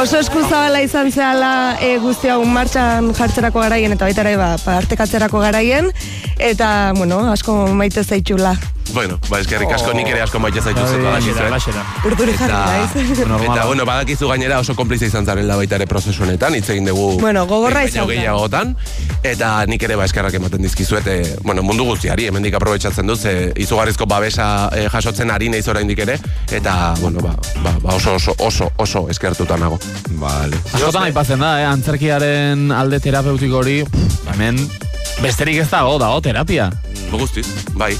Oso eskuzabala izan zehala e, guzti hau martxan jartzerako garaien, eta baita ere ba, partekatzerako garaien, eta, bueno, asko maite zaitxula. Bueno, ba, eskerrik asko nik ere asko maite zaituzet badakizu, eh? Alaxera. Urduri jarri naiz. Eta, bueno, badakizu gainera oso konplize izan zarela baita ere prozesu honetan, hitz egin dugu Bueno, gogorra behin izan gehiagotan, eta nik ere ba eskerrak ematen dizkizuet, e, bueno, mundu guztiari, hemendik aprobetsatzen dut, ze izugarrizko babesa e, jasotzen ari naiz oraindik ere, eta, bueno, ba, ba, ba oso, oso, oso, oso eskertuta nago. Vale. Askotan aipatzen da, eh? antzerkiaren alde terapeutiko hori, hemen besterik ez dago, dago terapia. Guztiz, bai.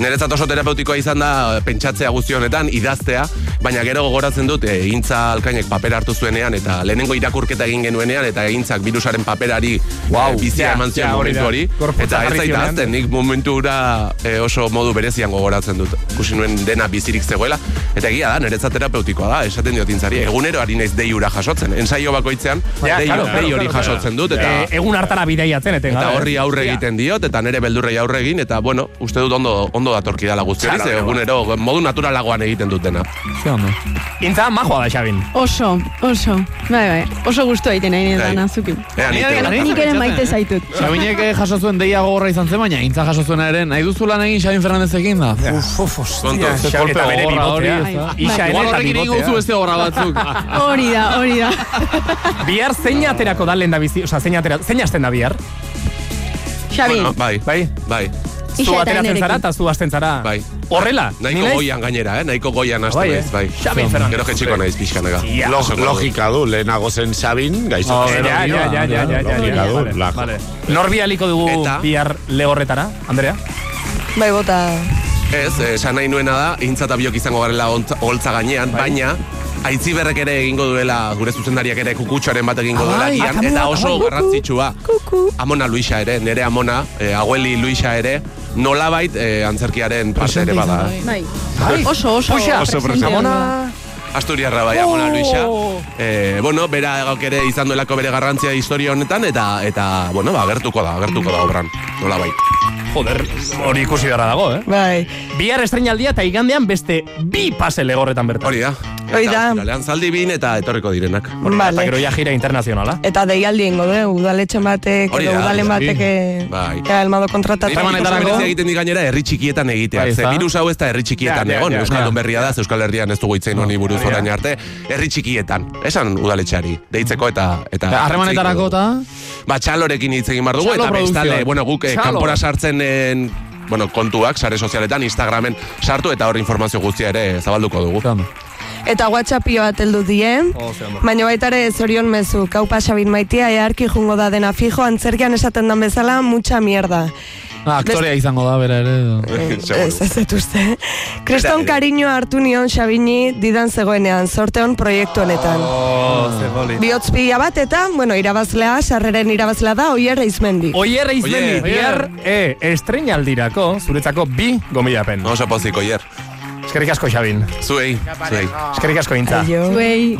Niretzat oso terapeutikoa izan da eh, pentsatzea guzti honetan, idaztea, baina gero gogoratzen dut, e, egintza alkainek paper hartu zuenean, eta lehenengo irakurketa egin genuenean, eta egintzak virusaren paperari wow, bizia ja, eman zion hori momentu hori. Eta ez zaita nik momentu hura e, oso modu berezian gogoratzen dut. Kusi nuen dena bizirik zegoela, eta egia da, niretzat terapeutikoa da, esaten diot intzari, egunero ari naiz dei hura jasotzen, ensaio bakoitzean, Ja, dei, claro, dei claro, hori claro, jasotzen dut, eta... Eh, egun hartara bideiatzen, eten Eta horri aurre egiten diot, eta nire beldurrei aurre egin, eta bueno, uste dut ondo, ondo datorki dala guzti hori, Claro, ze egunero modu naturalagoan egiten dut dena. Ja, ondo. Intza, majoa da, Xabin. Oso, oso. Bai, bai. Oso gustu egiten nahi Bai. netan azuki. Ea, ni te- Nik ere maite zaitut. Xabinek eh, jaso zuen deia gogorra izan zen, baina intza jaso zuena ere, nahi duzu lan egin Xabin Fernandezekin da. Uf, uf, ze Xabi kolpe eta bere bibotea. Ixa ere eta bibotea. beste gogorra batzuk. Hori da, hori da. Bihar zein aterako da lehen da bizi, oza, zein atera, zein hasten da bihar? Xabi, Bueno, bai, Bai? bai. Zu ateratzen zara eta zu hasten zara. Bai. Horrela? Nahiko goian gainera, eh? Nahiko goian hasten Bai, eh? naiz, bai. Xabi Fernandez. Gero jetxiko naiz pixkanaka. Logika du, lehenago zen Sabin, gaixo. Oh, ja, ja, ja, ja, ja, ja, vale, lako. vale. Nor bialiko dugu bihar lehorretara, Andrea? Bai, bota. Ez, esan nahi nuena da, intza eta biok izango garela holtza gainean, baina Aitziberrek ere egingo duela, gure zuzendariak ere kukutxoaren bat egingo duela Ai, gian, akamua, eta oso garrantzitsua. Amona Luisa ere, nere Amona, eh, abueli Luisa ere, nolabait eh, antzerkiaren parte ere bada. eh. bai. Bai. Oso, oso. Puxa, Oso presente. Amona... Asturiarra bai, Amona Luisa. Eh, bueno, bera gauk ere izan duelako bere garrantzia historia honetan, eta, eta bueno, ba, agertuko da, agertuko da obran, nolabait. Joder, hori ikusi beharra dago, eh? Bai. Bihar estreinaldia eta igandean beste bi pase legorretan bertan. Hori da. Hori da. Ostiralean zaldi bin eta etorriko direnak. Hori da, eta Vale. gero ja gira internazionala. Eta deialdi ingo du, udaletxen batek, edo da, udalen da. batek, eh, Bai. elmado kontratatu. Harremanetarako egiten di gainera herri txikietan egitea. Bai, Ze virus hau ez da herri txikietan egon. ja, Euskaldun ja. berria da, Euskal Herrian ez dugu itzen honi buruz orain arte. Herri txikietan. Esan udaletxeari. Deitzeko eta... eta Harremanetarako eta... Ba, txalorekin hitz egin behar dugu, eta bestale, bueno, guk eh, kanpora sartzen en, bueno, kontuak, sare sozialetan, Instagramen sartu eta hor informazio guztia ere zabalduko dugu. Eta whatsappio bat heldu die, Oh, baina baita ere zorion mezu, kaupa Sabin maitia, earki jungo da dena fijo, antzerkian esaten dan bezala, mucha mierda. Ah, aktorea izango da, bera ere. edo. Ez, ez dut uste. Kriston kariño hartu nion Xabini didan zegoenean, sorte hon proiektu honetan. Oh, ze boli. Bihotz pila bat eta, bueno, irabazlea, sarreren irabazlea da, oier eizmendi. Oier eizmendi, Oier. e, estreinaldirako, zuretzako bi gomilapen. Oso pozik, oier. Eskerrik asko, Xabin. Zuei, zuei. Eskerrik asko, Intza. Aio. Zuei.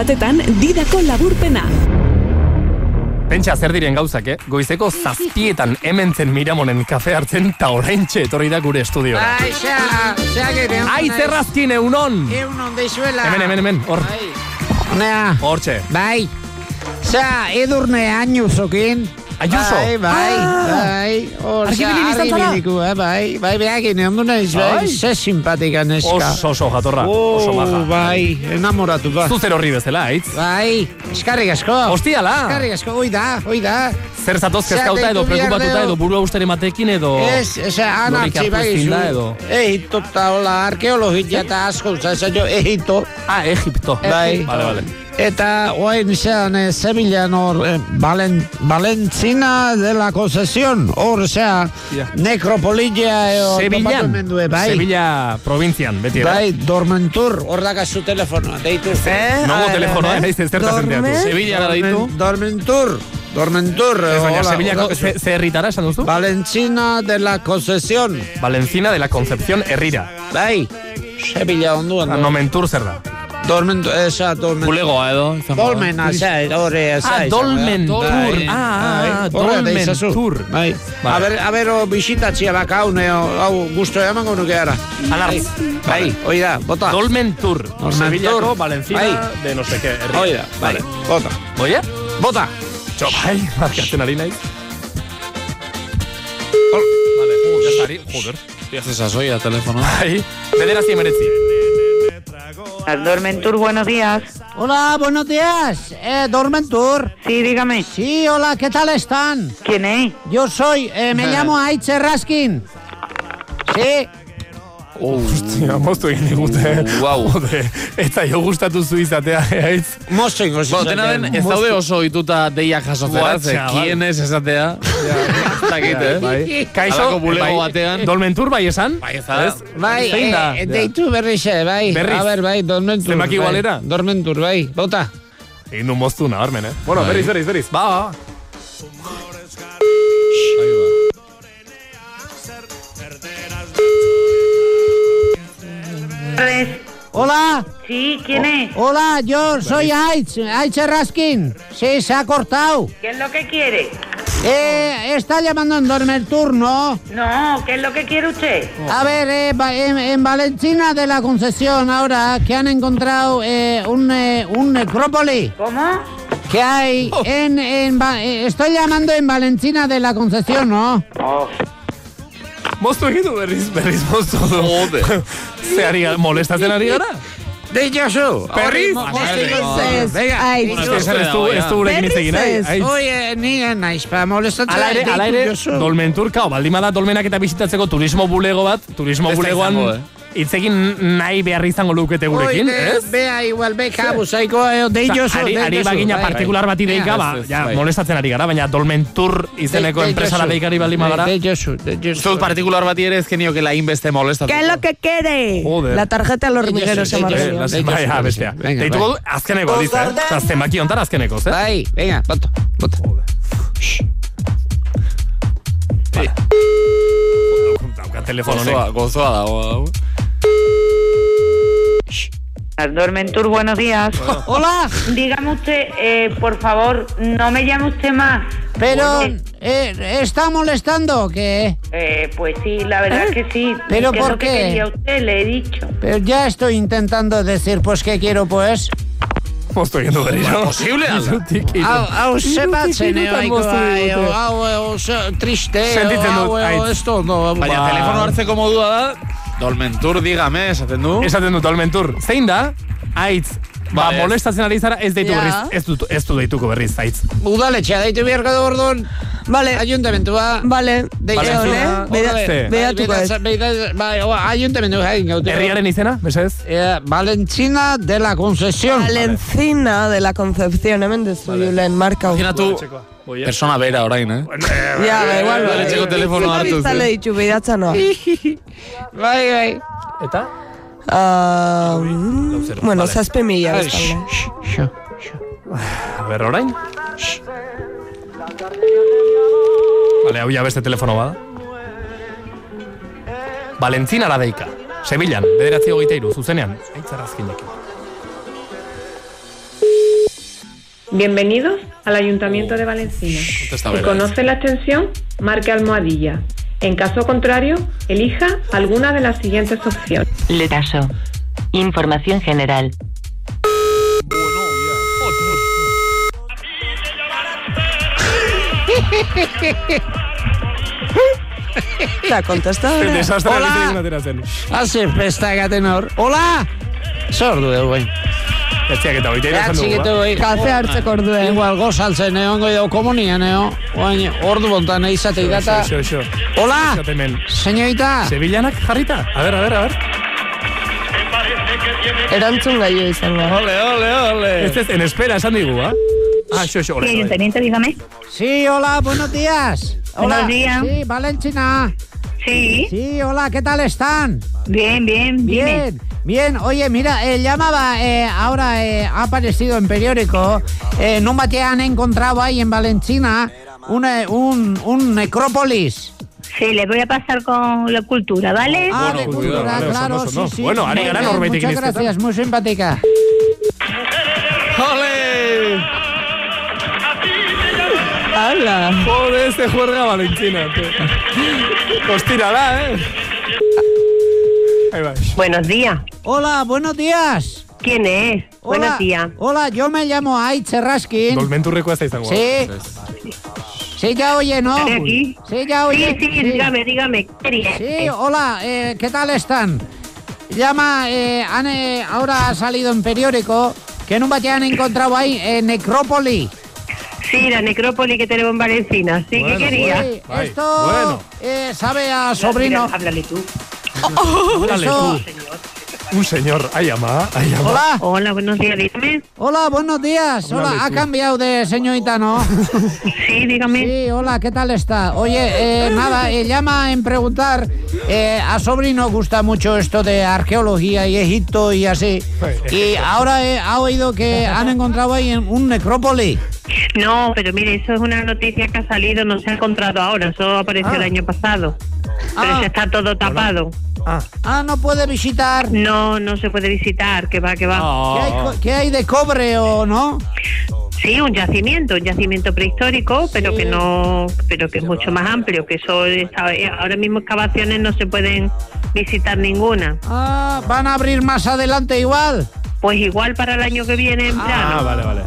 Batetan didako laburpena. Pentsa zer diren gauzak, eh? Goizeko zazpietan hementzen miramonen kafe hartzen ta oraintxe etorri da gure estudiora. Bai, xa, xa gire. Ai, zerrazkin eunon! Eunon deixuela. Hemen, hemen, hemen, hor. Honea. Hortxe. Bai. Za, edurne añuzokin. Ayuso? Bai, bai, Ah. bai. Hor, Argi za, bilin izan zara? biliku, eh, bai. Bai, behakin, ondo naiz, bai. Ai. Ze simpatika neska. Oso, oso jatorra, Oh, oso maja. bai, enamoratu, ba. Zu zer horri bezala, aitz? Bai, eskarrik asko. Hostiala! Eskarrik asko, oi da, oi da. Zer zatoz kezkauta edo, preokupatuta deu. edo, burua usten ematekin edo... Ez, eze, anartzi Lorik bai edo. Egipto eta hola, arkeologia eta asko, zaza jo, Egipto. Ah, Egipto. Bai. Vale, vale. Eta oain zean eh, Sevillan hor eh, Valen, Valentzina de la Concesión hor zea nekropoligia eo Sevillan. topatu hemen due, bai. Sevilla provintzian, beti, ere. Bai, Dormentur, hor dakazu telefonoa, deitu. Eh? Nogo telefonoa, eh, naiz ez zertaz enteatu. Sevillara deitu. Dormentur, Dormentur. Ez baina, Sevillako ze, ze herritara esan duzu? Valentzina de la Concesión. Valencina de la Concepción herrira. Bai, Sevilla onduan. Ah, Nomentur zer da? Dormentur, esa, Dormentur. Bulegoa edo. izan bada. Dolmena, zea, hori, zea. Ah, Dolmentur. Bai, Ah, ah, bai, horrela deizazu. Dolmentur. Bai. A ber, a ber, o, bisitatzia baka hau, hau, gusto emango nuke ara. Alartz. Bai, hoi da, bota. Dolmentur. Dolmentur. Sevillako Valencina Bai. de no sé qué. herria. Hoi da, bai, bota. Oie? Bota. Txo, bai, markatzen ari naiz. Vale, sari, joder. Ya se sasoia telefono. Bai, bederatzi emeretzi. Dormentur, buenos días. Hola, buenos días. Eh, Dormentur. Sí, dígame. Sí, hola, ¿qué tal están? ¿Quién es? Yo soy, eh, me llamo Aitze Raskin. Sí. Hostia, moztu egin digute. Wow. Jode, eta jo gustatu zu izatea, aitz. Mosto ingo Bueno, dena den, ez daude oso ohituta deiak jasotzera, ze chaval. kien ez esatea. Ez dakit, eh? Bai. Kaixo, Halako bulego bai, batean. Dolmentur bai esan? Bai, ez da. Bai, da? eh, deitu berriz, eh, bai. Berriz? A ber, bai, Dormentur. Zenbaki bai. igualera? Dormentur, bai, bota. Egin du moztu nabarmen, eh? Bueno, Bai. berriz, berriz, berriz. Ba, ba. Hola. Sí, ¿quién es? Hola, yo soy Aitz, Aitze Raskin. Sí, se ha cortado. ¿Qué es lo que quiere? Eh, está llamando en Dormentur, ¿no? No, ¿qué es lo que quiere usted? A ver, eh, en, en Valentina de la Concesión ahora que han encontrado eh, un, eh, un necrópoli. ¿Cómo? Que hay en, en Va- eh, estoy llamando en Valentina de la Concesión, ¿no? Moztu egin du berriz, berriz moztu du. Jode. Ze ari molestatzen ari gara? Deitxosu. Berriz? Venga, Bueno, ez ez du, ez du gurekin hitz egin nahi. Aitz. Oye, ni naiz, pa molestatzen. Ala ere, ala ere, Josu. Dolmentur, kao, baldin bada dolmenak eta bizitatzeko turismo bulego bat, turismo bulegoan egin nahi behar izango lukete gurekin, Oide, ez? Bea, igual, beka, buzaiko, eh, deitxosu. Osa, ari, ari bagina partikular bati deika, ba, Ez, ez, ja, bai. molestatzen ari gara, baina dolmentur izeneko De- enpresara deitxosu. deikari baldin bagara. Deitxosu, deitxosu. Zut partikular bati ere ezkenio que la inbeste molestatu. ¿Qué es lo que quiere? Joder. La tarjeta de los hormigueros se llama. Eh, las- bai, ah, bestea. Deituko bai. du, azkeneko diz, eh? Osa, zenbaki hontar azkeneko, eh? Bai, venga, bota, bota. Dauka telefono Gozoa, honek. gozoa dago. Hau. Dormentur, buenos días. Hola. Dígame usted, eh, por favor, no me llame usted más. Pero, Eh, eh, ¿está molestando o qué? eh, pues sí, la verdad que sí. ¿Pero ¿Qué es por que qué? quería usted? Le he dicho. Pero ya estoy intentando decir, pues, ¿qué quiero, pues? Moztu egin du berriro. Posible, ala? Hau, hau Hirutik eh, hirutan moztu digute. hau, ze- triste, hau, hau, esto, no, Baina Ba- telefono hartzeko modua da, Dolmentur, dígame, esaten du. Esaten dut dolmentur. Zein da? Aitz. Ba, molestatzen ari zara, ez deitu berriz. Ez du, ez du deituko berriz, aitz. Udaletxea, daitu beharko du orduan. Vale. Ayuntamentua. Vale. Valentzina, Vale. Beda- Ze? Behatuko ez. Bai, ayuntamentu jain gaute. Herriaren izena, mesedez? Eh, Valentzina de la Concesión. Valencina de la Concepción, hemen dezu julen marka. Imaginatu, persona bera orain, eh? Ja, ba, igual. Bale, txeko telefono hartu. Biztale ditu, bidatza noa. Bai, bai. Eta? Ah, mm, zero, bueno, vale. zazpi mila Ai, biztale. sh- sh- A ber, orain? Vale, hau ja beste telefono bada. Valentzina la deika. Sevillan, bederatzi hogeita iru, zuzenean. Aitzarrazkinekin. Bienvenidos al Ayuntamiento de Valencina. Contesta Si Vera. conoce la extensión, marque almohadilla. En caso contrario, elija alguna de las siguientes opciones. Le paso. Información general. La contestadora. El desastre Hola. egiten atera zen. Hola! Zer du Etziak eta hoite esan dugu, ba? Kafe hartzeko orduen. Igual gozaltzen, egongo edo komunian, eo. Oain, ordu bontan eizatik data. Xo, xo, xo. Hola! Señorita! Sevillanak jarrita? A ver, a ver, a ver. Erantzun gaio izango. Ole, ole, ole. Este es en espera, esan digu, ba? Ah, xo, xo, ole. Ayuntamiento, dígame. Sí, hola, buenos días. Hola. Buenos días. Sí, Valentina. Sí. Sí, hola, ¿qué tal están? Bien, bien, dime. Bien, bien. Oye, mira, eh, llamaba, eh, ahora eh, ha aparecido en periódico, eh, en un bate han encontrado ahí en Valentina un, eh, un, un necrópolis. Sí, le voy a pasar con la cultura, ¿vale? Ah, de cultura, claro, sí, sí. Bueno, gara bien, norbaitek Muchas izketan. gracias, muy simpática. ¡Ole! ¡Hala! Joder, se juerga Valentina. tío. Pues tírala, ¿eh? Buenos días. Hola, buenos días. ¿Quién es? Hola, Buenos días. Hola, yo me llamo Aitz Raskin. Dolmenturreko ez da izango. Sí. Sí, ya oye, ¿no? ¿Estoy aquí? Sí, ya oye. Sí, sí, dígame, dígame. Sí, hola, eh, ¿qué tal están? Llama, eh, han, eh, ahora ha salido en periódico que en un han encontrado ahí eh, necrópoli. Sí, la necrópolis que tenemos en Valencina. Sí, ¿qué quería? Sí, esto eh, sabe a sobrino. Háblale tú. Oh, oh. Dale, tú. Un señor, ha llamado, ha llamado. Hola. Hola, buenos días, dígame. Hola, buenos días. Hola, ha cambiado de señorita, ¿no? Sí, dígame. Sí, hola, ¿qué tal está? Oye, eh, nada, eh, llama en preguntar. eh, a sobrino gusta mucho esto de arqueología y Egipto y así. Y ahora eh, ha oído que han encontrado ahí en un necrópolis. No, pero mire, eso es una noticia que ha salido, no se ha encontrado ahora, eso apareció Ah. el año pasado. Pero Ah. ya está todo tapado. Ah, no puede visitar. No, no se puede visitar, que va, que va. ¿Qué hay, co- qué hay de cobre o no? Sí, un yacimiento, un yacimiento prehistórico, pero que no, pero que es mucho más amplio, que eso está- eh, ahora mismo excavaciones no se pueden visitar ninguna. Ah, van a abrir más adelante igual. Pues igual para el año que viene en verano. Ah, vale, vale.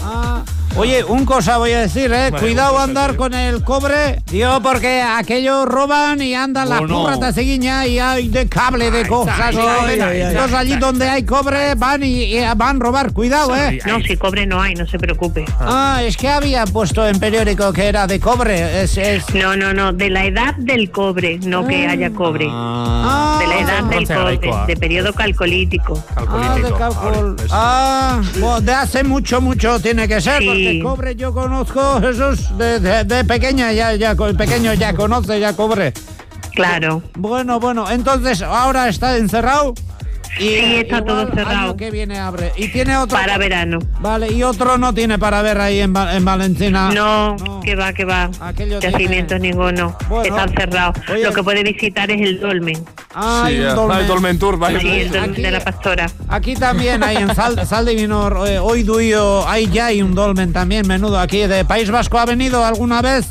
Oye, un cosa voy a decir, ¿eh? Vale, Cuidado andar con el cobre, tío, porque aquellos roban y andan las Oh, no. curras de ceguiña y hay de cable de cosas. ay, y ay, cosas. ay, ay, Entonces allí donde hay cobre van y, y van a robar. Cuidado, ¿eh? No, si cobre no hay, no se preocupe. Ah, es que había puesto en periódico que era de cobre. Es, es... No, no, no, de la edad del cobre, no que haya cobre. Ah, de la edad del cobre, de periodo calcolítico. Ah, de. Ah, bueno, de hace mucho, mucho tiene que ser, Sí. Cobre yo conozco esos de, de, de pequeña, ya, ya, pequeño ya conoce, ya cobre. Claro. Bueno, bueno, entonces ahora está encerrado. Y Sí, está igual todo cerrado. año que viene abre. Y tiene otro. Para verano. Vale, y otro no tiene para ver ahí en, en Valentina. No, que va, que va. Aquello Yacimientos ninguno. Bueno. Están cerrados. Oye. Lo que puede visitar es el dolmen. Ah, Sí, hay un ya. dolmen. Ah, el Dolmen Tour, vale. Sí, el dolmen Aquí- de la pastora. Aquí también hay en Sal, Sal de Vinor, eh, hoy duyo, hay ya hay un dolmen también, menudo. Aquí de País Vasco ha venido alguna vez.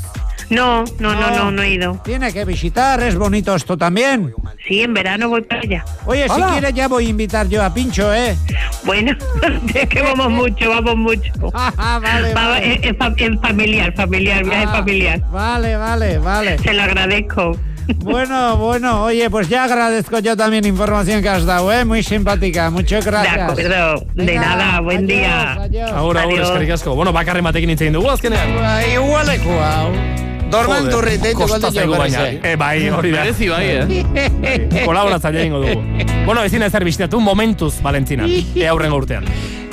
No, no, no, no, no he ido. Tiene que visitar, es bonito esto también. Sí, en verano voy para allá. Oye, si quieres ya voy a invitar yo a Pincho, ¿eh? Bueno, es que vamos mucho, vamos mucho. Ah, vale, vale. Es, es fa- es familiar, familiar, viaje Ah, familiar. Vale, vale, vale. Se lo agradezco. Bueno, bueno, oye, pues ya agradezco yo también información que has dado, ¿eh? Muy simpática, muchas gracias. De acuerdo, de Venga, nada, buen adiós, día. adiós. Agur, Adiós. eskerrik asko. Bueno, bakarren batekin hitz egin dugu azkenean. Igualeko hau. Kosta galde zaigu jo baina. eh. Eh, bai, hori da. Merezi bai, eh? Kolaboratzaile egingo dugu. Bueno, ezin ezer bisitatu momentuz Valentzinan. E aurrengo urtean.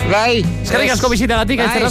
Bai. Eskerrik asko bisitagatik, Bai,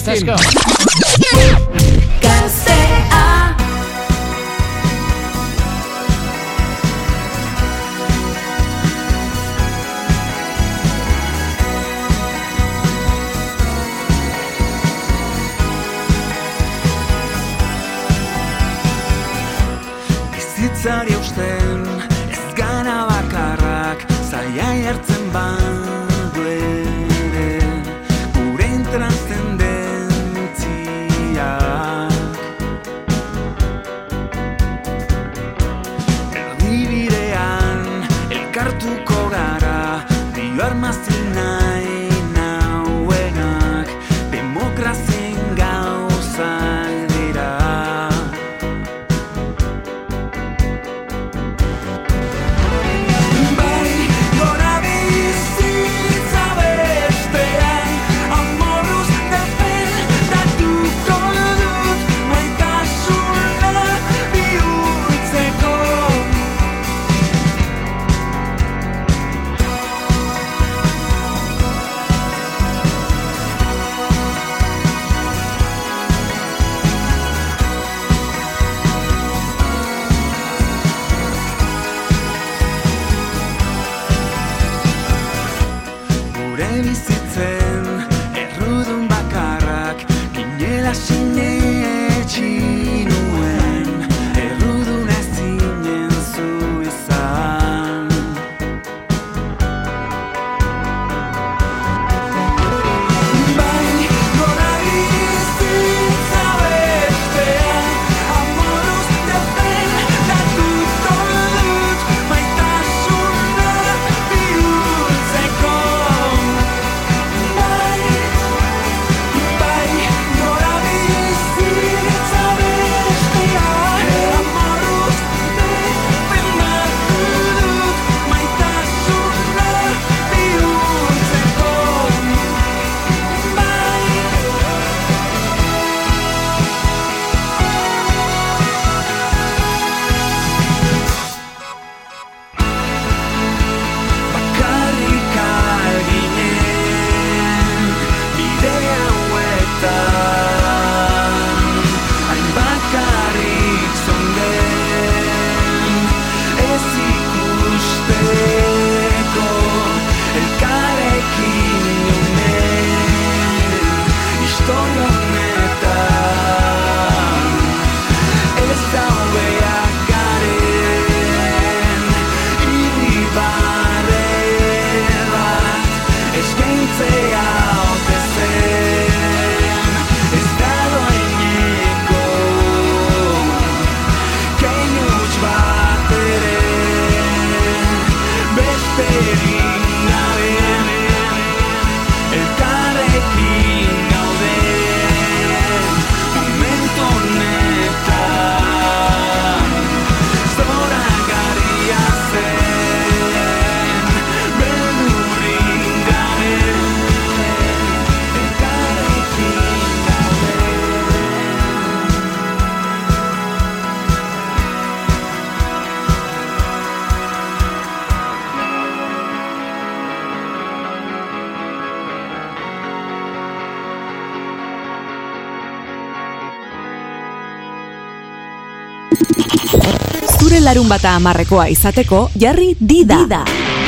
larun bata amarrekoa izateko, jarri dida. dida.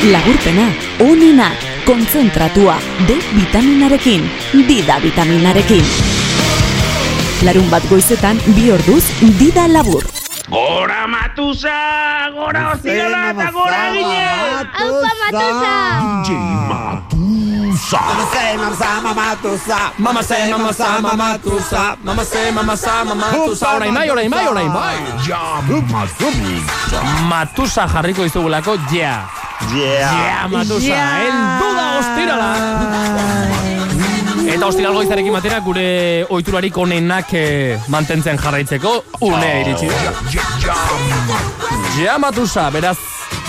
Laburpena, onena, kontzentratua, D vitaminarekin, dida vitaminarekin. Larun bat goizetan, bi orduz, dida labur. Gora matuza, gora ostiola eta gora gine! Aupa matuza! Mama say, mama sa, mama tusa. Mama say, mama sa, mama tusa. Mama say, mama sa, mama tusa. Orain bai, orain bai, orain bai. Matusa jarriko izugulako, yeah. Yeah. Yeah, Matusa. Yeah. Heldu da ostirala. Eta ostiral goizarekin batera gure oiturarik onenak eh, mantentzen jarraitzeko une iritsi da. Ja, Matusa, beraz,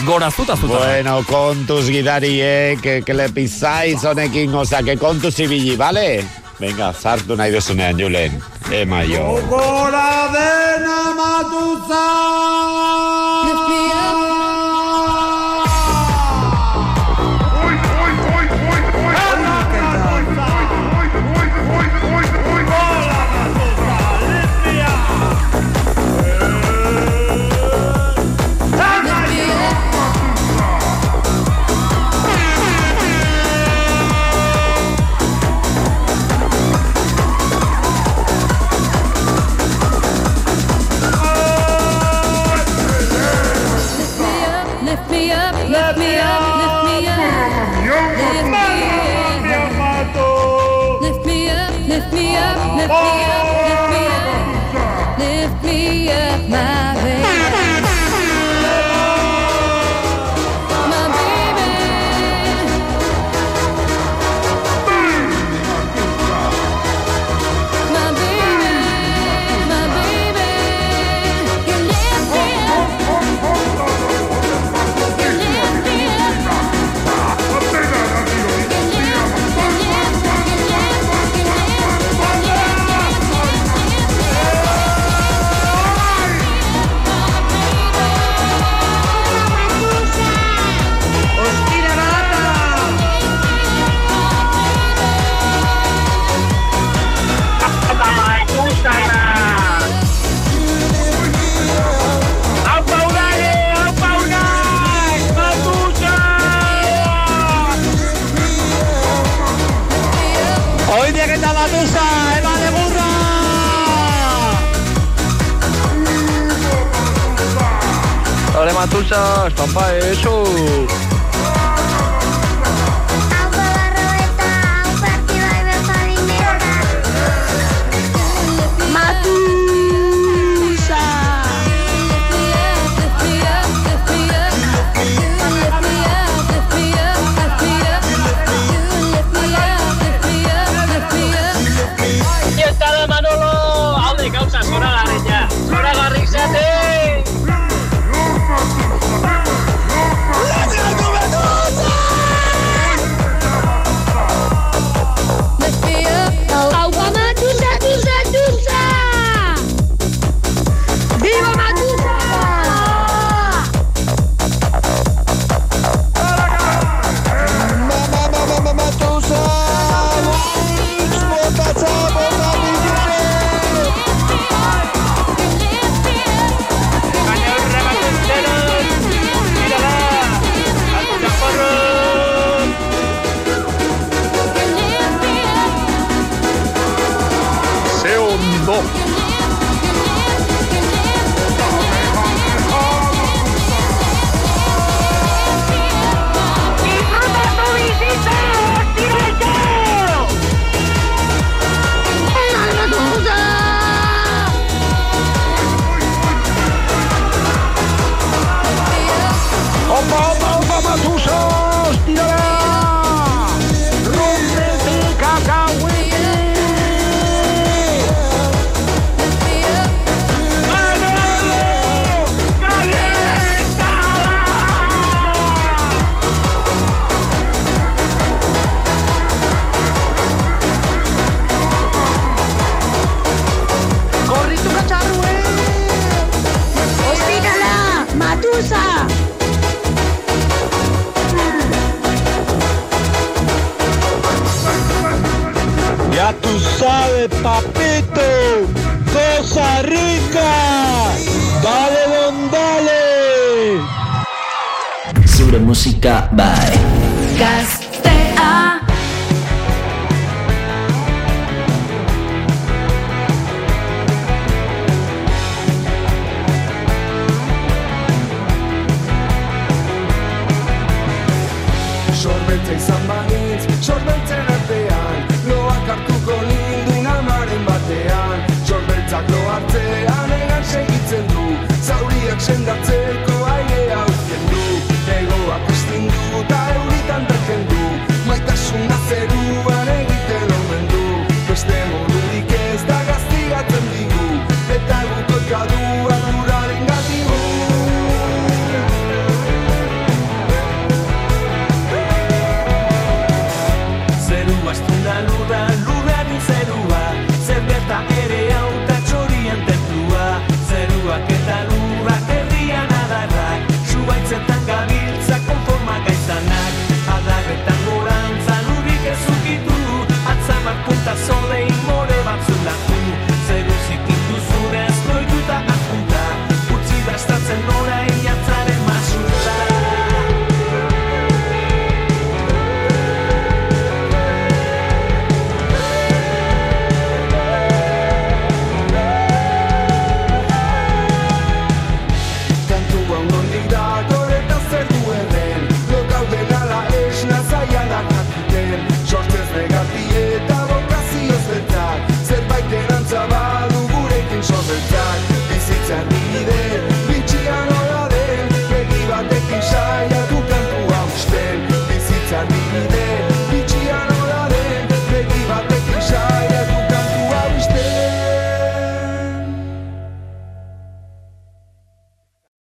gora zuta zuta. Bueno, kontuz gidariek, que, que le pisáis honekin, oza, que kontuz ibili, vale? Venga, zartu nahi duzunean, Julen. Ema jo. Gora dena matuza! Matusa, estampa, eso.